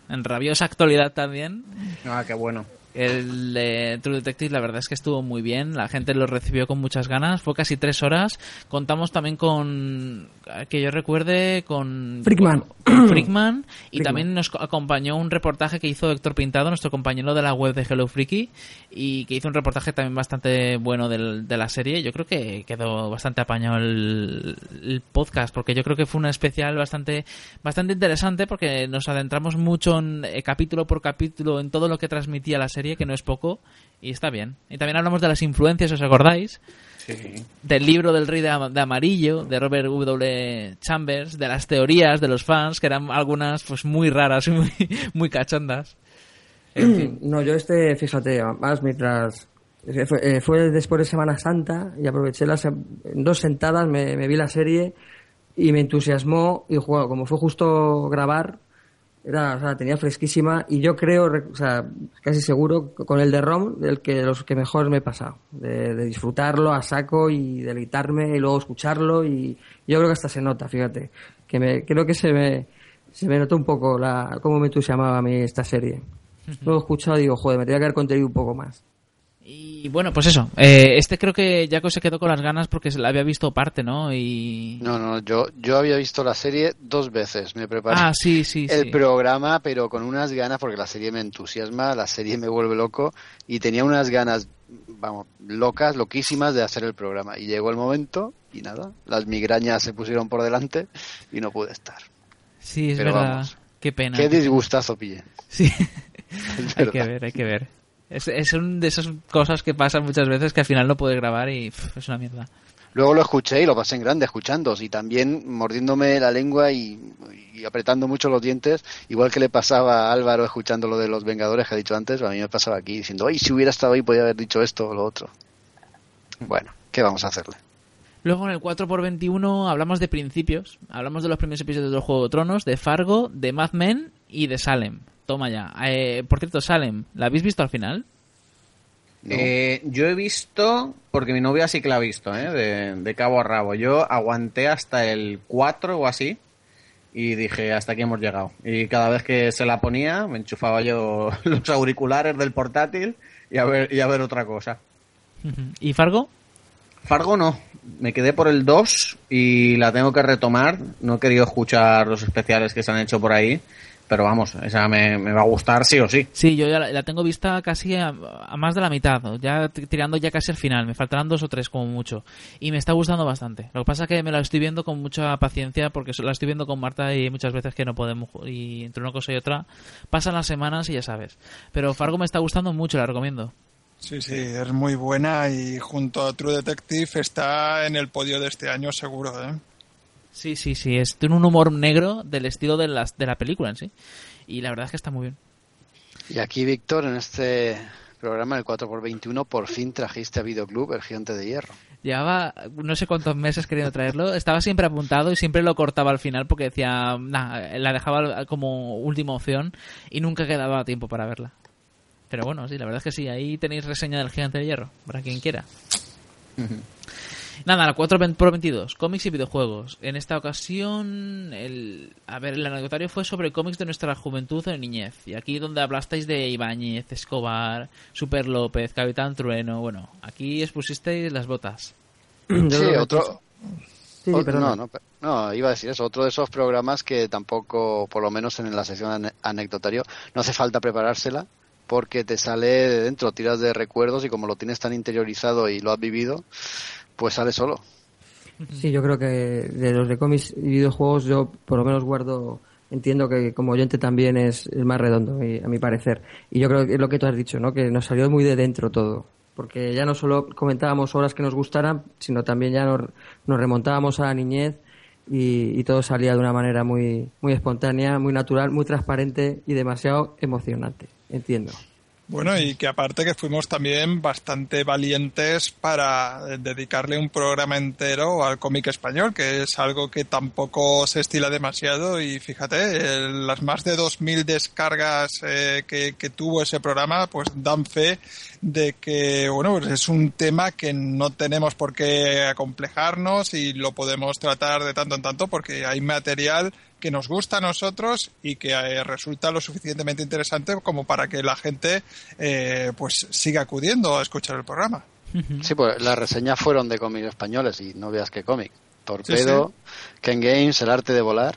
Speaker 3: En rabiosa actualidad también.
Speaker 5: Ah, qué bueno.
Speaker 3: El de True Detective, la verdad es que estuvo muy bien. La gente lo recibió con muchas ganas. Fue casi tres horas. Contamos también con, que yo recuerde, con
Speaker 6: Frickman.
Speaker 3: con Frickman. Y
Speaker 6: Frickman.
Speaker 3: también nos acompañó un reportaje que hizo Héctor Pintado, nuestro compañero de la web de Hello Freaky. Y que hizo un reportaje también bastante bueno del- de la serie. Yo creo que quedó bastante apañado el, el podcast. Porque yo creo que fue una especial bastante, bastante interesante. Porque nos adentramos mucho en, eh, capítulo por capítulo en todo lo que transmitía la serie, que no es poco. Y está bien. Y también hablamos de las influencias, ¿os acordáis?
Speaker 5: Sí.
Speaker 3: del libro del rey de, Am- de amarillo de Robert W. Chambers, de las teorías de los fans, que eran algunas pues muy raras y muy, muy cachondas. En fin.
Speaker 6: No, yo este, fíjate, más mientras... eh, Fue, eh, fue después de Semana Santa y aproveché las dos sentadas, me, me vi la serie y me entusiasmó y juego, como fue justo grabar, era, o sea, tenía fresquísima y yo creo, re- o sea, casi seguro, con el de Rom, del que de los que mejor me he pasado, de, de disfrutarlo a saco y deleitarme y luego escucharlo y yo creo que hasta se nota, fíjate, que me, creo que se me, se me notó un poco la, cómo me entusiasmaba a mí esta serie. Lo he escuchado y digo, joder, me tenía que haber contenido un poco más.
Speaker 3: Y bueno, pues eso. eh, este creo que Jaco se quedó con las ganas porque se la había visto parte, ¿no? Y...
Speaker 4: No, no, yo, yo había visto la serie dos veces. Me preparé
Speaker 3: Ah, sí, sí,
Speaker 4: el
Speaker 3: sí.
Speaker 4: programa, pero con unas ganas, porque la serie me entusiasma, la serie me vuelve loco, y tenía unas ganas, vamos, locas, loquísimas de hacer el programa. Y llegó el momento, y nada, las migrañas se pusieron por delante, y no pude estar.
Speaker 3: Sí, es
Speaker 4: pero
Speaker 3: verdad.
Speaker 4: vamos.
Speaker 3: Qué pena.
Speaker 4: Qué disgustazo pillé.
Speaker 3: Sí. Hay que ver, hay que ver. Es, es una de esas cosas que pasan muchas veces que al final no puedes grabar y pff, es una mierda.
Speaker 4: Luego lo escuché y lo pasé en grande escuchándos y también mordiéndome la lengua y, y apretando mucho los dientes, igual que le pasaba a Álvaro escuchando lo de los Vengadores que ha dicho antes, a mí me pasaba aquí diciendo, ay, si hubiera estado ahí podía haber dicho esto o lo otro. Bueno, ¿qué vamos a hacerle?
Speaker 3: Luego en el 4x21 hablamos de principios. Hablamos de los primeros episodios del Juego de Tronos, de Fargo, de Mad Men y de Salem. Toma ya. Eh, por cierto, Salem, ¿la habéis visto al final?
Speaker 4: No.
Speaker 5: Eh, yo he visto, porque mi novia sí que la ha visto, ¿eh? de, de cabo a rabo. Yo aguanté hasta el 4 o así y dije, hasta aquí hemos llegado. Y cada vez que se la ponía, me enchufaba yo los auriculares del portátil y a ver, y a ver otra cosa.
Speaker 3: ¿Y Fargo?
Speaker 5: Fargo no, me quedé por el 2 y la tengo que retomar. No he querido escuchar los especiales que se han hecho por ahí, pero vamos, esa me, me va a gustar sí o sí.
Speaker 3: Sí, yo ya la, la tengo vista casi a, a más de la mitad, ya tirando ya casi al final. Me faltarán dos o tres como mucho. Y me está gustando bastante. Lo que pasa es que me la estoy viendo con mucha paciencia porque la estoy viendo con Marta y muchas veces que no podemos. Y entre una cosa y otra pasan las semanas y ya sabes. Pero Fargo me está gustando mucho, la recomiendo.
Speaker 7: Sí, sí, es muy buena y junto a True Detective está en el podio de este año seguro, ¿eh?
Speaker 3: Sí, sí, sí. Es, tiene un humor negro del estilo de, las, de la película en sí. Y la verdad es que está muy bien.
Speaker 4: Y aquí, Víctor, en este programa, el 4x21, por fin trajiste a Videoclub el Gigante de Hierro.
Speaker 3: Llevaba no sé cuántos meses queriendo traerlo. Estaba siempre apuntado y siempre lo cortaba al final porque decía, nah, la dejaba como última opción y nunca quedaba tiempo para verla. Pero bueno, sí, la verdad es que sí. Ahí tenéis reseña del Gigante de Hierro, para quien quiera. Nada, la 4 por 22, cómics y videojuegos. En esta ocasión, el, a ver, el anecdotario fue sobre cómics de nuestra juventud o niñez. Y aquí donde hablasteis de Ibáñez, Escobar, Super López, Capitán Trueno, bueno, aquí expusisteis las botas.
Speaker 4: Sí, otro...
Speaker 6: Sí, sí,
Speaker 4: no, no, no, iba a decir eso, otro de esos programas que tampoco, por lo menos en la sección ane- anecdotario, no hace falta preparársela porque te sale de dentro, tiras de recuerdos y como lo tienes tan interiorizado y lo has vivido, pues sale solo.
Speaker 6: Sí, yo creo que de los de cómics y videojuegos yo por lo menos guardo, entiendo que como oyente también es el más redondo, a mi parecer. Y yo creo que es lo que tú has dicho, ¿no? Que nos salió muy de dentro todo. Porque ya no solo comentábamos obras que nos gustaran, sino también ya nos, nos remontábamos a la niñez y, y todo salía de una manera muy, muy espontánea, muy natural, muy transparente y demasiado emocionante. Entiendo.
Speaker 7: Bueno, y que aparte que fuimos también bastante valientes para dedicarle un programa entero al cómic español, que es algo que tampoco se estila demasiado. Y fíjate, las más de 2.000 descargas eh, que, que, tuvo ese programa pues dan fe de que, bueno, pues es un tema que no tenemos por qué acomplejarnos y lo podemos tratar de tanto en tanto porque hay material que nos gusta a nosotros y que eh, resulta lo suficientemente interesante como para que la gente eh, pues siga acudiendo a escuchar el programa.
Speaker 4: Sí, pues las reseñas fueron de cómics españoles y no veas qué cómic. Torpedo, Ken Games, El arte de volar,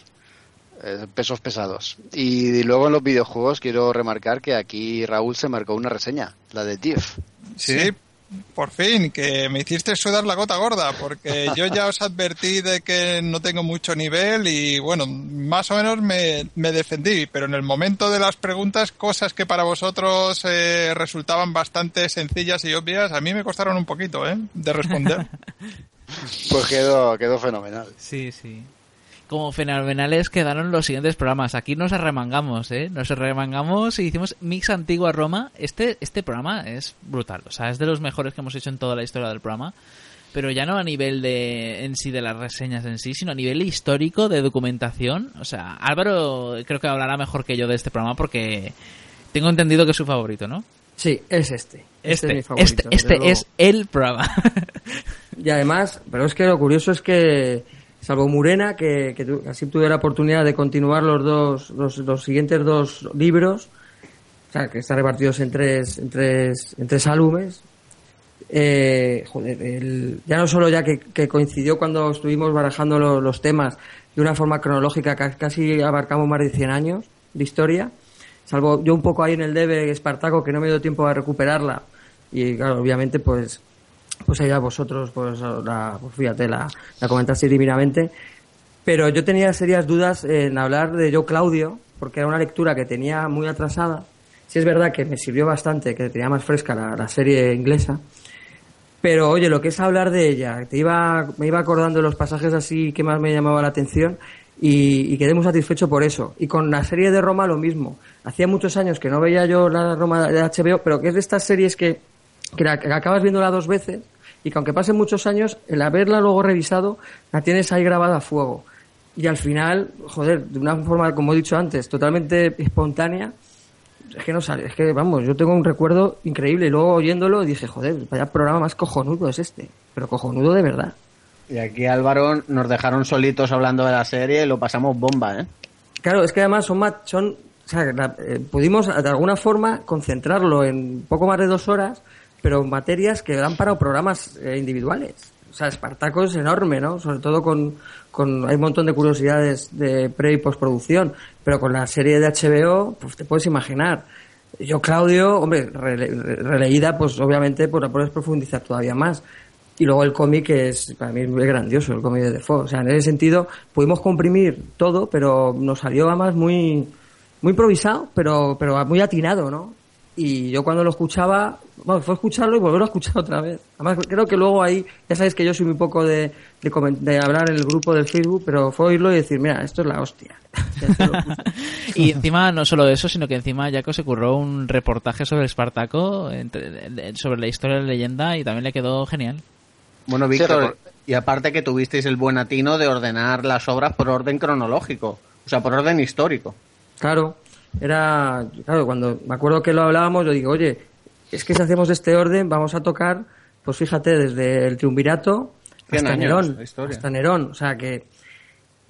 Speaker 4: eh, pesos pesados. Y, luego en los videojuegos quiero remarcar que aquí Raúl se marcó una reseña, la de Tiff.
Speaker 7: Sí, por fin, que me hiciste sudar la gota gorda, porque yo ya os advertí de que no tengo mucho nivel y bueno, más o menos me, defendí, pero en el momento de las preguntas, cosas que para vosotros eh, resultaban bastante sencillas y obvias, a mí me costaron un poquito, ¿eh? De responder.
Speaker 4: pues quedó, quedó fenomenal.
Speaker 3: Sí, sí como fenomenales quedaron los siguientes programas. Aquí nos arremangamos, ¿eh? Nos arremangamos y hicimos Mix Antigua Roma. Este, este programa es brutal, o sea, es de los mejores que hemos hecho en toda la historia del programa. Pero ya no a nivel de en sí de las reseñas en sí, sino a nivel histórico de documentación. O sea, Álvaro creo que hablará mejor que yo de este programa porque tengo entendido que es su favorito, ¿no?
Speaker 6: Sí, es este.
Speaker 3: Este, este, es, este, este es el programa.
Speaker 6: y además, pero es que lo curioso es que salvo Murena, que, así tuve la oportunidad de continuar los dos, los, siguientes dos libros, o sea, que están repartidos en tres, en tres, álbumes. Eh, joder, ya no solo ya que, coincidió cuando estuvimos barajando los temas de una forma cronológica, casi abarcamos más de 100 años de historia, salvo yo un poco ahí en el debe Espartaco, que no me dio tiempo a recuperarla, y obviamente pues pues allá vosotros, pues, la, pues fíjate, la, la comentasteis divinamente. Pero yo tenía serias dudas en hablar de Yo Claudio, porque era una lectura que tenía muy atrasada. Sí es verdad que me sirvió bastante, que tenía más fresca la, serie inglesa. Pero oye, lo que es hablar de ella, te iba, me iba acordando de los pasajes así que más me llamaba la atención y, quedé muy satisfecho por eso. Y con la serie de Roma lo mismo. Hacía muchos años que no veía yo la Roma de HBO, pero que es de estas series que que, acabas viéndola dos veces y que aunque pasen muchos años, el haberla luego revisado, la tienes ahí grabada a fuego. Y al final, joder, de una forma, como he dicho antes, totalmente espontánea, es que no sale, es que vamos, yo tengo un recuerdo increíble y luego oyéndolo dije, joder, vaya programa más cojonudo es este, pero cojonudo de verdad.
Speaker 5: Y aquí Álvaro nos dejaron solitos hablando de la serie y lo pasamos bomba, ¿eh?
Speaker 6: Claro, es que además son, son o sea, eh, pudimos de alguna forma concentrarlo en poco más de dos horas pero materias que dan para programas eh, individuales. O sea, Espartaco es enorme, ¿no? Sobre todo con, con hay un montón de curiosidades de pre y postproducción, pero con la serie de HBO, pues te puedes imaginar. Yo, Claudio, hombre, releída, pues obviamente pues la puedes profundizar todavía más. Y luego el cómic es, para mí es muy grandioso, el cómic de Defoe. O sea, en ese sentido, pudimos comprimir todo, pero nos salió además muy, muy improvisado, pero, pero muy atinado, ¿no? Y yo cuando lo escuchaba, bueno, fue escucharlo y volverlo a escuchar otra vez. Además, creo que luego ahí, ya sabéis que yo soy muy poco de, de, hablar en el grupo del Facebook, pero fue oírlo y decir, mira, esto es la hostia.
Speaker 3: y encima, no solo eso, sino que encima Jaco se curró un reportaje sobre Espartaco, sobre la historia de la leyenda, y también le quedó genial.
Speaker 5: Bueno, Víctor, y aparte que tuvisteis el buen atino de ordenar las obras por orden cronológico, o sea, por orden histórico.
Speaker 6: Claro, era, claro, cuando me acuerdo que lo hablábamos, yo digo, oye, es que si hacemos este orden, vamos a tocar, pues fíjate, desde el triunvirato hasta Nerón. Hasta Nerón. O sea que,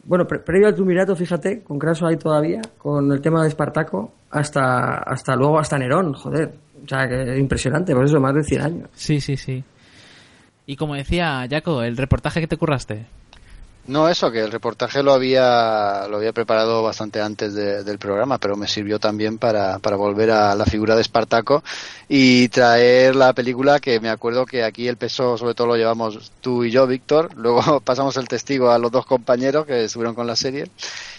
Speaker 6: bueno, previo al triunvirato, fíjate, con Craso ahí todavía, con el tema de Espartaco, hasta, hasta luego, hasta Nerón, joder. O sea que es impresionante, por eso más de 100 años.
Speaker 3: Sí, sí, sí. Y como decía Jaco, el reportaje que te curraste.
Speaker 4: No, eso, que el reportaje lo había, lo había preparado bastante antes del programa, pero me sirvió también para, para volver a la figura de Espartaco y traer la película que me acuerdo que aquí el peso sobre todo lo llevamos tú y yo, Víctor, luego pasamos el testigo a los dos compañeros que estuvieron con la serie.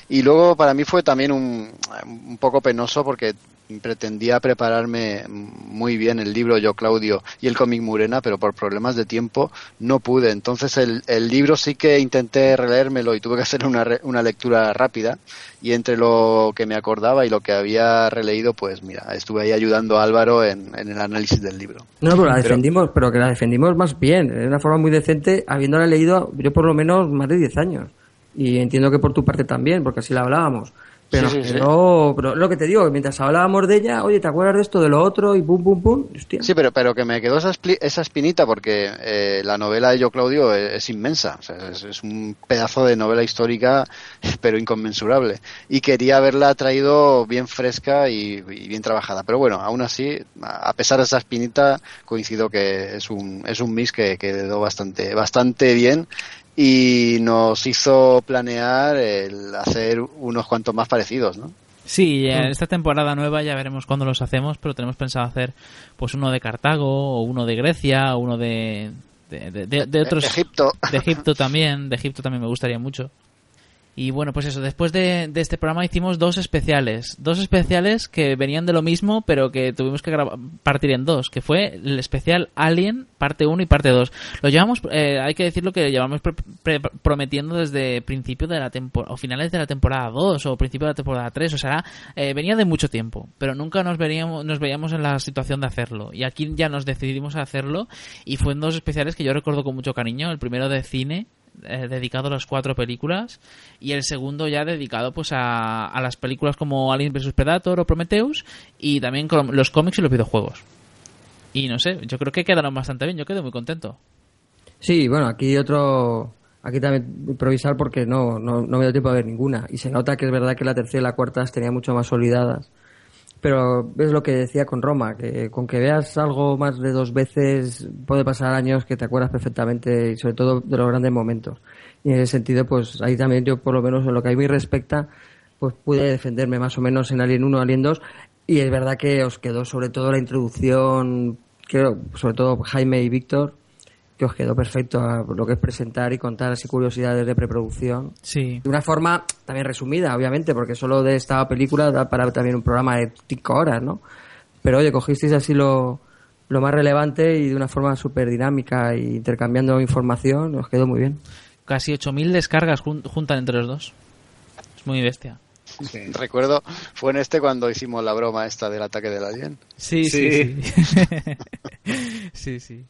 Speaker 4: Y luego para mí fue también un, un poco penoso porque pretendía prepararme muy bien el libro Yo Claudio y el cómic Murena, pero por problemas de tiempo no pude. Entonces el, el libro sí que intenté releérmelo y tuve que hacer una, re- una lectura rápida y entre lo que me acordaba y lo que había releído, pues mira, estuve ahí ayudando a Álvaro en, en el análisis del libro.
Speaker 6: No, pero la
Speaker 4: Pero-
Speaker 6: defendimos, pero que la defendimos más bien, de una forma muy decente, habiéndola leído yo por lo menos más de 10 años. Y entiendo que por tu parte también, porque así la hablábamos. Pero,
Speaker 4: Sí, sí, sí.
Speaker 6: pero, pero lo que te digo, mientras hablábamos de ella, oye, ¿te acuerdas de esto, de lo otro? Y pum, pum, pum. Hostia.
Speaker 4: Sí, pero, pero que me quedó esa, esa espinita porque eh, la novela de Yo Claudio es, es inmensa, o sea, es, es un pedazo de novela histórica, pero inconmensurable. Y quería haberla traído bien fresca y, y bien trabajada. Pero bueno, aún así, a pesar de esa espinita, coincido que es un, es un mix que que quedó bastante, bastante bien y nos hizo planear el hacer unos cuantos más parecidos, ¿no?
Speaker 3: Sí, en esta temporada nueva ya veremos cuándo los hacemos, pero tenemos pensado hacer pues uno de Cartago, o uno de Grecia, o uno de, de, de- de- de otros...
Speaker 4: Egipto.
Speaker 3: De Egipto también, de Egipto también me gustaría mucho. Y bueno, pues eso, después de, este programa hicimos dos especiales. Dos especiales que venían de lo mismo, pero que tuvimos que partir en dos, que fue el especial Alien, parte 1 y parte 2. Lo llevamos, eh, hay que decirlo que lo llevamos prometiendo desde principio de la temporada, o finales de la temporada 2, o principio de la temporada 3, o sea, eh, venía de mucho tiempo, pero nunca nos, veríamos, nos veíamos en la situación de hacerlo. Y aquí ya nos decidimos a hacerlo, y fue en dos especiales que yo recuerdo con mucho cariño, el primero de cine, eh, dedicado a las cuatro películas y el segundo ya dedicado pues a, a las películas como Alien vs Predator o Prometheus y también los cómics y los videojuegos y no sé yo creo que quedaron bastante bien yo quedé muy contento
Speaker 6: Sí, bueno, aquí otro. Aquí también improvisar porque no, no, no me dio tiempo a ver ninguna. Y se nota que es verdad que la tercera y la cuarta las tenía mucho más solidadas. Pero es lo que decía con Roma, que con que veas algo más de dos veces puede pasar años que te acuerdas perfectamente y sobre todo de los grandes momentos. Y en ese sentido, pues ahí también yo, por lo menos en lo que a mí respecta, pues pude defenderme más o menos en Alien 1, Alien 2. Y es verdad que os quedó sobre todo la introducción, creo, sobre todo Jaime y Víctor, que os quedó perfecto a lo que es presentar y contar así curiosidades de preproducción.
Speaker 3: sí
Speaker 6: De una forma también resumida, obviamente, porque solo de esta película da para también un programa de cinco horas, ¿no? Pero oye, cogisteis así lo, lo más relevante y de una forma súper dinámica e intercambiando información, os quedó muy bien.
Speaker 3: casi 8.000 descargas jun- juntan entre los dos es muy bestia
Speaker 4: Recuerdo, fue en este cuando hicimos la broma esta del ataque del alien.
Speaker 3: Sí, sí,
Speaker 5: Sí.
Speaker 3: sí. sí, sí.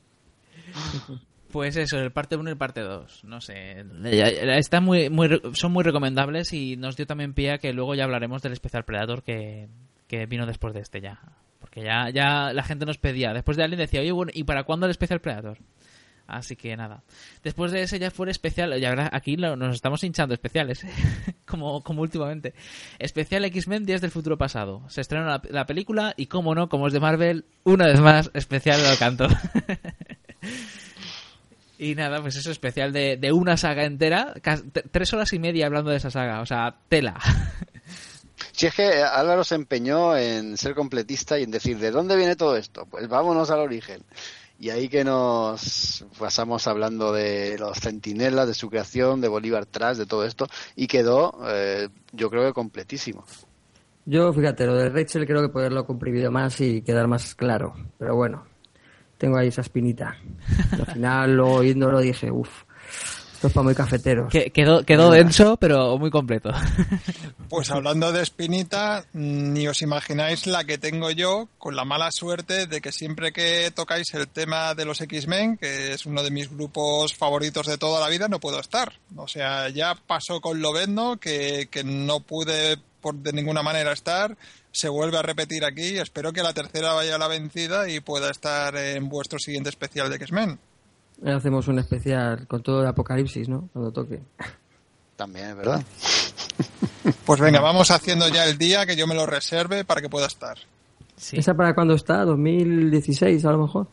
Speaker 3: Pues eso, el parte 1 y el parte 2, no sé. Está muy, muy, son muy recomendables y nos dio también pie a que luego ya hablaremos del especial Predator que, que vino después de este ya. Porque ya, ya la gente nos pedía, después de Alien decía, oye, bueno, ¿y para cuándo el especial Predator? Así que nada. Después de ese ya fue especial. Ya verás, aquí nos estamos hinchando especiales. como, como últimamente. Especial X-Men Días del Futuro Pasado. Se estrenó la, la película y, como no, como es de Marvel, una vez más, especial al canto. y nada, pues eso, especial de, de una saga entera. Tres horas y media hablando de esa saga. O sea, tela.
Speaker 4: Si es que Álvaro se empeñó en ser completista y en decir, ¿de dónde viene todo esto? Pues vámonos al origen. Y ahí que nos pasamos hablando de los centinelas, de su creación, de Bolívar Trash, de todo esto, y quedó, eh, yo creo que completísimo.
Speaker 6: Yo, fíjate, lo de Rachel creo que poderlo comprimido más y quedar más claro. Pero bueno, tengo ahí esa espinita. Y al final, luego oyéndolo, dije, uff, esto es para muy cafeteros.
Speaker 3: Que- quedó, quedó denso, pero muy completo.
Speaker 7: Pues hablando de espinita, ni os imagináis la que tengo yo con la mala suerte de que siempre que tocáis el tema de los X-Men, que es uno de mis grupos favoritos de toda la vida, no puedo estar. O sea, ya pasó con Lovendo, que, que no pude por de ninguna manera estar. Se vuelve a repetir aquí. Espero que la tercera vaya a la vencida y pueda estar en vuestro siguiente especial de X-Men.
Speaker 6: Hacemos un especial con todo el apocalipsis, ¿no? Cuando toque.
Speaker 4: También, ¿verdad?
Speaker 7: Pues venga, vamos haciendo ya el día que yo me lo reserve para que pueda estar.
Speaker 3: Sí.
Speaker 6: ¿Esa para cuándo está? ¿2016 a lo mejor?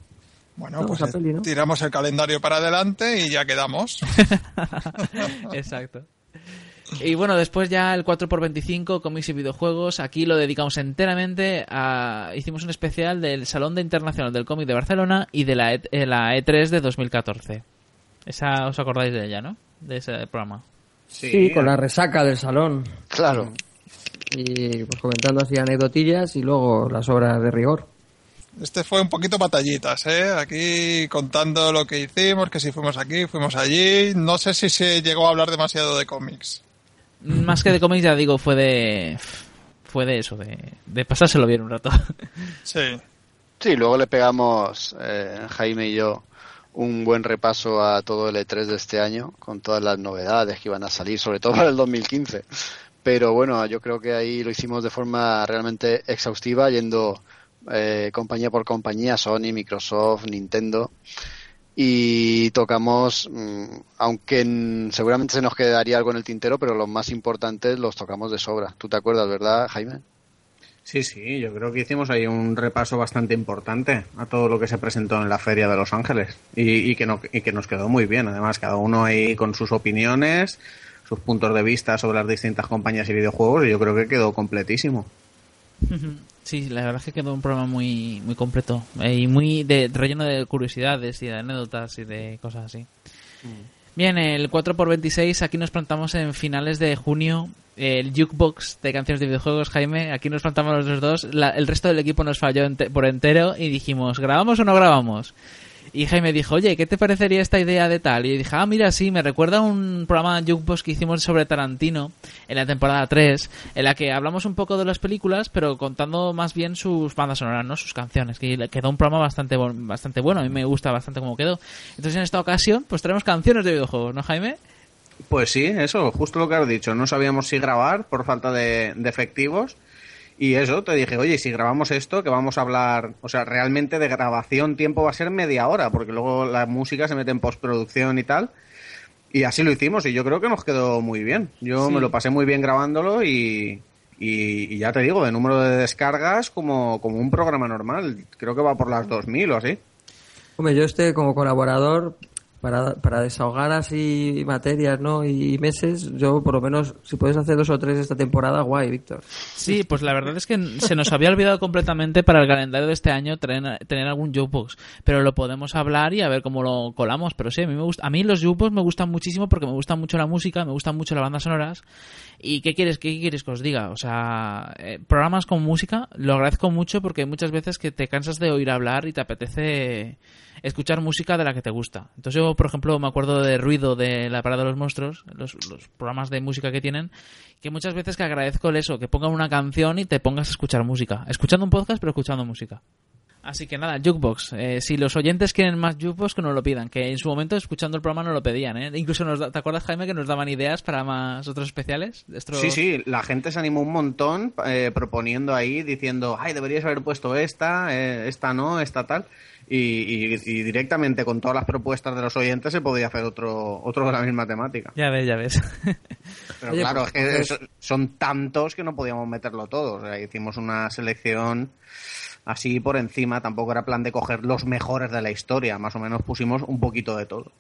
Speaker 7: Bueno,
Speaker 6: No,
Speaker 7: pues
Speaker 6: peli, ¿no?
Speaker 7: tiramos el calendario para adelante y ya quedamos.
Speaker 3: Exacto. Y bueno, después ya el 4x25, cómics y videojuegos, aquí lo dedicamos enteramente a... Hicimos un especial del Salón de Internacional del Cómic de Barcelona y de la, E- eh, la E3 de 2014. Esa os acordáis de ella, ¿no? De ese programa.
Speaker 6: Sí, con la resaca del salón.
Speaker 4: Claro.
Speaker 6: y pues comentando así anecdotillas y luego las obras de rigor.
Speaker 7: Este fue un poquito batallitas, ¿eh? Aquí contando lo que hicimos, que si fuimos aquí, fuimos allí. No sé si se llegó a hablar demasiado de cómics.
Speaker 3: Más que de cómics, ya digo, fue de. Fue de eso, de, de pasárselo bien un rato.
Speaker 7: Sí.
Speaker 4: Sí, luego le pegamos, eh, Jaime y yo, un buen repaso a todo el E3 de este año, con todas las novedades que iban a salir, sobre todo para el 2015. Pero bueno, yo creo que ahí lo hicimos de forma realmente exhaustiva, yendo eh, compañía por compañía, Sony, Microsoft, Nintendo. Y tocamos, mm, aunque en- seguramente se nos quedaría algo en el tintero, pero los más importantes los tocamos de sobra. ¿Tú te acuerdas, verdad, Jaime?
Speaker 5: Sí, sí, yo creo que hicimos ahí un repaso bastante importante a todo lo que se presentó en la Feria de Los Ángeles y, y que, no, y que nos quedó muy bien. Además, cada uno ahí con sus opiniones, sus puntos de vista sobre las distintas compañías y videojuegos y yo creo que quedó completísimo.
Speaker 3: Sí, la verdad es que quedó un programa muy, muy completo eh, y muy de, relleno de curiosidades y de anécdotas y de cosas así. Bien, el 4x26, aquí nos plantamos en finales de junio. El jukebox de canciones de videojuegos, Jaime, aquí nos plantamos los dos. La- el resto del equipo nos falló ente- por entero y dijimos, ¿grabamos o no grabamos? Y Jaime dijo, oye, ¿qué te parecería esta idea de tal? Y dije, ah, mira, sí, me recuerda a un programa de Jukebox que hicimos sobre Tarantino en la temporada 3, en la que hablamos un poco de las películas, pero contando más bien sus bandas sonoras, ¿no? Sus canciones, que quedó un programa bastante, bastante bueno, a mí me gusta bastante cómo quedó. Entonces en esta ocasión, pues tenemos canciones de videojuegos, ¿no, Jaime?
Speaker 5: Pues sí, eso, justo lo que has dicho. No sabíamos si grabar por falta de, de efectivos. Y eso, te dije, oye, si grabamos esto, que vamos a hablar, o sea, realmente de grabación tiempo va a ser media hora, porque luego la música se mete en postproducción y tal. Y así lo hicimos y yo creo que nos quedó muy bien. Yo
Speaker 3: Sí.
Speaker 5: me lo pasé muy bien grabándolo y, y, y ya te digo, de número de descargas como, como un programa normal. Creo que va por las 2000 o así.
Speaker 6: Hombre, yo este como colaborador, para, para desahogar así materias ¿no? y meses, yo por lo menos, si puedes hacer dos o tres esta temporada, guay, Víctor.
Speaker 3: Sí, pues la verdad es que se nos había olvidado completamente para el calendario de este año tener, tener algún jukebox, pero lo podemos hablar y a ver cómo lo colamos. Pero sí, a mí me gusta, a mí los jukebox me gustan muchísimo porque me gusta mucho la música, me gustan mucho las bandas sonoras. ¿Y qué quieres, qué quieres que os diga? O sea, eh, programas con música lo agradezco mucho porque hay muchas veces que te cansas de oír hablar y te apetece escuchar música de la que te gusta. Entonces yo, por ejemplo, me acuerdo de Ruido de La Parada de los Monstruos, los, programas de música que tienen, que muchas veces que agradezco el eso, que pongan una canción y te pongas a escuchar música. Escuchando un podcast, pero escuchando música. Así que nada, Jukebox. Eh, si los oyentes quieren más Jukebox, que nos lo pidan. Que en su momento, escuchando el programa, no lo pedían. ¿eh? Incluso, nos da- ¿te acuerdas, Jaime, que nos daban ideas para más otros especiales?
Speaker 5: Sí, sí, la gente se animó un montón eh, proponiendo ahí, diciendo, ay, deberías haber puesto esta, eh, esta no, esta tal. Y, y- y directamente con todas las propuestas de los oyentes se podía hacer otro, otro de la misma temática.
Speaker 3: Ya ves, ya ves.
Speaker 5: Pero
Speaker 6: Oye,
Speaker 5: claro,
Speaker 6: pues,
Speaker 5: es que so- son tantos que no podíamos meterlo todo. O sea, hicimos una selección así por encima. Tampoco era plan de coger los mejores de la historia. Más o menos pusimos un poquito de todo.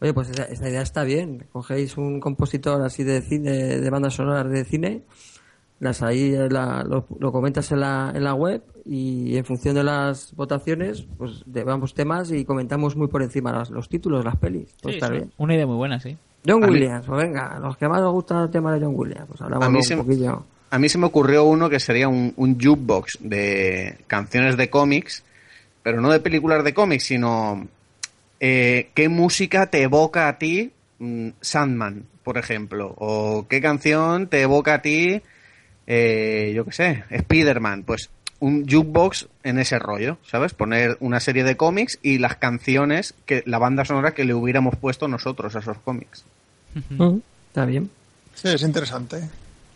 Speaker 6: Oye, pues esa, esa idea está bien. Cogéis un compositor así de cine, de bandas sonoras de cine, las ahí la- lo, lo comentas en la, en la web y en función de las votaciones, pues llevamos temas y comentamos muy por encima las- los títulos, las pelis. Pues
Speaker 3: Sí,
Speaker 6: está
Speaker 3: sí.
Speaker 6: bien.
Speaker 3: Una idea muy buena, sí.
Speaker 6: John
Speaker 5: A mí-
Speaker 6: Williams, pues venga, los que más nos gustan el tema de John Williams, pues hablamos
Speaker 5: A mí
Speaker 6: un
Speaker 5: se-
Speaker 6: poquillo.
Speaker 5: A mí se me ocurrió uno que sería un, un jukebox de canciones de cómics, pero no de películas de cómics, sino eh, qué música te evoca a ti mm, Sandman, por ejemplo, o qué canción te evoca a ti, eh, yo qué sé, Spider-Man, pues un jukebox en ese rollo, ¿sabes? Poner una serie de cómics y las canciones, que la banda sonora que le hubiéramos puesto nosotros a esos cómics.
Speaker 6: Mm, Está bien.
Speaker 7: Sí, es interesante.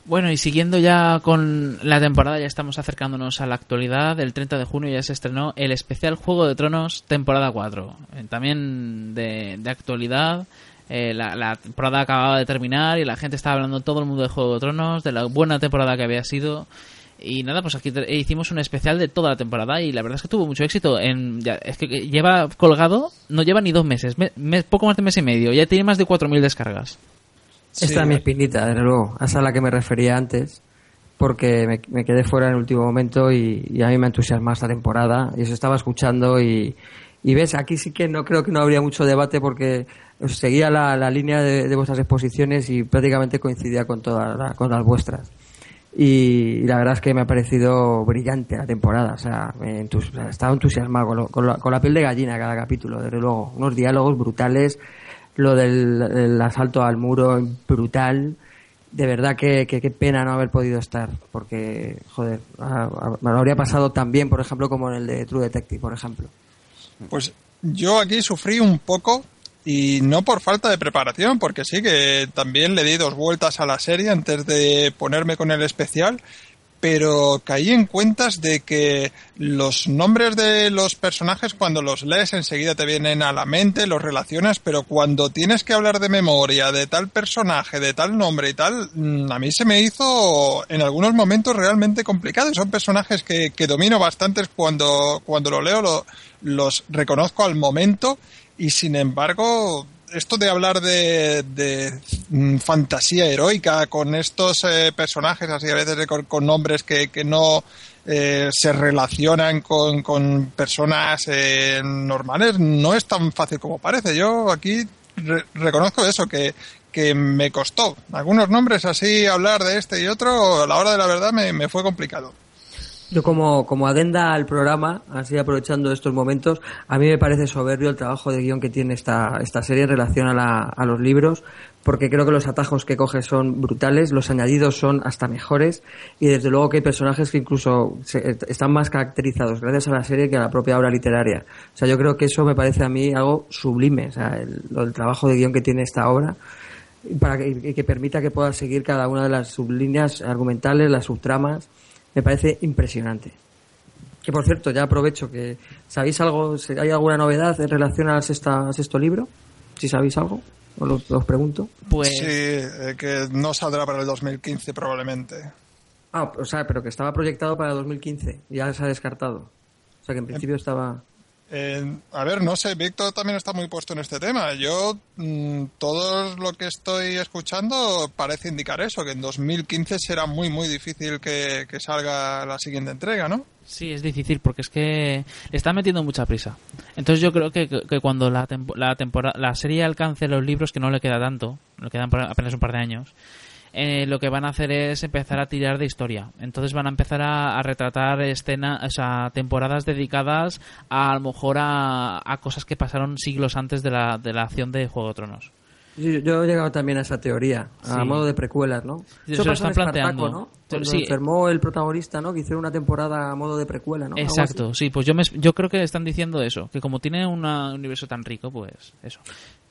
Speaker 3: Bueno, y siguiendo ya con la temporada, ya estamos acercándonos a la actualidad. El 30 de junio ya se estrenó el especial Juego de Tronos, temporada 4. Eh, también de, de actualidad. Eh, la, la temporada acababa de terminar y la gente estaba hablando todo el mundo de Juego de Tronos, de la buena temporada que había sido. Y nada, pues aquí hicimos un especial de toda la temporada y la verdad es que tuvo mucho éxito. En, ya- es que lleva colgado, no lleva ni dos meses, me- me- poco más de mes y medio. Ya tiene más de 4.000 descargas.
Speaker 7: Sí.
Speaker 6: Esta es mi espinita, desde luego. Esa es a la que me refería antes, porque me, me quedé fuera en el último momento y, y a mí me entusiasma esta temporada. Y os estaba escuchando y, y ves, aquí sí que no creo que no habría mucho debate porque seguía la, la línea de, de vuestras exposiciones y prácticamente coincidía con todas la- con las vuestras. Y la verdad es que me ha parecido brillante la temporada. O sea, me entus- o sea, estaba entusiasmado con, lo- con la, con la piel de gallina cada capítulo, desde luego. Unos diálogos brutales. Lo del el asalto al muro, brutal. De verdad que- qué pena no haber podido estar. Porque, joder, a- a- me lo habría pasado tan bien, por ejemplo, como en el de True Detective, por ejemplo.
Speaker 7: Pues yo aquí sufrí un poco y no por falta de preparación, porque sí que también le di dos vueltas a la serie antes de ponerme con el especial, pero caí en cuentas de que los nombres de los personajes cuando los lees enseguida te vienen a la mente, los relacionas, pero cuando tienes que hablar de memoria de tal personaje, de tal nombre y tal, mm, a mí se me hizo en algunos momentos realmente complicado. Son personajes que, que domino bastantes cuando, cuando lo leo, lo- los reconozco al momento y sin embargo esto de hablar de, de, mm, fantasía heroica con estos eh, personajes así a veces con nombres que, que no eh, se relacionan con, con personas eh, normales no es tan fácil como parece. Yo aquí re- reconozco eso, que, que me costó. Algunos nombres así, hablar de este y otro, a la hora de la verdad me, me fue complicado.
Speaker 6: Yo como, como adenda al programa, así aprovechando estos momentos, a mí me parece soberbio el trabajo de guion que tiene esta, esta serie en relación a, la- a los libros, porque creo que los atajos que coge son brutales, los añadidos son hasta mejores, y desde luego que hay personajes que incluso se- están más caracterizados gracias a la serie que a la propia obra literaria. O sea, yo creo que eso me parece a mí algo sublime, o sea, el, el trabajo de guion que tiene esta obra para que, que permita que pueda seguir cada una de las sublíneas argumentales, las subtramas, me parece impresionante. Que por cierto, ya aprovecho que ¿sabéis algo? si ¿Hay alguna novedad en relación al, sexta- al sexto libro? Si sabéis algo, os, lo- os pregunto.
Speaker 3: Pues
Speaker 7: Sí, eh, que no saldrá para el 2015 probablemente.
Speaker 6: Ah, o sea, pero que estaba proyectado para 2015, ya se ha descartado. O sea, que en principio estaba...
Speaker 7: Eh, a ver, no sé, Víctor también está muy puesto en este tema. Yo, mm, todo lo que estoy escuchando parece indicar eso, que en 2015 será muy, muy difícil que, salga la siguiente entrega, ¿no?
Speaker 3: Sí, es difícil porque es que le están metiendo mucha prisa. Entonces yo creo que, cuando la, tempo- la, temporada, la serie alcance los libros, que no le queda tanto, le quedan apenas un par de años, eh, lo que van a hacer es empezar a tirar de historia. Entonces van a empezar a, a retratar escenas, o sea, temporadas dedicadas a, a lo mejor a, a cosas que pasaron siglos antes de la, de la acción de Juego de Tronos.
Speaker 6: Yo, yo he llegado también a esa teoría, a modo de precuelas, ¿no? Eso
Speaker 3: se lo están planteando.
Speaker 6: ¿no? Cuando
Speaker 3: Sí.
Speaker 6: enfermó el protagonista, ¿no? Que hicieron una temporada a modo de precuela, ¿no?
Speaker 3: Exacto, sí, pues yo, me, yo creo que están diciendo eso, que como tiene una- un universo tan rico, pues eso.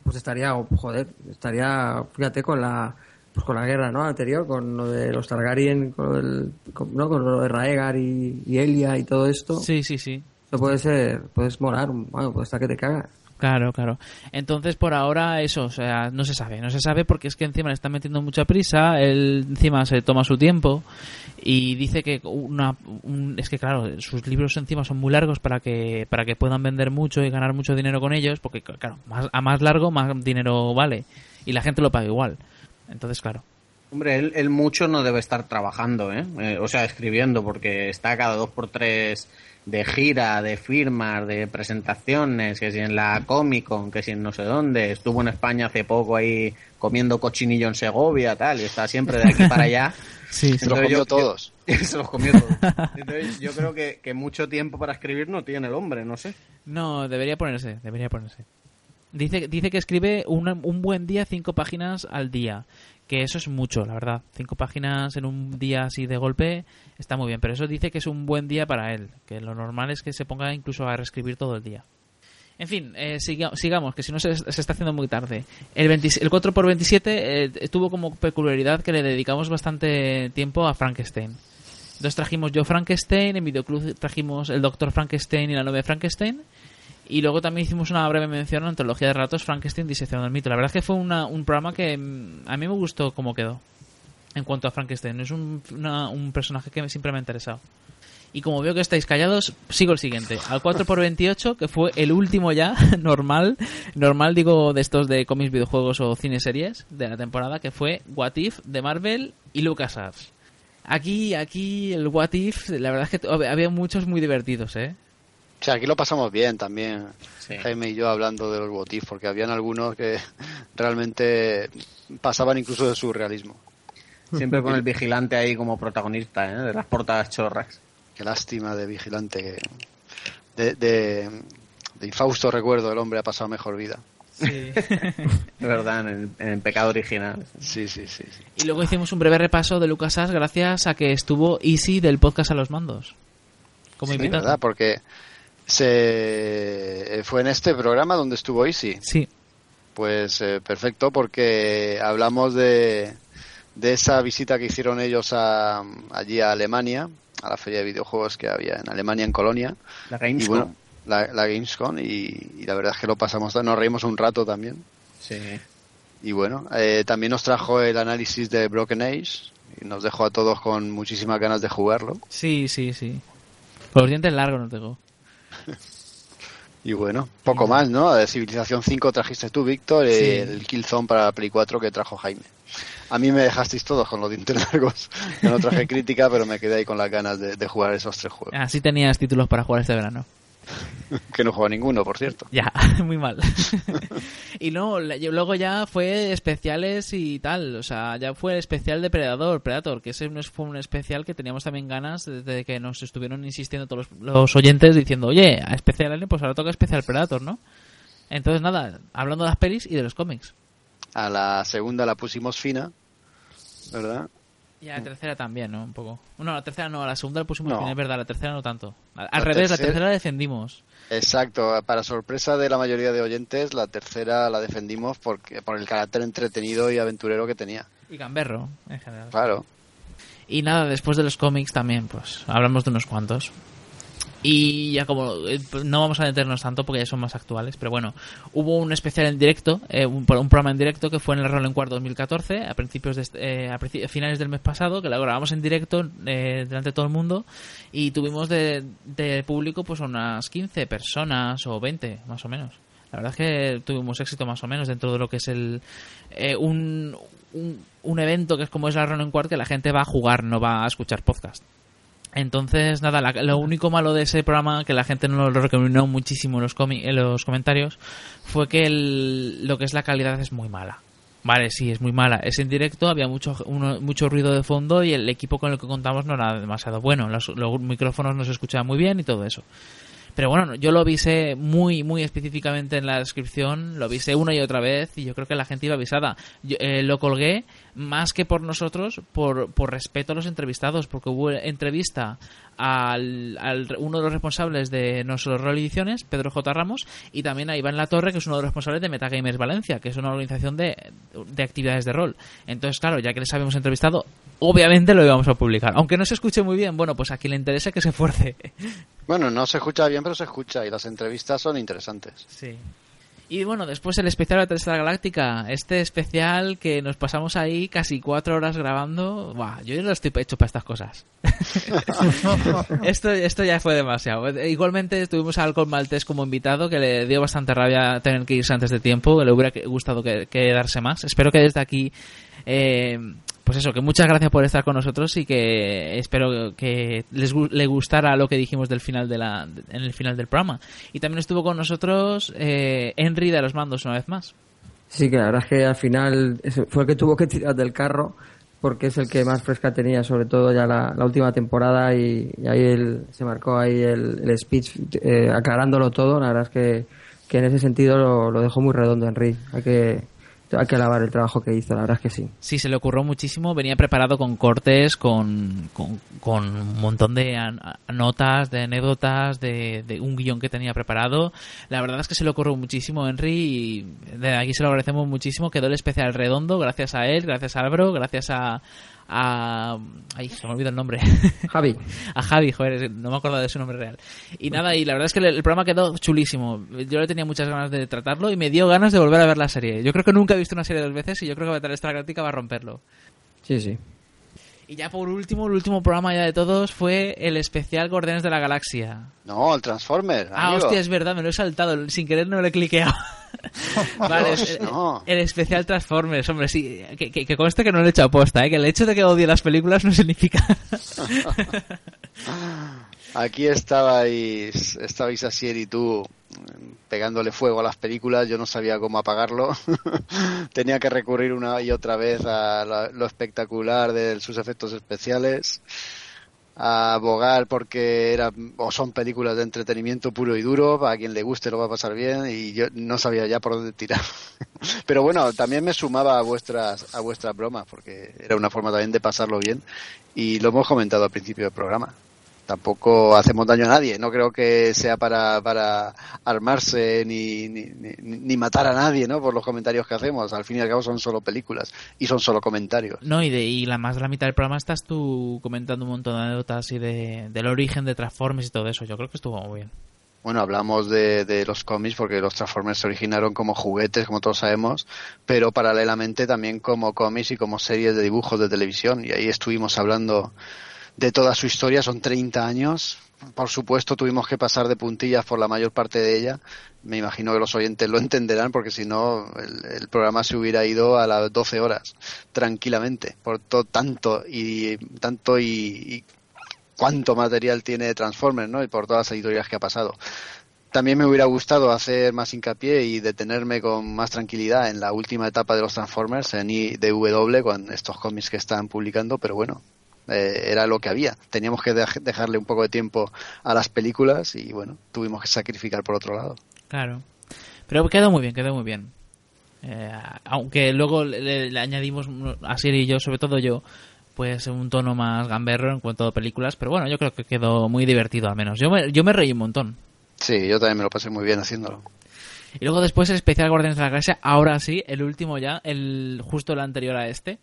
Speaker 6: Pues estaría, joder, estaría, fíjate, con la pues con la guerra, ¿no? Anterior, con lo de los Targaryen, con con, ¿no? con lo de Raegar y, y Elia y todo esto.
Speaker 3: Sí, sí, sí.
Speaker 6: Eso puede ser, puedes molar, bueno, pues hasta que te cagas.
Speaker 3: Claro, claro. Entonces, por ahora, eso, o sea, no se sabe. No se sabe porque es que encima le están metiendo mucha prisa, él encima se toma su tiempo y dice que una... un- es que, claro, sus libros encima son muy largos para que para que puedan vender mucho y ganar mucho dinero con ellos, porque, claro, más, a más largo, más dinero vale. Y la gente lo paga igual. Entonces, claro.
Speaker 5: Hombre, él, él mucho no debe estar trabajando, ¿eh? Eh, O sea, escribiendo, porque está cada dos por tres de gira, de firmas, de presentaciones, que si en la Comic Con, que si en no sé dónde. Estuvo en España hace poco ahí comiendo cochinillo en Segovia, tal, y está siempre de aquí para allá.
Speaker 3: Sí,
Speaker 4: Se los comió
Speaker 5: yo-
Speaker 4: todos.
Speaker 5: Se los comió todos. Entonces yo creo que, que mucho tiempo para escribir no tiene el hombre, no sé.
Speaker 3: No, debería ponerse, debería ponerse. Dice, dice que escribe una- un buen día cinco páginas al día, que eso es mucho, la verdad. Cinco páginas en un día así de golpe está muy bien, pero eso dice que es un buen día para él, que lo normal es que se ponga incluso a reescribir todo el día. En fin, eh, siga- sigamos, que si no se, se está haciendo muy tarde. El, 20 el 4x27 eh, tuvo como peculiaridad que le dedicamos bastante tiempo a Frankenstein. Entonces trajimos yo Frankenstein, en Videoclub trajimos el Doctor Frankenstein y la novia Frankenstein. Y luego también hicimos una breve mención a antología de relatos Frankenstein diseccionando el mito. La verdad es que fue una- un programa que mm, a mí me gustó cómo quedó. En cuanto a Frankenstein, es un, un personaje que siempre me ha interesado. Y como veo que estáis callados, sigo el siguiente. Al 4x28, que fue el último ya, normal, normal digo de estos de cómics, videojuegos o cine series de la temporada, que fue What If de Marvel y LucasArts. Aquí, aquí el What If, la verdad es que había muchos muy divertidos, ¿eh?
Speaker 4: O sea, aquí lo pasamos bien también,
Speaker 5: Sí.
Speaker 4: Jaime y yo hablando de los botif, porque habían algunos que realmente pasaban incluso de surrealismo.
Speaker 5: Siempre con el vigilante ahí como protagonista, ¿eh? De las portadas chorras.
Speaker 4: Qué lástima de vigilante. De, de, de infausto recuerdo, el hombre ha pasado mejor vida.
Speaker 3: Sí.
Speaker 5: De verdad, en el, en el pecado original.
Speaker 4: Sí, sí, sí. sí.
Speaker 3: y luego hicimos un breve repaso de LucasArts gracias a que estuvo Easy del podcast a los mandos. Como
Speaker 4: Sí,
Speaker 3: invitado.
Speaker 4: ¿verdad? Porque se fue en este programa donde estuvo Easy.
Speaker 3: Sí.
Speaker 4: Pues eh, perfecto, porque hablamos de, de esa visita que hicieron ellos a, allí a Alemania, a la feria de videojuegos que había en Alemania, en Colonia.
Speaker 5: La
Speaker 4: Y
Speaker 5: Gamescom.
Speaker 4: bueno, la, la Gamescom, y, y la verdad es que lo pasamos, nos reímos un rato también.
Speaker 5: Sí.
Speaker 4: Y bueno, eh, también nos trajo el análisis de Broken Age y nos dejó a todos con muchísimas ganas de jugarlo.
Speaker 3: Sí, sí, sí. Con los dientes largos no tengo.
Speaker 4: Y bueno, poco más, ¿no? De Civilización 5 trajiste tú, Víctor,
Speaker 3: Sí.
Speaker 4: el Killzone para la Play 4 que trajo Jaime. A mí me dejasteis todos con los dientes largos. Yo no traje crítica, pero me quedé ahí con las ganas de, de jugar esos tres juegos.
Speaker 3: Así tenías títulos para jugar este verano.
Speaker 4: Que no juego ninguno, por cierto.
Speaker 3: Ya, muy mal. y no, luego ya fue especiales y tal. O sea, ya fue el especial de Predador, Predator, que ese no es- fue un especial que teníamos también ganas desde que nos estuvieron insistiendo todos los, los oyentes diciendo, oye, a especial Alien, pues ahora toca especial Predator, ¿no? Entonces, nada, hablando de las pelis y de los cómics.
Speaker 4: A la segunda la pusimos fina, ¿verdad?
Speaker 3: Y a la tercera también, ¿no? Un poco. No, la tercera no, a la segunda la pusimos
Speaker 4: No.
Speaker 3: es verdad, la tercera no tanto. Al,
Speaker 4: La
Speaker 3: revés, la
Speaker 4: tercera-
Speaker 3: tercera la defendimos.
Speaker 4: Exacto, para sorpresa de la mayoría de oyentes, la tercera la defendimos porque por el carácter entretenido y aventurero que tenía.
Speaker 3: Y Gamberro, en general.
Speaker 4: Claro.
Speaker 3: Y nada, después de los cómics también, pues hablamos de unos cuantos. Y ya como eh, no vamos a detenernos tanto porque ya son más actuales, pero bueno, hubo un especial en directo, eh, un, programa en directo que fue en el Roll Encuart 2014, a principios de este- eh, a, finales del mes pasado, que lo grabamos en directo eh, delante de todo el mundo y tuvimos de, de público pues unas 15 personas o 20 más o menos. La verdad es que tuvimos éxito más o menos dentro de lo que es el eh, un, un, evento que es como es la Roll Encuart que la gente va a jugar, no va a escuchar podcast. Entonces, nada, la- lo único malo de ese programa, que la gente no lo recomendó muchísimo en los, comi- en los comentarios, fue que el- lo que es la calidad es muy mala. Vale, sí, es muy mala. Es en directo, había mucho, uno- mucho ruido de fondo y el equipo con el que contamos no era demasiado bueno. Los, los micrófonos no se escuchaban muy bien y todo eso. Pero bueno, yo lo avisé muy, muy específicamente en la descripción, lo avisé una y otra vez y yo creo que la gente iba avisada. Yo, eh, lo colgué más que por nosotros, por, por respeto a los entrevistados, porque hubo entrevista al, al- uno de los responsables de Solo Rol Ediciones, Pedro J. Ramos, y también a Iván Latorre, que es uno de los responsables de Metagamers Valencia, que es una organización de, de actividades de rol. Entonces, claro, ya que les habíamos entrevistado, obviamente lo íbamos a publicar. Aunque no se escuche muy bien, bueno, pues a quien le interese que se esfuerce.
Speaker 4: Bueno, no se escucha bien, pero se escucha y las entrevistas son interesantes.
Speaker 3: Sí. Y bueno, después el especial de la Tercera Galáctica. Este especial que nos pasamos ahí casi cuatro horas grabando. Buah, yo ya no estoy hecho para estas cosas. esto, esto ya fue demasiado. Igualmente tuvimos a Alcohol Maltés como invitado que le dio bastante rabia tener que irse antes de tiempo. Le hubiera gustado que- quedarse más. Espero que desde aquí... eh, pues eso, que muchas gracias por estar con nosotros y que espero que les le gustara lo que dijimos del final de la, en el final del programa. Y también estuvo con nosotros eh, Henry de los mandos una vez más.
Speaker 6: Sí, que la verdad es que al final fue el que tuvo que tirar del carro porque es el que más fresca tenía, sobre todo ya la, la última temporada y, y ahí él, se marcó ahí el, el speech eh, aclarándolo todo. La verdad es que, que en ese sentido lo, lo dejó muy redondo Henry. Hay que, hay que alabar el trabajo que hizo, la verdad es que sí.
Speaker 3: Sí, se le ocurrió muchísimo. Venía preparado con cortes, con, con, un montón de notas, de anécdotas, de, de un guion que tenía preparado. La verdad es que se le ocurrió muchísimo, Henry, y de aquí se lo agradecemos muchísimo. Quedó el especial redondo, gracias a él, gracias a Álvaro, gracias a. a ay, se me olvidó el nombre.
Speaker 6: Javi.
Speaker 3: a Javi, joder, no me acuerdo de su nombre real. Y nada, y la verdad es que el, el programa quedó chulísimo. Yo le tenía muchas ganas de tratarlo y me dio ganas de volver a ver la serie. Yo creo que nunca he visto una serie dos veces y yo creo que Battlestar Galactica va a romperlo.
Speaker 6: Sí, sí.
Speaker 3: Y ya por último, el último programa ya de todos fue el especial Guardianes de la Galaxia.
Speaker 4: No, el Transformer.
Speaker 3: Ah,
Speaker 4: amigo.
Speaker 3: hostia, es verdad, me lo he saltado. Sin querer no le he cliqueado. vale,
Speaker 4: Dios,
Speaker 3: es-
Speaker 4: no.
Speaker 3: el especial Transformers, hombre, sí. Que, que, que conste que no le he hecho aposta, ¿eh? Que el hecho de que odie las películas no significa...
Speaker 4: Aquí estabais, estabais Asier y tú pegándole fuego a las películas, yo no sabía cómo apagarlo. Tenía que recurrir una y otra vez a lo espectacular de sus efectos especiales, a abogar porque era, o son películas de entretenimiento puro y duro, a quien le guste lo va a pasar bien, y yo no sabía ya por dónde tirar. Pero bueno, también me sumaba a vuestras, a vuestras bromas, porque era una forma también de pasarlo bien, y lo hemos comentado al principio del programa tampoco hacemos daño a nadie. No creo que sea para, para armarse ni, ni, ni, ni matar a nadie, ¿no? Por los comentarios que hacemos. Al fin y al cabo son solo películas y son solo comentarios.
Speaker 3: No, y, de, y la más de la mitad del programa estás tú comentando un montón de anécdotas y de, del origen de Transformers y todo eso. Yo creo que estuvo muy bien.
Speaker 4: Bueno, hablamos de, de los cómics porque los Transformers se originaron como juguetes, como todos sabemos, pero paralelamente también como cómics y como series de dibujos de televisión. Y ahí estuvimos hablando de toda su historia, son 30 años. Por supuesto, tuvimos que pasar de puntillas por la mayor parte de ella. Me imagino que los oyentes lo entenderán porque si no, el, programa se hubiera ido a las 12 horas tranquilamente por todo tanto y tanto y, y cuánto material tiene Transformers, ¿no? Y por todas las editoriales que ha pasado. También me hubiera gustado hacer más hincapié y detenerme con más tranquilidad en la última etapa de los Transformers, en IDW, con estos cómics que están publicando, pero bueno, eh, era lo que había. Teníamos que dej- dejarle un poco de tiempo a las películas y bueno, tuvimos que sacrificar por otro lado.
Speaker 3: Claro. Pero quedó muy bien, quedó muy bien. Eh, aunque luego le, le añadimos, a Siri y yo, sobre todo yo, pues un tono más gamberro en cuanto a películas, pero bueno, yo creo que quedó muy divertido al menos. Yo me, yo me reí un montón.
Speaker 4: Sí, yo también me lo pasé muy bien haciéndolo.
Speaker 3: Y luego después el especial Guardianes de la Galaxia, ahora sí, el último ya, el justo el anterior a este.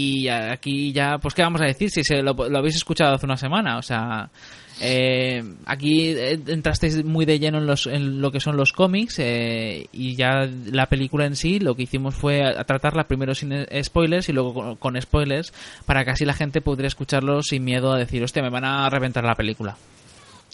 Speaker 3: Y aquí ya, pues qué vamos a decir si se lo, lo habéis escuchado hace una semana, o sea, eh, aquí eh, entrasteis muy de lleno en, los, en lo que son los cómics eh, y ya la película en sí lo que hicimos fue tratarla primero sin eh, spoilers y luego con, spoilers para que así la gente pudiera escucharlo sin miedo a decir, hostia, me van a reventar la película.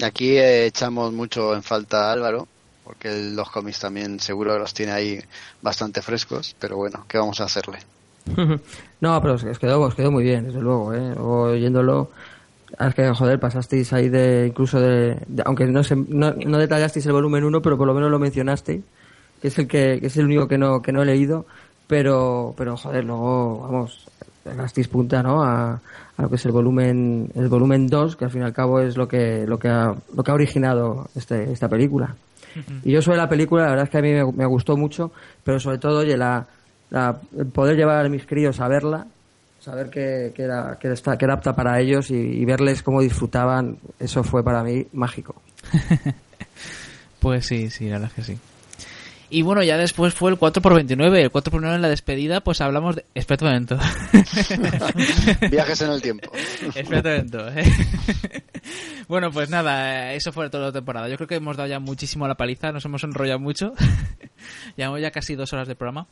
Speaker 4: Aquí eh, echamos mucho en falta a Álvaro, porque los cómics también seguro los tiene ahí bastante frescos, pero bueno, ¿qué vamos a hacerle?
Speaker 6: no, pero os quedó, os quedó muy bien, desde luego, ¿eh? Luego, oyéndolo, es que, joder, pasasteis ahí de, incluso de, de- aunque no, se, no, no detallasteis el volumen 1, pero por lo menos lo mencionasteis, que es el que, que es el único que no, que no he leído, pero, pero joder, luego, vamos, gasteis punta, ¿no? A, a lo que es el volumen, el volumen 2, que al fin y al cabo es lo que, lo que ha, lo que ha originado este, esta película. Y yo sobre la película, la verdad es que a mí me, me gustó mucho, pero sobre todo, oye, la, poder llevar a mis críos a verla, saber que, que era, que, está, que era apta para ellos y, y verles cómo disfrutaban, eso fue para mí mágico.
Speaker 3: Pues sí, sí, la verdad es que sí. Y bueno, ya después fue el 4x29. El 4x29 en la despedida, pues hablamos de... Espera un momento.
Speaker 4: Viajes en el tiempo.
Speaker 3: Espera un momento. ¿eh? bueno, pues nada, eh, eso fue toda la temporada. Yo creo que hemos dado ya muchísimo a la paliza, nos hemos enrollado mucho. Llevamos ya casi dos horas de programa.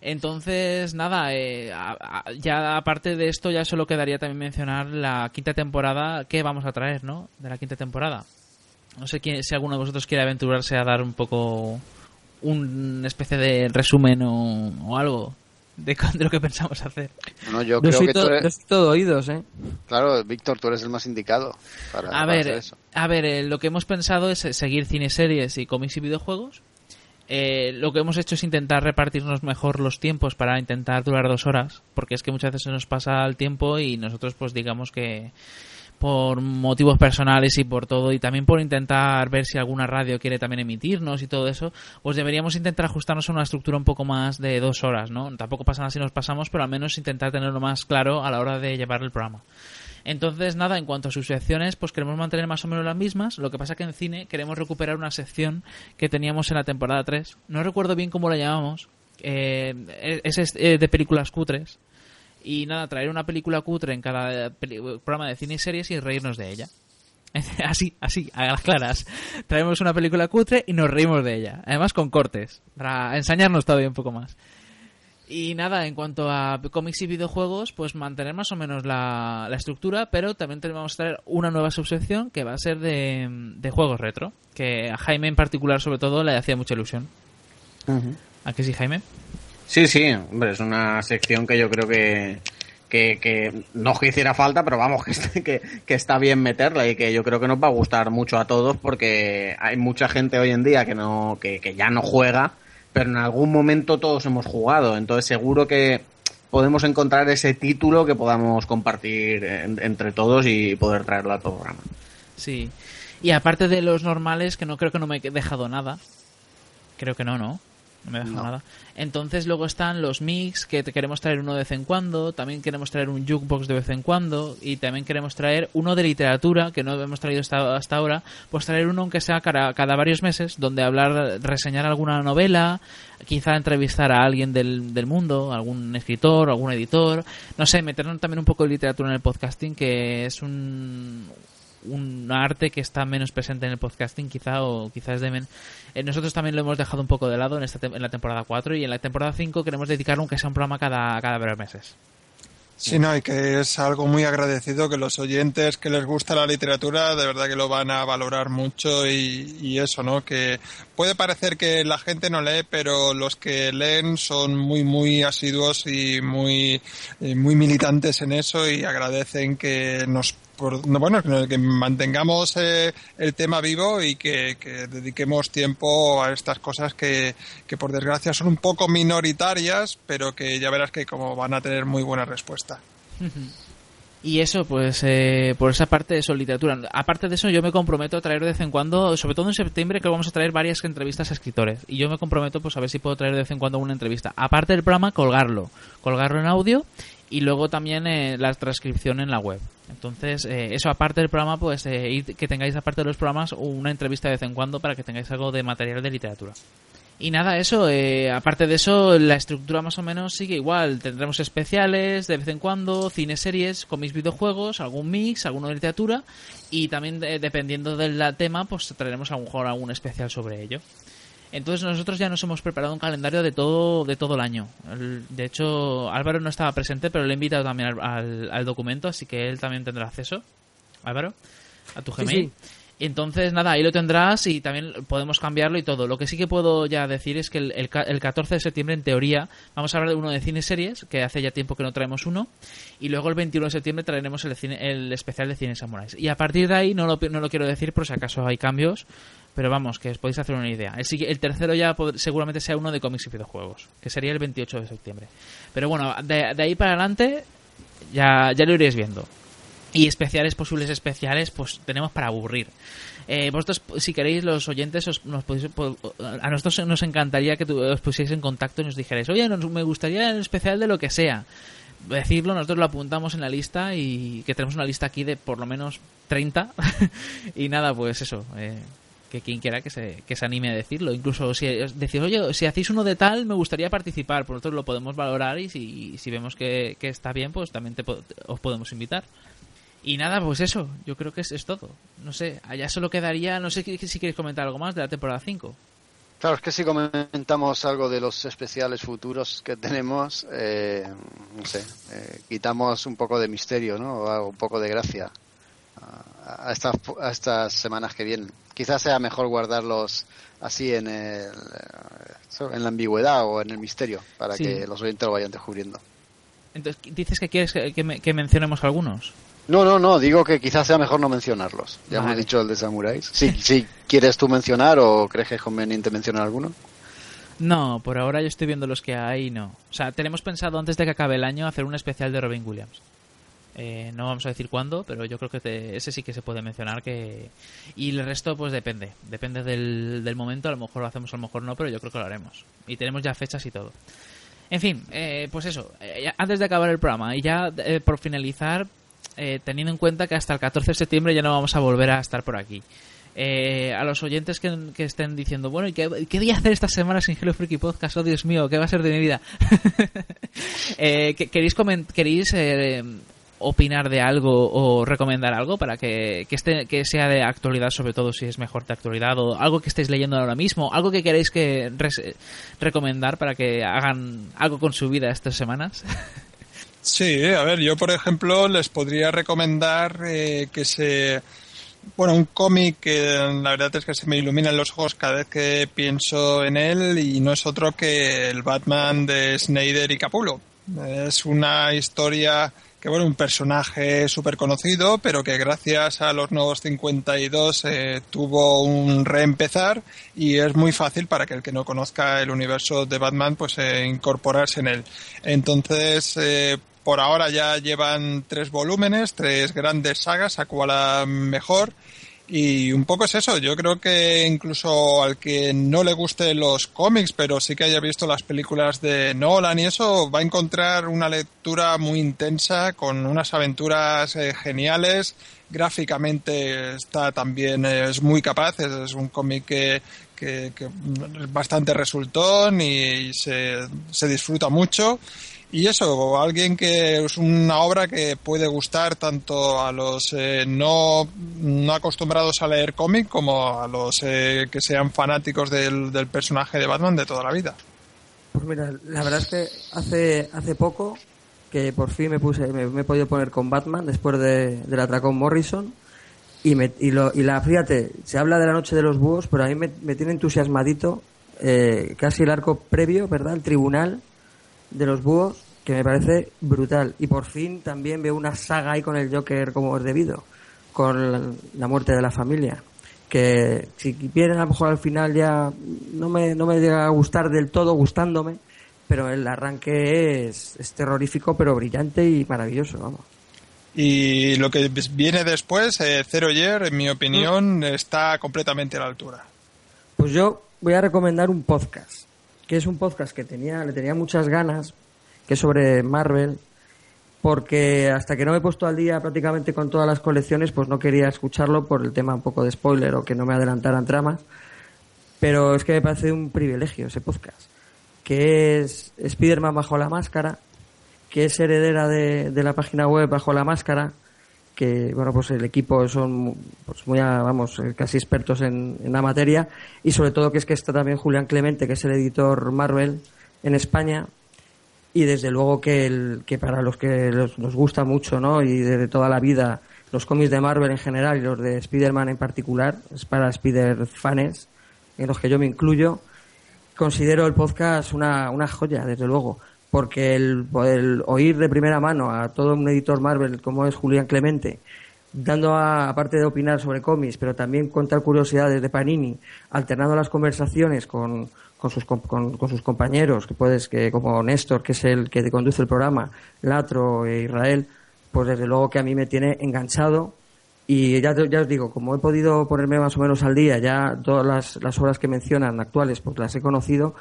Speaker 3: Entonces, nada, eh, a- a- ya aparte de esto, ya solo quedaría también mencionar la quinta temporada que vamos a traer, ¿no? De la quinta temporada. No sé quién, si alguno de vosotros quiere aventurarse a dar un poco una especie de resumen o, o algo de, de lo que pensamos hacer.
Speaker 4: No, yo
Speaker 6: Yo
Speaker 4: creo
Speaker 6: soy,
Speaker 4: que tú
Speaker 6: to-
Speaker 4: eres-
Speaker 6: yo soy todo oídos, ¿eh?
Speaker 4: Claro, Víctor, tú eres el más indicado para,
Speaker 3: A
Speaker 4: para
Speaker 3: ver,
Speaker 4: hacer eso.
Speaker 3: a ver, eh, lo que hemos pensado es seguir cine, series y cómics y videojuegos. Eh, lo que hemos hecho es intentar repartirnos mejor los tiempos para intentar durar dos horas, porque es que muchas veces se nos pasa el tiempo y nosotros pues digamos que por motivos personales y por todo y también por intentar ver si alguna radio quiere también emitirnos y todo eso, pues deberíamos intentar ajustarnos a una estructura un poco más de dos horas, ¿no? Tampoco pasa nada si nos pasamos, pero al menos intentar tenerlo más claro a la hora de llevar el programa. Entonces, nada, en cuanto a sus secciones, pues queremos mantener más o menos las mismas. Lo que pasa que en cine queremos recuperar una sección que teníamos en la temporada 3. No recuerdo bien cómo la llamamos. Eh, es eh, de películas cutres. Y nada, traer una película cutre en cada peli- programa de cine y series y reírnos de ella. Así, así, a las claras. Traemos una película cutre y nos reímos de ella. Además con cortes, para ensañarnos todavía un poco más. Y nada, en cuanto a cómics y videojuegos, pues mantener más o menos la, la estructura, pero también tenemos que traer una nueva subsección que va a ser de, de juegos retro, que a Jaime en particular sobre todo le hacía mucha ilusión. ¿A que sí, Jaime?
Speaker 5: Sí, sí, hombre, es una sección que yo creo que, que, que no que hiciera falta, pero vamos, que, que, que, está bien meterla y que yo creo que nos va a gustar mucho a todos porque hay mucha gente hoy en día que, no, que, que ya no juega, pero en algún momento todos hemos jugado, entonces seguro que podemos encontrar ese título que podamos compartir en, entre todos y poder traerlo al programa.
Speaker 3: Sí. Y aparte de los normales, que no creo que no me he dejado nada. Creo que no, ¿no? No me
Speaker 4: No.
Speaker 3: nada. Entonces luego están los mix, que te queremos traer uno de vez en cuando. También queremos traer un jukebox de vez en cuando. Y también queremos traer uno de literatura, que no hemos traído hasta, hasta ahora. Pues traer uno aunque sea cada, cada varios meses, donde hablar, reseñar alguna novela, quizá entrevistar a alguien del, del mundo, algún escritor, algún editor. No sé, meternos también un poco de literatura en el podcasting, que es un, un arte que está menos presente en el podcasting quizá o quizás de men eh, nosotros también lo hemos dejado un poco de lado en, esta en la temporada 4 y en la temporada 5 queremos dedicarlo aunque sea un programa cada, cada varios meses
Speaker 7: Sí, no, y que es algo muy agradecido que los oyentes que les gusta la literatura de verdad que lo van a valorar mucho y, y eso, ¿no? Que puede parecer que la gente no lee, pero los que leen son muy, muy asiduos y muy, eh, muy militantes en eso y agradecen que nos bueno, que mantengamos eh, el tema vivo y que, que dediquemos tiempo a estas cosas que, que por desgracia son un poco minoritarias, pero que ya verás que como van a tener muy buena respuesta.
Speaker 3: Y eso, pues, eh, por esa parte de eso, literatura. Aparte de eso, yo me comprometo a traer de vez en cuando, sobre todo en septiembre, que vamos a traer varias entrevistas a escritores. Y yo me comprometo, pues, a ver si puedo traer de vez en cuando una entrevista. Aparte del programa, colgarlo. Colgarlo en audio y luego también eh, la transcripción en la web. Entonces, eh, eso aparte del programa, pues, eh, que tengáis aparte de los programas una entrevista de vez en cuando para que tengáis algo de material de literatura. Y nada, eso, eh, aparte de eso, la estructura más o menos sigue igual. Tendremos especiales de vez en cuando, cine series con mis videojuegos, algún mix, alguno de literatura y también eh, dependiendo del tema, pues traeremos a lo mejor algún especial sobre ello. Entonces nosotros ya nos hemos preparado un calendario de todo de todo el año. De hecho, Álvaro no estaba presente, pero le he invitado también al, al- al documento, así que él también tendrá acceso. Álvaro, a tu
Speaker 6: Sí,
Speaker 3: Gmail. Entonces, nada, ahí lo tendrás y también podemos cambiarlo y todo. Lo que sí que puedo ya decir es que el, el el 14 de septiembre, en teoría, vamos a hablar de uno de cine series, que hace ya tiempo que no traemos uno. Y luego el 21 de septiembre traeremos el, cine- el especial de cine samuráis. Y a partir de ahí, no lo, no lo quiero decir por si acaso hay cambios, pero vamos, que os podéis hacer una idea. El, tercero ya seguramente sea uno de cómics y videojuegos, que sería el 28 de septiembre. Pero bueno, de, de ahí para adelante ya, ya lo iréis viendo. Y especiales, posibles especiales, pues tenemos para aburrir. Eh, vosotros, si queréis, los oyentes, os- nos podéis- po- a nosotros nos encantaría que tu- os pusierais en contacto y nos dijerais, oye, nos- me gustaría el especial de lo que sea. Decirlo, nosotros lo apuntamos en la lista y que tenemos una lista aquí de por lo menos 30. y nada, pues eso. eh, que quien quiera que se, que se anime a decirlo. Incluso si decís, oye, si hacéis uno de tal, me gustaría participar. Por nosotros lo podemos valorar y si, si vemos que, que está bien, pues también te os podemos invitar. Y nada, pues eso, yo creo que es, es todo. No sé, allá solo quedaría, no sé si queréis comentar algo más de la temporada 5.
Speaker 4: Claro, es que si comentamos algo de los especiales futuros que tenemos, eh, no sé, eh, quitamos un poco de misterio, ¿no? O un poco de gracia a, a estas, a estas semanas que vienen. Quizás sea mejor guardarlos así en, el, eh, en la ambigüedad o en el misterio, para
Speaker 3: Sí.
Speaker 4: que los oyentes lo vayan descubriendo.
Speaker 3: Entonces, ¿dices que quieres que, que me- que mencionemos algunos?
Speaker 4: No, no, no, digo que quizás sea mejor no mencionarlos. Ya
Speaker 3: Vale.
Speaker 4: hemos dicho el de Samuráis. Si, si quieres tú mencionar o crees que es conveniente mencionar alguno.
Speaker 3: No, por ahora yo estoy viendo los que hay y no. O sea, tenemos pensado antes de que acabe el año hacer un especial de Robin Williams. Eh, no vamos a decir cuándo, pero yo creo que ese sí que se puede mencionar que y el resto pues depende, depende del, del momento, a lo mejor lo hacemos, a lo mejor no, pero yo creo que lo haremos y tenemos ya fechas y todo. En fin, eh, pues eso, eh, antes de acabar el programa y ya eh, por finalizar, eh, teniendo en cuenta que hasta el 14 de septiembre ya no vamos a volver a estar por aquí. Eh, a los oyentes que, que estén diciendo, bueno, ¿y qué, qué voy a hacer esta semana sin Hello Freaky Podcast? Oh, Dios mío, ¿qué va a ser de mi vida? eh, ¿que- ¿Queréis, queréis eh, opinar de algo o recomendar algo para que, que, esté, que sea de actualidad, sobre todo si es mejor de actualidad, o algo que estéis leyendo ahora mismo, algo que queréis que res- recomendar para que hagan algo con su vida estas semanas?
Speaker 7: Sí, a ver, yo por ejemplo les podría recomendar eh, que se... Bueno, un cómic que la verdad es que se me iluminan los ojos cada vez que pienso en él y no es otro que el Batman de Snyder y Capullo. Es una historia que, bueno, un personaje súper conocido, pero que gracias a los nuevos 52 eh, tuvo un reempezar y es muy fácil para que el que no conozca el universo de Batman, pues eh, incorporarse en él. Entonces, eh, por ahora ya llevan tres volúmenes, tres grandes sagas, a cual mejor. Y un poco es eso, yo creo que incluso al que no le guste los cómics, pero sí que haya visto las películas de Nolan y eso, va a encontrar una lectura muy intensa, con unas aventuras eh, geniales, gráficamente está también, eh, es muy capaz, es, un cómic que, que, bastante resultón y se, se disfruta mucho. Y eso, alguien que es una obra que puede gustar tanto a los eh, no, no, acostumbrados a leer cómic como a los eh, que sean fanáticos del, del, personaje de Batman de toda la vida.
Speaker 6: Pues mira, la verdad es que hace, hace poco que por fin me puse me, he podido poner con Batman después de, del atracón Morrison y, me, y, lo, y la fíjate, se habla de la noche de los búhos, pero a mí me, me tiene entusiasmadito eh, casi el arco previo, ¿verdad? El tribunal de los búhos, que me parece brutal. Y por fin también veo una saga ahí con el Joker como es debido, con la, muerte de la familia. Que si quieren a lo mejor al final ya no me, no me llega a gustar del todo, gustándome, pero el arranque es, es terrorífico, pero brillante y maravilloso, vamos.
Speaker 7: Y lo que viene después, eh, Zero Year, en mi opinión, está completamente a la altura.
Speaker 6: Pues yo voy a recomendar un podcast que es un podcast que tenía, le tenía muchas ganas, que es sobre Marvel, porque hasta que no me he puesto al día prácticamente con todas las colecciones, pues no quería escucharlo por el tema un poco de spoiler o que no me adelantaran tramas. Pero es que me parece un privilegio ese podcast, que es Spider-Man bajo la máscara, que es heredera de, de la página web bajo la máscara, que bueno pues el equipo son pues muy vamos casi expertos en, la materia. Y sobre todo que es que está también Julián Clemente que es el editor Marvel en España. Y desde luego que el, que para los que nos gusta mucho no y desde toda la vida los cómics de Marvel en general y los de Spider-Man en particular es para Spider fans en los que yo me incluyo considero el podcast una, una joya desde luego porque el, oír de primera mano a todo un editor Marvel como es Julián Clemente, dando a, aparte de opinar sobre cómics, pero también contar curiosidades de Panini, alternando las conversaciones con, con, sus, con, sus compañeros, que puedes, que como Néstor, que es el que conduce el programa, Latro e Israel, pues desde luego que a mí me tiene enganchado. Y ya, ya os digo, como he podido ponerme más o menos al día, ya todas las, las obras que mencionan actuales, pues las he conocido.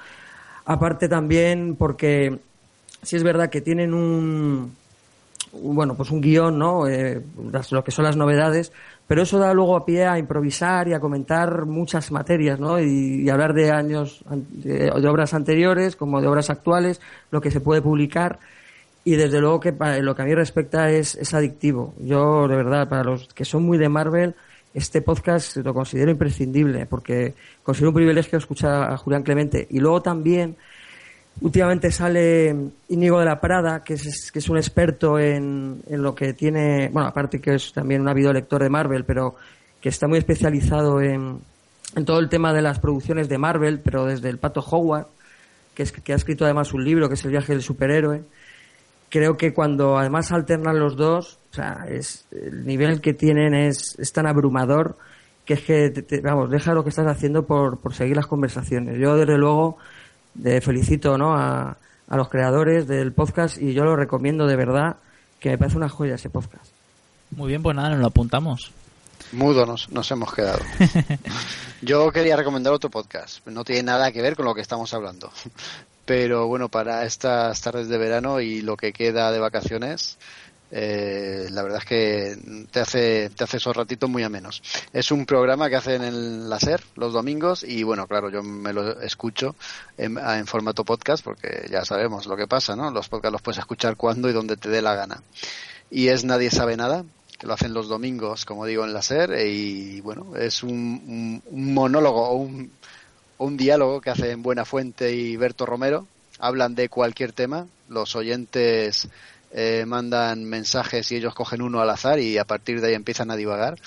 Speaker 6: Aparte también porque sí es verdad que tienen un, bueno, pues un guion, ¿no? Eh, lo que son las novedades, pero eso da luego a pie a improvisar y a comentar muchas materias, ¿no? Y, hablar de años, de, obras anteriores como de obras actuales, lo que se puede publicar. Y desde luego que para lo que a mí respecta es, es adictivo. Yo, de verdad, para los que son muy de Marvel, este podcast lo considero imprescindible porque considero un privilegio escuchar a Julián Clemente. Y luego también Últimamente sale Íñigo de la Prada, que es, que es un experto en, en, lo que tiene, bueno, aparte que es también un ávido lector de Marvel, pero que está muy especializado en, en todo el tema de las producciones de Marvel, pero desde el Pato Howard, que, es, que ha escrito además un libro que es El viaje del superhéroe. Creo que cuando además alternan los dos, o sea, el nivel que tienen es, tan abrumador que es que, vamos, deja lo que estás haciendo por, por seguir las conversaciones. Yo, desde luego, de felicito ¿no? a, a los creadores del podcast y yo lo recomiendo de verdad, que me parece una joya ese podcast.
Speaker 3: Muy bien, pues nada, nos lo apuntamos.
Speaker 4: Mudo nos, nos hemos quedado. Yo quería recomendar otro podcast. No tiene nada que ver con lo que estamos hablando. Pero bueno, para estas tardes de verano y lo que queda de vacaciones, eh, la verdad es que te hace, te hace esos ratitos muy a menos. Es un programa que hacen en la SER los domingos y bueno, claro, yo me lo escucho en, en, formato podcast porque ya sabemos lo que pasa, ¿no? Los podcasts los puedes escuchar cuando y donde te dé la gana. Y es Nadie sabe nada, que lo hacen los domingos, como digo, en la SER y bueno, es un, un, monólogo o un, un diálogo que hacen Buena Fuente y Berto Romero. Hablan de cualquier tema. Los oyentes eh, mandan mensajes y ellos cogen uno al azar y a partir de ahí empiezan a divagar.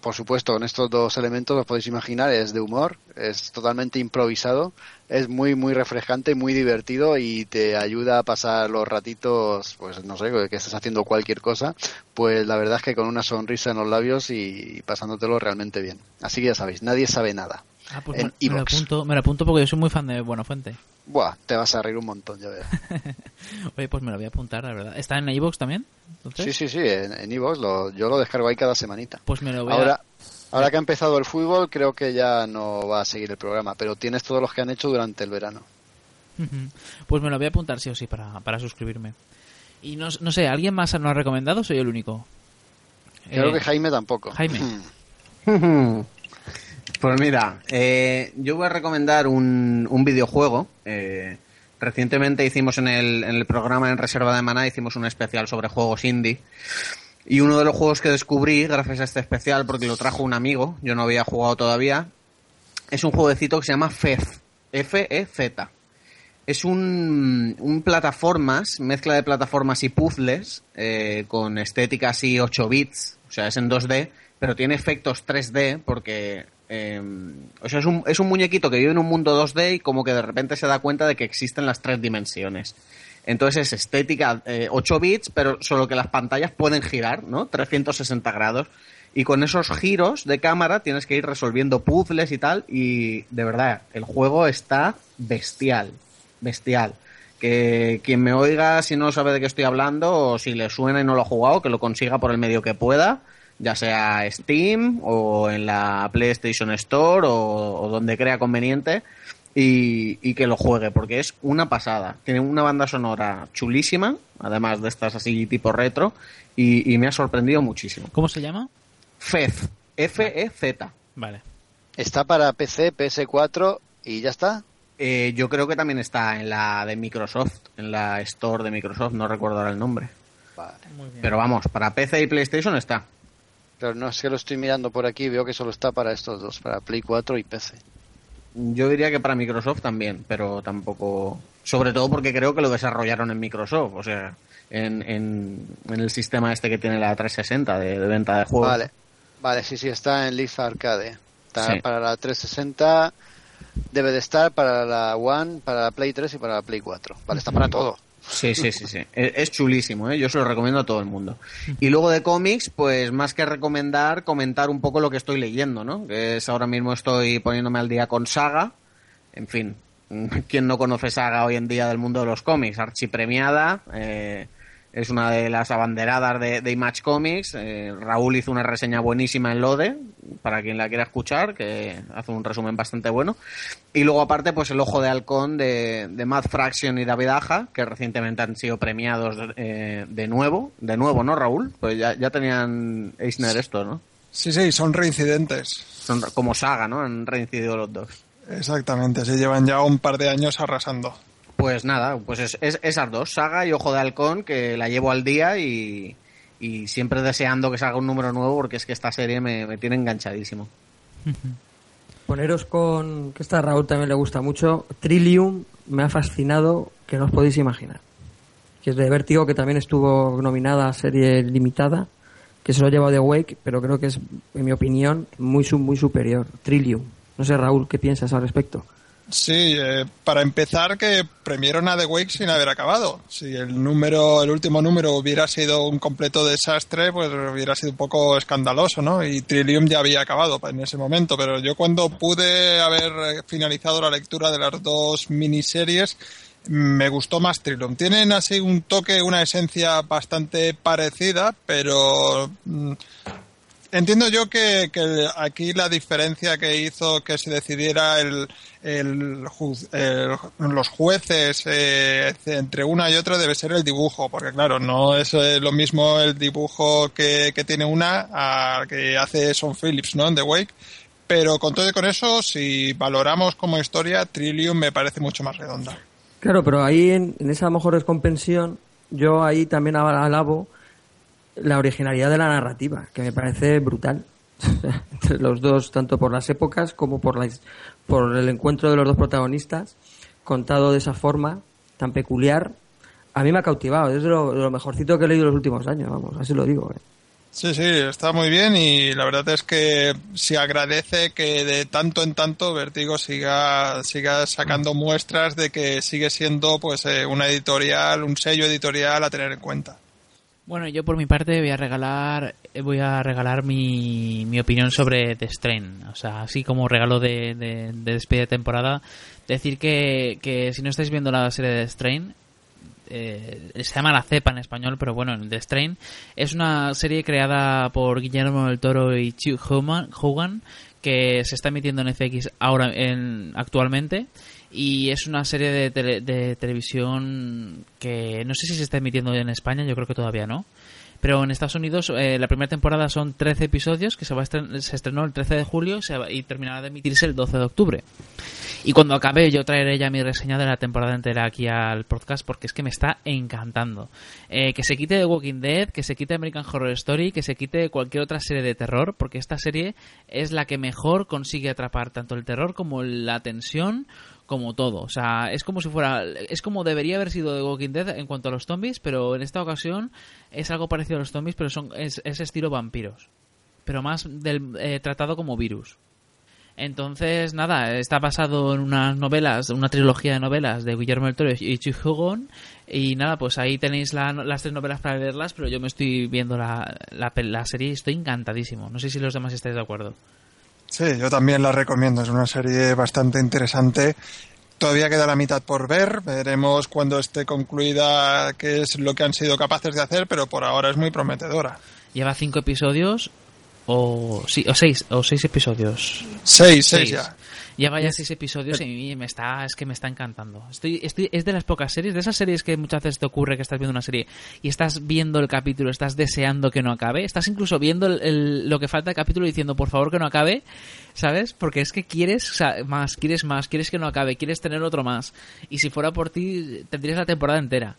Speaker 4: por supuesto, con estos dos elementos los podéis imaginar, es de humor, es totalmente improvisado, es muy, muy refrescante, muy divertido y te ayuda a pasar los ratitos, pues no sé, que estés haciendo cualquier cosa, pues la verdad es que con una sonrisa en los labios y pasándotelo realmente bien. Así que ya sabéis, nadie sabe nada.
Speaker 3: Ah, pues
Speaker 4: en
Speaker 3: me, me lo apunto, me lo apunto porque yo soy muy fan de Buena Fuente.
Speaker 4: Buah, te vas a reír un montón, ya veo.
Speaker 3: Oye, pues me lo voy a apuntar, la verdad. ¿Está en iVoox también? Entonces,
Speaker 4: Sí, sí, sí, en, iVoox lo, yo lo descargo ahí cada semanita.
Speaker 3: Pues me lo voy a...
Speaker 4: Ahora, ahora que ha empezado el fútbol, creo que ya no va a seguir el programa, pero tienes todos los que han hecho durante el verano.
Speaker 3: Pues me lo voy a apuntar sí o sí para, para suscribirme. Y no, no sé, ¿alguien más nos ha recomendado o soy el único?
Speaker 4: Creo
Speaker 3: Eh,
Speaker 4: que Jaime tampoco.
Speaker 3: Jaime.
Speaker 5: Pues mira, eh, yo voy a recomendar un, un videojuego. Eh, recientemente hicimos en el, en el programa en Reserva de Maná, hicimos un especial sobre juegos indie. Y uno de los juegos que descubrí gracias a este especial, porque lo trajo un amigo, yo no había jugado todavía, es un jueguecito que se llama FEZ. F-E-Z. Es un, un plataformas, mezcla de plataformas y puzzles, eh, con estética así 8 bits, o sea, es en 2D, pero tiene efectos 3D porque... eh, o sea, es un, es un muñequito que vive en un mundo 2D y como que de repente se da cuenta de que existen las tres dimensiones. Entonces es estética eh, 8 bits, pero solo que las pantallas pueden girar, ¿no? 360 grados. Y con esos giros de cámara tienes que ir resolviendo puzzles y tal. Y de verdad, el juego está bestial. Bestial. Que quien me oiga, si no sabe de qué estoy hablando, o si le suena y no lo ha jugado, que lo consiga por el medio que pueda. Ya sea Steam o en la PlayStation Store o, o donde crea conveniente. Y, y que lo juegue, porque es una pasada. Tiene una banda sonora chulísima, además de estas así tipo retro, y, y me ha sorprendido muchísimo.
Speaker 3: ¿Cómo se llama?
Speaker 5: Fez, F-E-Z.
Speaker 3: Vale.
Speaker 4: Está para PC, PS4 y ya está.
Speaker 5: Eh, yo creo que también está en la de Microsoft, en la Store de Microsoft, no recuerdo ahora el nombre.
Speaker 4: Vale.
Speaker 5: Pero vamos, para PC y PlayStation está.
Speaker 4: Pero no es que lo estoy mirando por aquí, veo que solo está para estos dos, para Play 4 y PC.
Speaker 5: Yo diría que para Microsoft también, pero tampoco. Sobre todo porque creo que lo desarrollaron en Microsoft, o sea, en, en, en el sistema este que tiene la 360 de, de venta de juegos.
Speaker 4: Vale, vale, sí, sí, está en Leaf Arcade. Está
Speaker 5: Sí.
Speaker 4: para la 360, debe de estar para la One, para la Play 3 y para la Play 4. Vale, está para todo.
Speaker 5: Sí, sí, sí, sí. Es, chulísimo, ¿eh? Yo se lo recomiendo a todo el mundo. Y luego de cómics, pues más que recomendar, comentar un poco lo que estoy leyendo, ¿no? Que es ahora mismo estoy poniéndome al día con Saga. En fin, ¿quién no conoce Saga hoy en día del mundo de los cómics? Archipremiada, eh, es una de las abanderadas de, de Image Comics. Eh, Raúl hizo una reseña buenísima en Lode, para quien la quiera escuchar, que hace un resumen bastante bueno. Y luego aparte, pues el ojo de halcón de, de Matt Fraction y David Aja, que recientemente han sido premiados eh, de nuevo. De nuevo, ¿no, Raúl? Pues ya, ya tenían Eisner esto, ¿no?
Speaker 7: Sí, sí, son reincidentes.
Speaker 5: Son como saga, ¿no? Han reincidido los dos.
Speaker 7: Exactamente, se llevan ya un par de años arrasando.
Speaker 5: Pues nada, pues es, es- esas dos, Saga y Ojo de Halcón, que la llevo al día y, y siempre deseando que salga un número nuevo porque es que esta serie me, me tiene enganchadísimo.
Speaker 6: Poneros con, que esta a Raúl también le gusta mucho, Trillium me ha fascinado, que no os podéis imaginar. Que es de Vértigo, que también estuvo nominada a serie limitada, que se lo ha llevado de Wake, pero creo que es, en mi opinión, muy, muy superior. Trillium. No sé, Raúl, ¿qué piensas al respecto?
Speaker 7: Sí, eh, para empezar que premiaron a The Wake sin haber acabado. Si el número, el último número hubiera sido un completo desastre, pues hubiera sido un poco escandaloso, ¿no? Y Trillium ya había acabado en ese momento, pero yo cuando pude haber eh, finalizado la lectura de las dos miniseries, me gustó más Trillium. Tienen así un toque, una esencia bastante parecida, pero mm, Entiendo yo que, que aquí la diferencia que hizo que se decidiera el, el el- los jueces eh, entre una y otra debe ser el dibujo, porque claro, no es eh, lo mismo el dibujo que, que tiene una a que hace Son Phillips, ¿no? En The Wake. Pero con todo y con eso, si valoramos como historia, Trillium me parece mucho más redonda.
Speaker 6: Claro, pero ahí en, en esa mejor descompensión, yo ahí también alabo la originalidad de la narrativa, que me parece brutal. Los dos, tanto por las épocas como por, la, por el encuentro de los dos protagonistas, contado de esa forma tan peculiar, a mí me ha cautivado. Es lo mejorcito que he leído en los últimos años, vamos, así lo digo. ¿eh?
Speaker 7: Sí, sí, está muy bien y la verdad es que se agradece que de tanto en tanto Vertigo siga, siga sacando muestras de que sigue siendo pues eh, una editorial, un sello editorial a tener en cuenta.
Speaker 3: Bueno, yo por mi parte voy a regalar voy a regalar mi, mi opinión sobre The Strain. O sea, así como regalo de, de, de despedida de temporada. Decir que, que si no estáis viendo la serie de The Strain, eh, se llama La Cepa en español, pero bueno, The Strain es una serie creada por Guillermo del Toro y Chu Hogan que se está emitiendo en FX ahora en, actualmente y es una serie de, tele, de televisión que no sé si se está emitiendo en España, yo creo que todavía no. Pero en Estados Unidos eh, la primera temporada son 13 episodios que se, va a se estrenó el 13 de julio y terminará de emitirse el 12 de octubre. Y cuando acabe yo traeré ya mi reseña de la temporada entera aquí al podcast porque es que me está encantando. Eh, que se quite de Walking Dead, que se quite American Horror Story, que se quite cualquier otra serie de terror porque esta serie es la que mejor consigue atrapar tanto el terror como la tensión como todo. O sea, es como si fuera. Es como debería haber sido de Walking Dead en cuanto a los zombies, pero en esta ocasión es algo parecido a los zombies, pero son es, es estilo vampiros. Pero más del, eh, tratado como virus. Entonces, nada, está basado en unas novelas, una trilogía de novelas de Guillermo del Toro y Chujogon. Y nada, pues ahí tenéis la, las tres novelas para leerlas, pero yo me estoy viendo la, la, la serie y estoy encantadísimo. No sé si los demás estáis de acuerdo.
Speaker 7: Sí, yo también la recomiendo. Es una serie bastante interesante. Todavía queda la mitad por ver. Veremos cuando esté concluida qué es lo que han sido capaces de hacer, pero por ahora es muy prometedora.
Speaker 3: Lleva cinco episodios o sí o seis o seis episodios.
Speaker 7: Seis, seis, seis. ya.
Speaker 3: Lleva ya seis episodios y me está, es que me está encantando. Estoy, estoy, es de las pocas series, de esas series que muchas veces te ocurre que estás viendo una serie y estás viendo el capítulo, estás deseando que no acabe, estás incluso viendo el, el, lo que falta del capítulo diciendo por favor que no acabe, ¿sabes? Porque es que quieres o sea, más, quieres más, quieres que no acabe, quieres tener otro más. Y si fuera por ti, tendrías la temporada entera.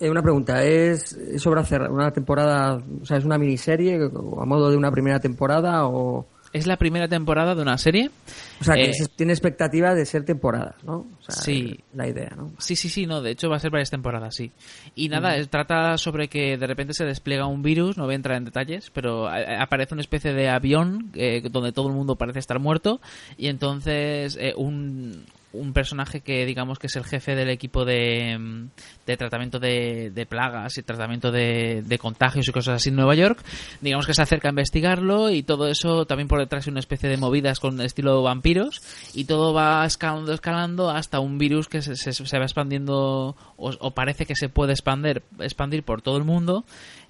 Speaker 6: Una pregunta, ¿es sobre hacer una temporada, o sea, es una miniserie a modo de una primera temporada o...?
Speaker 3: Es la primera temporada de una serie.
Speaker 6: O sea, que eh, tiene expectativa de ser temporada, ¿no? O sea,
Speaker 3: sí.
Speaker 6: La idea, ¿no?
Speaker 3: Sí, sí, sí, no, de hecho va a ser varias temporadas, sí. Y nada, mm. trata sobre que de repente se despliega un virus, no voy a entrar en detalles, pero aparece una especie de avión eh, donde todo el mundo parece estar muerto y entonces eh, un, un personaje que digamos que es el jefe del equipo de, de tratamiento de, plagas y tratamiento de, contagios y cosas así en Nueva York, digamos que se acerca a investigarlo y todo eso también por detrás de una especie de movidas con estilo vampiros y todo va escalando, escalando hasta un virus que se, se, se va expandiendo o, o, parece que se puede expandir, expandir por todo el mundo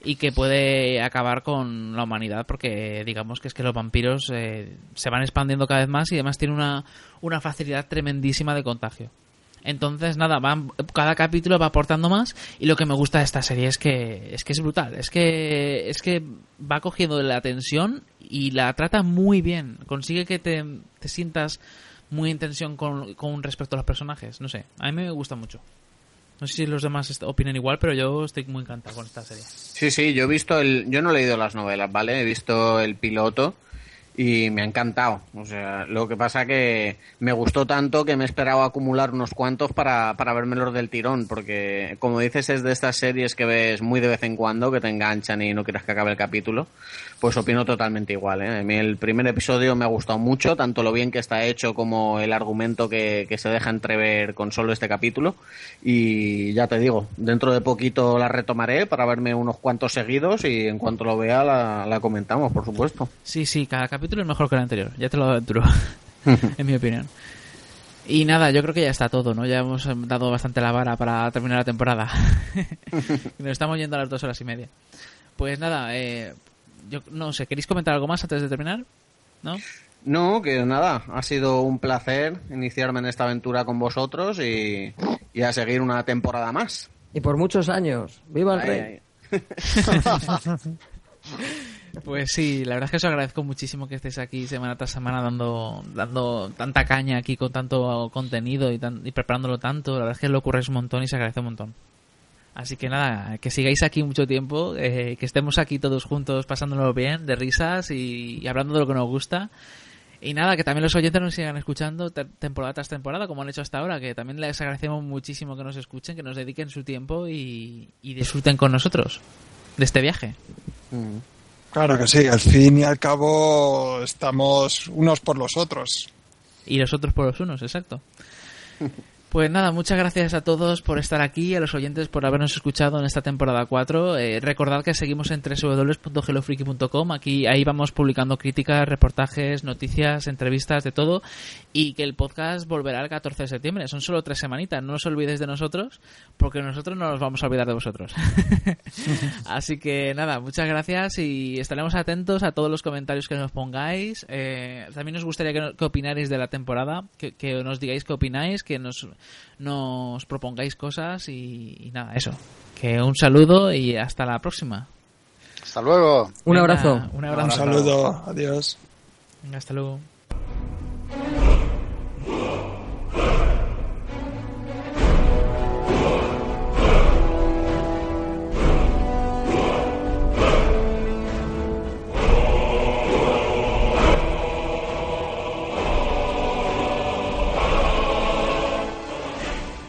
Speaker 3: y que puede acabar con la humanidad porque digamos que es que los vampiros eh, se van expandiendo cada vez más y además tienen una, una facilidad tremendísima de contagio. Entonces, nada, van, cada capítulo va aportando más y lo que me gusta de esta serie es que es que es brutal, es que es que va cogiendo la tensión y la trata muy bien, consigue que te, te sientas muy en tensión con, con respecto a los personajes, no sé, a mí me gusta mucho. No sé si los demás opinan igual, pero yo estoy muy encantado con esta serie.
Speaker 5: Sí, sí, yo he visto el, yo no he leído las novelas, ¿vale? He visto el piloto y me ha encantado. O sea, lo que pasa que me gustó tanto que me he esperado acumular unos cuantos para, para vermelos del tirón, porque como dices es de estas series que ves muy de vez en cuando, que te enganchan y no quieras que acabe el capítulo, pues opino totalmente igual. ¿eh? A mí el primer episodio me ha gustado mucho, tanto lo bien que está hecho como el argumento que, que se deja entrever con solo este capítulo. Y ya te digo, dentro de poquito la retomaré para verme unos cuantos seguidos y en cuanto lo vea la, la comentamos, por supuesto.
Speaker 3: Sí, sí, cada capítulo capítulo es mejor que el anterior, ya te lo aventuro, en mi opinión. Y nada, yo creo que ya está todo, ¿no? Ya hemos dado bastante la vara para terminar la temporada. Nos estamos yendo a las dos horas y media. Pues nada, eh, yo no sé, ¿queréis comentar algo más antes de terminar? ¿No?
Speaker 5: No, que nada, ha sido un placer iniciarme en esta aventura con vosotros y, y a seguir una temporada más.
Speaker 6: Y por muchos años. ¡Viva el rey!
Speaker 3: Pues sí, la verdad es que os agradezco muchísimo que estéis aquí semana tras semana dando, dando tanta caña aquí con tanto contenido y, tan, y preparándolo tanto. La verdad es que lo ocurre un montón y se agradece un montón. Así que nada, que sigáis aquí mucho tiempo, eh, que estemos aquí todos juntos pasándolo bien, de risas y, hablando de lo que nos gusta. Y nada, que también los oyentes nos sigan escuchando temporada tras temporada, como han hecho hasta ahora, que también les agradecemos muchísimo que nos escuchen, que nos dediquen su tiempo y, y disfruten con nosotros de este viaje.
Speaker 5: Mm.
Speaker 7: Claro que sí, al fin y al cabo estamos unos por los otros.
Speaker 3: Y los otros por los unos, exacto. Pues nada, muchas gracias a todos por estar aquí, a los oyentes por habernos escuchado en esta temporada 4. Eh, recordad que seguimos en www.hellofreaky.com, aquí ahí vamos publicando críticas, reportajes, noticias, entrevistas, de todo, y que el podcast volverá el 14 de septiembre. Son solo tres semanitas, no os olvidéis de nosotros, porque nosotros no nos vamos a olvidar de vosotros. Así que nada, muchas gracias y estaremos atentos a todos los comentarios que nos pongáis. Eh, también nos gustaría que, que de la temporada, que nos digáis qué opináis, que nos nos propongáis cosas y, y nada, eso. Que un saludo y hasta la próxima.
Speaker 4: Hasta luego.
Speaker 6: Un
Speaker 3: Venga,
Speaker 6: abrazo.
Speaker 3: Un abrazo.
Speaker 7: Un saludo, adiós.
Speaker 3: Venga, hasta luego.